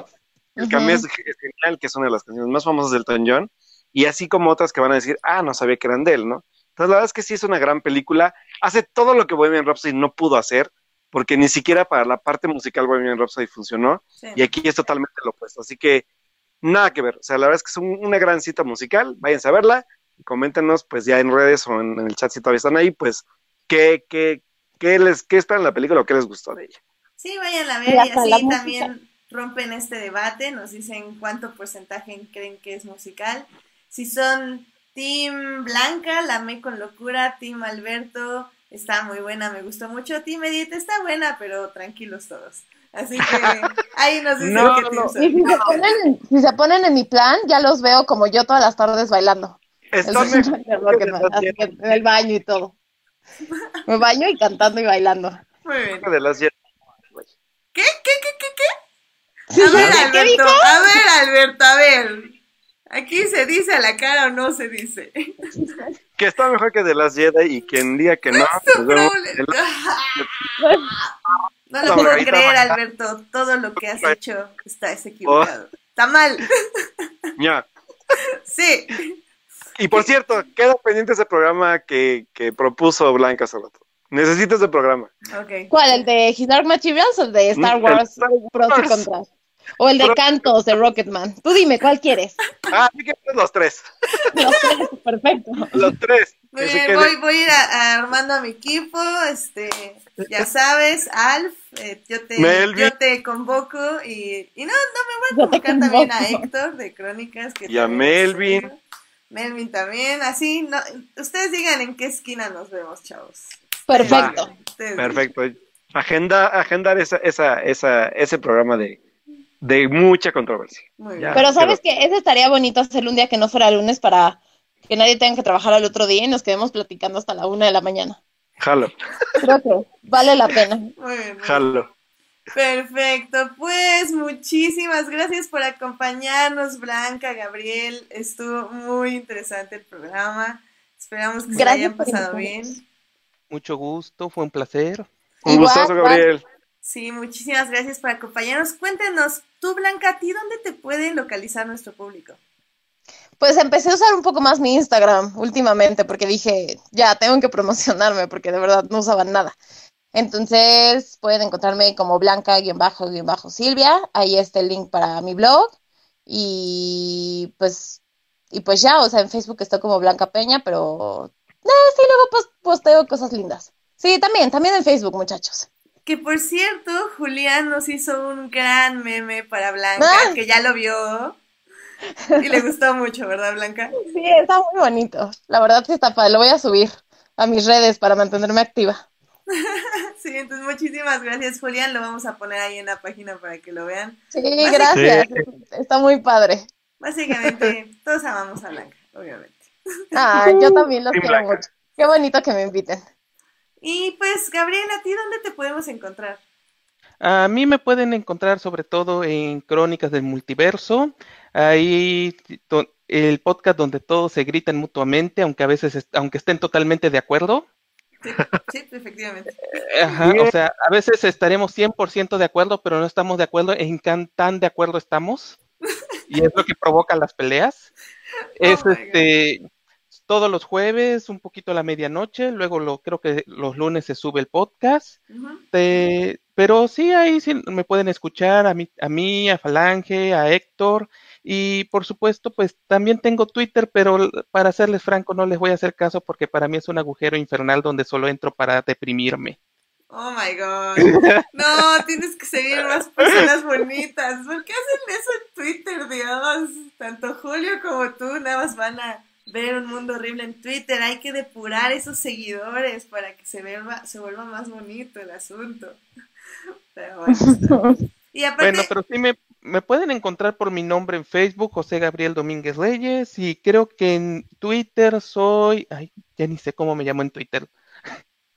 el Ujú. es, es genial, que es una de las canciones más famosas de Elton John, y así como otras que van a decir, ah, no sabía que eran de él, ¿no? Entonces, la verdad es que sí es una gran película, hace todo lo que Bohemian Rhapsody no pudo hacer, porque ni siquiera para la parte musical Bohemian Rhapsody funcionó, Sí. y aquí es totalmente lo opuesto. Así que nada que ver. O sea, la verdad es que es un- una gran cita musical. Váyanse a verla y coméntenos, pues ya en redes o en, en el chat si todavía están ahí, pues qué, qué, qué les, qué esperan la película o qué les gustó de ella. Sí, vayan a ver y así también rompen este debate, nos dicen cuánto porcentaje creen que es musical. Si son Team Blanca, la amé con locura, Team Alberto, está muy buena, me gustó mucho, Team Edith está buena, pero tranquilos todos. Así que ahí nos dicen No, qué no, si se, ponen en, si se ponen en mi plan, ya los veo como yo todas las tardes bailando. Que en el baño y todo. Me baño y cantando y bailando. Muy bien. de las Jet- ¿Qué? ¿Qué? ¿Qué? ¿Qué? ¿Qué? A ver, ¿Qué Alberto, a ver, Alberto, a ver. Aquí se dice a la cara o no se dice. que está mejor que de las Jedi y quien diga que no, vemos problema. el- No La lo puedo creer. Alberto. Todo lo que has hecho está es equivocado. Está mal. Ya. Sí. Y por cierto, queda pendiente ese programa que, que propuso Blanca hace rato. Necesito ese programa. ¿Cuál? ¿El de His Dark Materials o el de Star El Wars Star Pros y Wars. Contras? O el de Cantos de Rocketman. Tú dime, ¿cuál quieres? Ah, así que los tres. Los tres, perfecto. Los tres. Muy bien, voy, voy a ir a- a armando a mi equipo. Este, ya sabes, Alf, eh, yo, te, Melvin. yo te convoco y, y no, no me voy a convocar también a. Héctor de Crónicas. Que Y a Melvin. Melvin también, así, no, ustedes digan en qué esquina nos vemos, chavos. Perfecto. Ustedes Perfecto. Agenda, agendar esa, esa, esa, ese programa de, de mucha controversia. Muy bien. Pero sabes que ese estaría bonito hacerlo un día que no fuera lunes para que nadie tenga que trabajar al otro día y nos quedemos platicando hasta la una de la mañana. Jalo, Creo que vale la pena. Muy bien, jalo. Perfecto, pues muchísimas gracias por acompañarnos, Blanca, Gabriel. Estuvo muy interesante el programa. Esperamos que se Gracias hayan por pasado invitarnos. bien. Mucho gusto, fue un placer. Un gustazo. Gabriel. Sí, muchísimas gracias por acompañarnos. Cuéntenos, tú, Blanca, ¿a ti dónde te puede localizar nuestro público? Pues empecé a usar un poco más mi Instagram últimamente porque dije, ya, tengo que promocionarme porque de verdad no usaban nada. Entonces pueden encontrarme como blanca-silvia, ahí está el link para mi blog y pues, y pues ya, o sea, en Facebook estoy como Blanca Peña, pero eh, sí, luego posteo cosas lindas. Sí, también, también en Facebook, muchachos. Que por cierto, Julián nos hizo un gran meme para Blanca, Ah. que ya lo vio. Y le gustó mucho, ¿verdad, Blanca? Sí, está muy bonito. La verdad sí está padre. Lo voy a subir a mis redes para mantenerme activa. Sí, entonces muchísimas gracias, Julián. Lo vamos a poner ahí en la página para que lo vean. Sí, gracias. Está muy padre. Básicamente, todos amamos a Blanca, obviamente. Ah, yo también los quiero Blanca. mucho. Qué bonito que me inviten. Y pues, Gabriel, ¿a ti dónde te podemos encontrar? A mí me pueden encontrar sobre todo en Crónicas del Multiverso, ahí el podcast donde todos se gritan mutuamente, aunque a veces, est- aunque estén totalmente de acuerdo. Sí, sí, efectivamente. Ajá, Bien. o sea, a veces estaremos 100% de acuerdo, pero no estamos de acuerdo en qué tan de acuerdo estamos. Y es lo que provoca las peleas. Es Oh God. este todos los jueves, un poquito a la medianoche, luego lo creo que los lunes se sube el podcast. Te- pero sí, ahí sí me pueden escuchar a mí, a mí, a Falange, a Héctor. Y por supuesto, pues también tengo Twitter, pero para serles franco, no les voy a hacer caso porque para mí es un agujero infernal donde solo entro para deprimirme. Oh my god. No, tienes que seguir más personas bonitas. ¿Por qué hacen eso en Twitter, Dios? Tanto Julio como tú nada más van a ver un mundo horrible en Twitter. Hay que depurar esos seguidores para que se vuelva, se vuelva más bonito el asunto. Pero bueno. Y aparte, Bueno, pero sí me, me pueden encontrar por mi nombre en Facebook, José Gabriel Domínguez Reyes, y creo que en Twitter soy, ay, ya ni sé cómo me llamo en Twitter,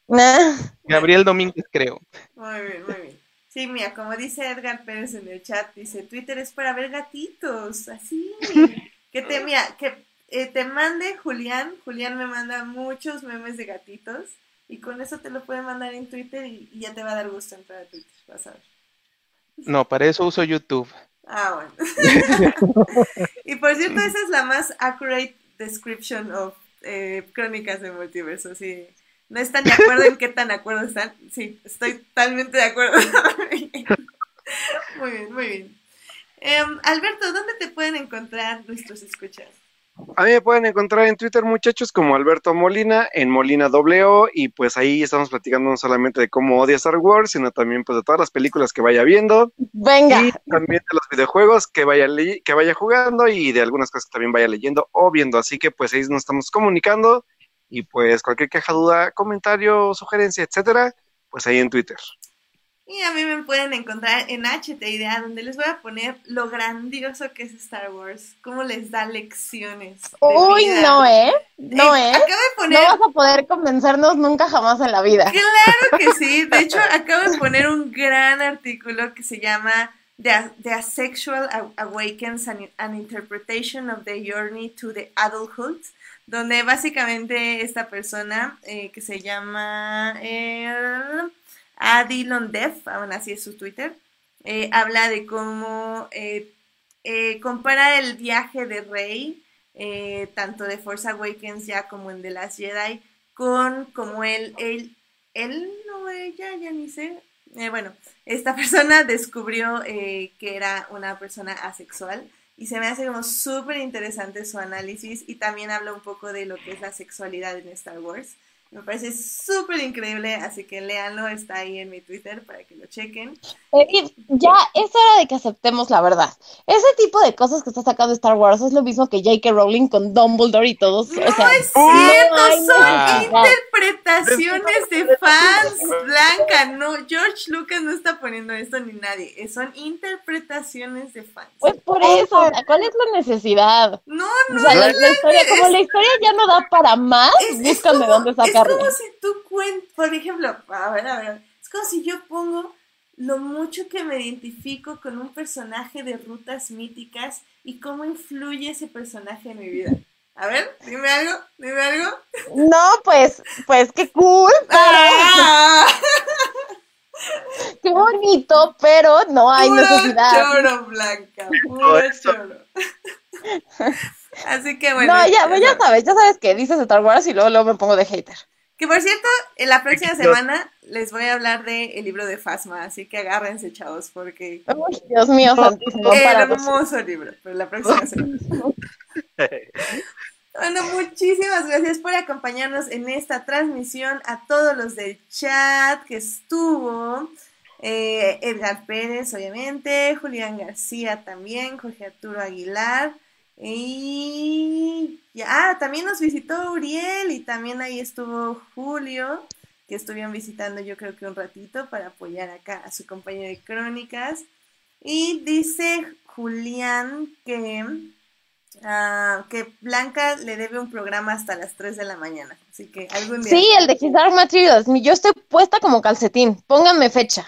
Nah. Gabriel Domínguez creo. Muy bien, muy bien. Sí, mira, como dice Edgar Pérez en el chat, dice, Twitter es para ver gatitos, así. Que te, mira, que eh, te mande Julián, Julián me manda muchos memes de gatitos y con eso te lo puede mandar en Twitter y, y ya te va a dar gusto entrar a Twitter, vas a ver. No, para eso uso YouTube. Ah, bueno. y por cierto, esa es la más accurate description of eh, Crónicas de Multiverso, sí. ¿No están de acuerdo en qué tan de acuerdo están? Sí, estoy totalmente de acuerdo. muy bien, muy bien. Em, Alberto, ¿dónde te pueden encontrar nuestros escuchas? A mí me pueden encontrar en Twitter, muchachos, como Alberto Molina, en Molina W, y pues ahí estamos platicando no solamente de cómo odia Star Wars, sino también pues de todas las películas que vaya viendo, Venga. y también de los videojuegos que vaya, que vaya jugando, y de algunas cosas que también vaya leyendo o viendo. Así que pues ahí nos estamos comunicando, y pues cualquier queja, duda, comentario, sugerencia, etcétera, pues ahí en Twitter. Y a mí me pueden encontrar en HT Idea, donde les voy a poner lo grandioso que es Star Wars, cómo les da lecciones. Uy, vida. no, ¿eh? No, Eh, ¿eh? Acabo de No poner vas a poder convencernos nunca jamás en la vida. Claro que sí. De hecho, acabo de poner un gran artículo que se llama The, the Asexual Awakens an, an Interpretation of the Journey to the Adulthood, donde básicamente esta persona eh, que se llama eh, Adilon Def, aún así es su Twitter, eh, habla de cómo eh, eh, compara el viaje de Rey, tanto de Force Awakens ya como en The Last Jedi, con como él, él, él no ella, ya ni sé. Bueno, esta persona descubrió que era una persona asexual y se me hace como súper interesante su análisis y también habla un poco de lo que es la sexualidad en Star Wars. Me parece súper increíble, así que léanlo, está ahí en mi Twitter para que lo chequen. Eh, ya es hora de que aceptemos la verdad. Ese tipo de cosas que está sacando Star Wars es lo mismo que J.K. Rowling con Dumbledore y todos. No o sea, es cierto, son necesidad. interpretaciones de fans, Blanca, no, George Lucas no está poniendo esto ni nadie, eh, son interpretaciones de fans. Pues por eso, o sea, ¿cuál es la necesidad? No, O no, sea, la, no, la historia, es- como la historia ya no da para más, es, es buscan de como, es como si tú cuentas, por ejemplo, a ver, a ver, es como si yo pongo lo mucho que me identifico con un personaje de rutas míticas y cómo influye ese personaje en mi vida. A ver, dime algo, dime algo. No, pues, pues qué cool, ¡Ah! qué bonito, pero no hay Puro necesidad. choro, Blanca, puro choro. Así que bueno. no, ya, ya ya sabes. ya sabes que dices Star Wars y luego, luego me pongo de hater. Que por cierto, en la próxima semana les voy a hablar del el libro de Fasma, así que agárrense, chavos, porque Uy, Dios mío, santísimo, hermoso libro, pero la próxima semana. Bueno, Bueno, muchísimas gracias por acompañarnos en esta transmisión, a todos los del chat que estuvo. Eh, Edgar Pérez, obviamente, Julián García también, Jorge Arturo Aguilar. Y ya, ah, también nos visitó Uriel y también ahí estuvo Julio, que estuvieron visitando yo creo que un ratito para apoyar acá a su compañero de crónicas. Y dice Julián que, ah, que Blanca le debe un programa hasta las 3 de la mañana. Así que algún día. Sí, el de His Dark Materials. Yo estoy puesta como calcetín. Pónganme fecha.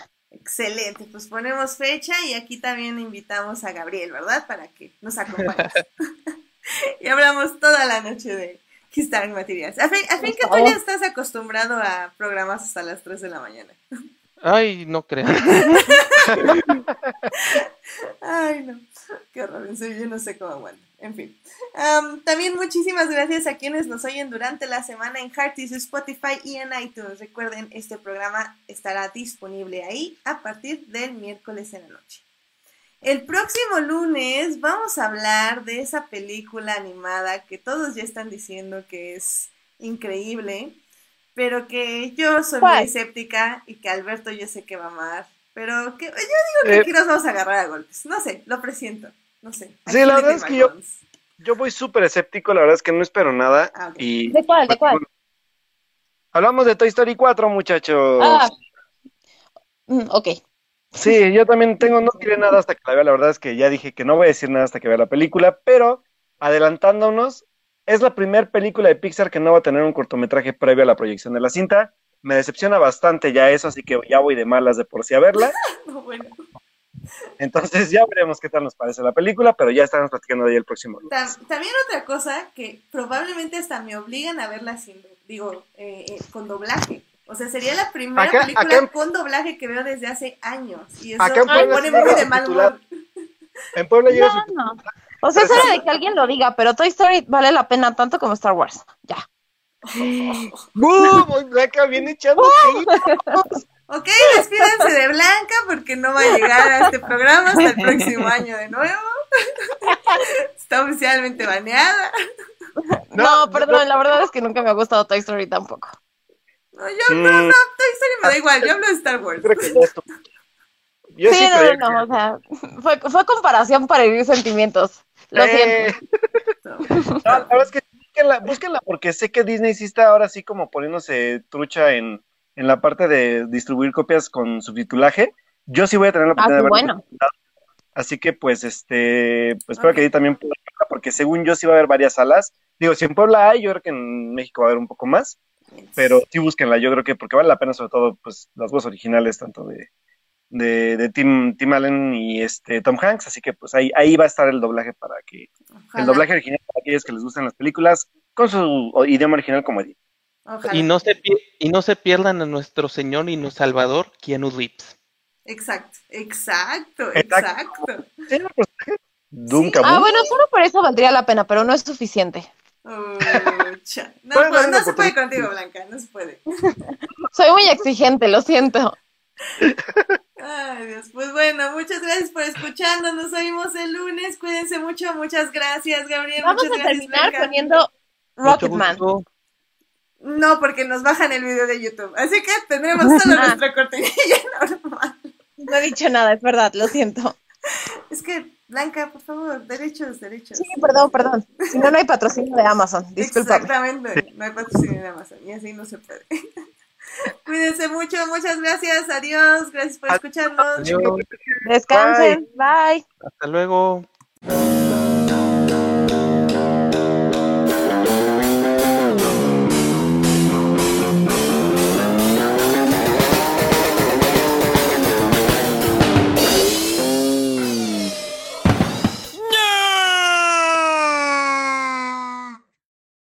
Excelente, pues ponemos fecha y aquí también invitamos a Gabriel, ¿verdad? Para que nos acompañe. y hablamos toda la noche de His Dark Materials. A fin, a fin que tú ya estás acostumbrado a programas hasta las 3 de la mañana. Ay, no creo. Ay, no. Qué horror. En serio, yo no sé cómo aguanto. En fin. Am, también muchísimas gracias a quienes nos oyen durante la semana en Hearties, Spotify y en iTunes. Recuerden, este programa estará disponible ahí a partir del miércoles en la noche. El próximo lunes vamos a hablar de esa película animada que todos ya están diciendo que es increíble, pero que yo soy muy ¿Cuál? escéptica y que Alberto yo sé que va a amar. Pero que yo digo que Eh. aquí nos vamos a agarrar a golpes. No sé, lo presiento. No sé. Sí, la verdad es que yo- Yo voy súper escéptico, la verdad es que no espero nada. Ah, y, ¿De cuál? ¿De cuál? Hablamos de Toy Story 4, muchachos. Ah. Mm, ok. Sí, yo también tengo, no diré nada hasta que la vea, la verdad es que ya dije que no voy a decir nada hasta que vea la película, pero adelantándonos, es la primera película de Pixar que no va a tener un cortometraje previo a la proyección de la cinta. Me decepciona bastante ya eso, así que ya voy de malas de por sí a verla. No, bueno. Entonces ya veremos qué tal nos parece la película, pero ya estaremos platicando de ella el próximo lunes. Tam- también otra cosa que probablemente hasta me obligan a verla sin, digo, eh, eh, con doblaje. O sea, sería la primera Acá- película acá en- con doblaje que veo desde hace años. Y eso Acá en me Puebla pone sí muy de mal humor. En Puebla No, no. O sea, es hora de que alguien lo diga, pero Toy Story vale la pena tanto como Star Wars. Ya. ¡Bum! Blanca viene echando. Ok, despídense de Blanca porque no va a llegar a este programa hasta el próximo año de nuevo. Está oficialmente baneada. No, perdón, la verdad es que nunca me ha gustado Toy Story tampoco. No, yo no, Mm. no, Toy Story me da igual, yo hablo de Star Wars. Creo que Yo sí, sí no, no, no, o sea, fue, fue comparación para herir sentimientos. Lo Eh, siento. No, la verdad es que búsquenla, búsquenla porque sé que Disney sí está ahora sí como poniéndose trucha en, en la parte de distribuir copias con subtitulaje. Yo sí voy a tener la Ah, oportunidad qué de verla. bueno. Así que pues este, pues espero que ahí también pueda verla, porque según yo sí va a haber varias salas. Digo, si en Puebla hay, yo creo que en México va a haber un poco más, pero sí búsquenla, yo creo que porque vale la pena sobre todo pues las voces originales tanto de, de, de Tim, Tim Allen y este Tom Hanks, así que pues ahí, ahí va a estar el doblaje para que Ojalá, el doblaje original para aquellos que les gustan las películas con su idioma original como edit. ojalá. Y no se y no se pierdan a nuestro Señor y nuestro Salvador, Keanu Reeves. Exacto, exacto, Exacto. exacto. ¿Sí, el personaje? Doom Sí. Ah, bueno, solo por eso valdría la pena, pero no es suficiente. No, no se puede contigo, Blanca, no se puede. Soy muy exigente, lo siento. Ay, Dios. Pues bueno, muchas gracias por escucharnos. Nos oímos el lunes. Cuídense mucho. Muchas gracias, Gabriel. Vamos muchas a gracias, terminar Blanca. poniendo Rocketman. No, porque nos bajan el video de YouTube. Así que tendremos solo Ah. nuestra cortinilla normal. No he dicho nada, es verdad, lo siento. Es que, Blanca, por favor, derechos, derechos. Sí, perdón, perdón. Si no, no hay patrocinio de Amazon. Discúlpame. Exactamente. No hay patrocinio de Amazon. Y así no se puede. Cuídense mucho. Muchas gracias. Adiós. Gracias por escucharnos. Adiós. Descansen. Bye. Hasta luego.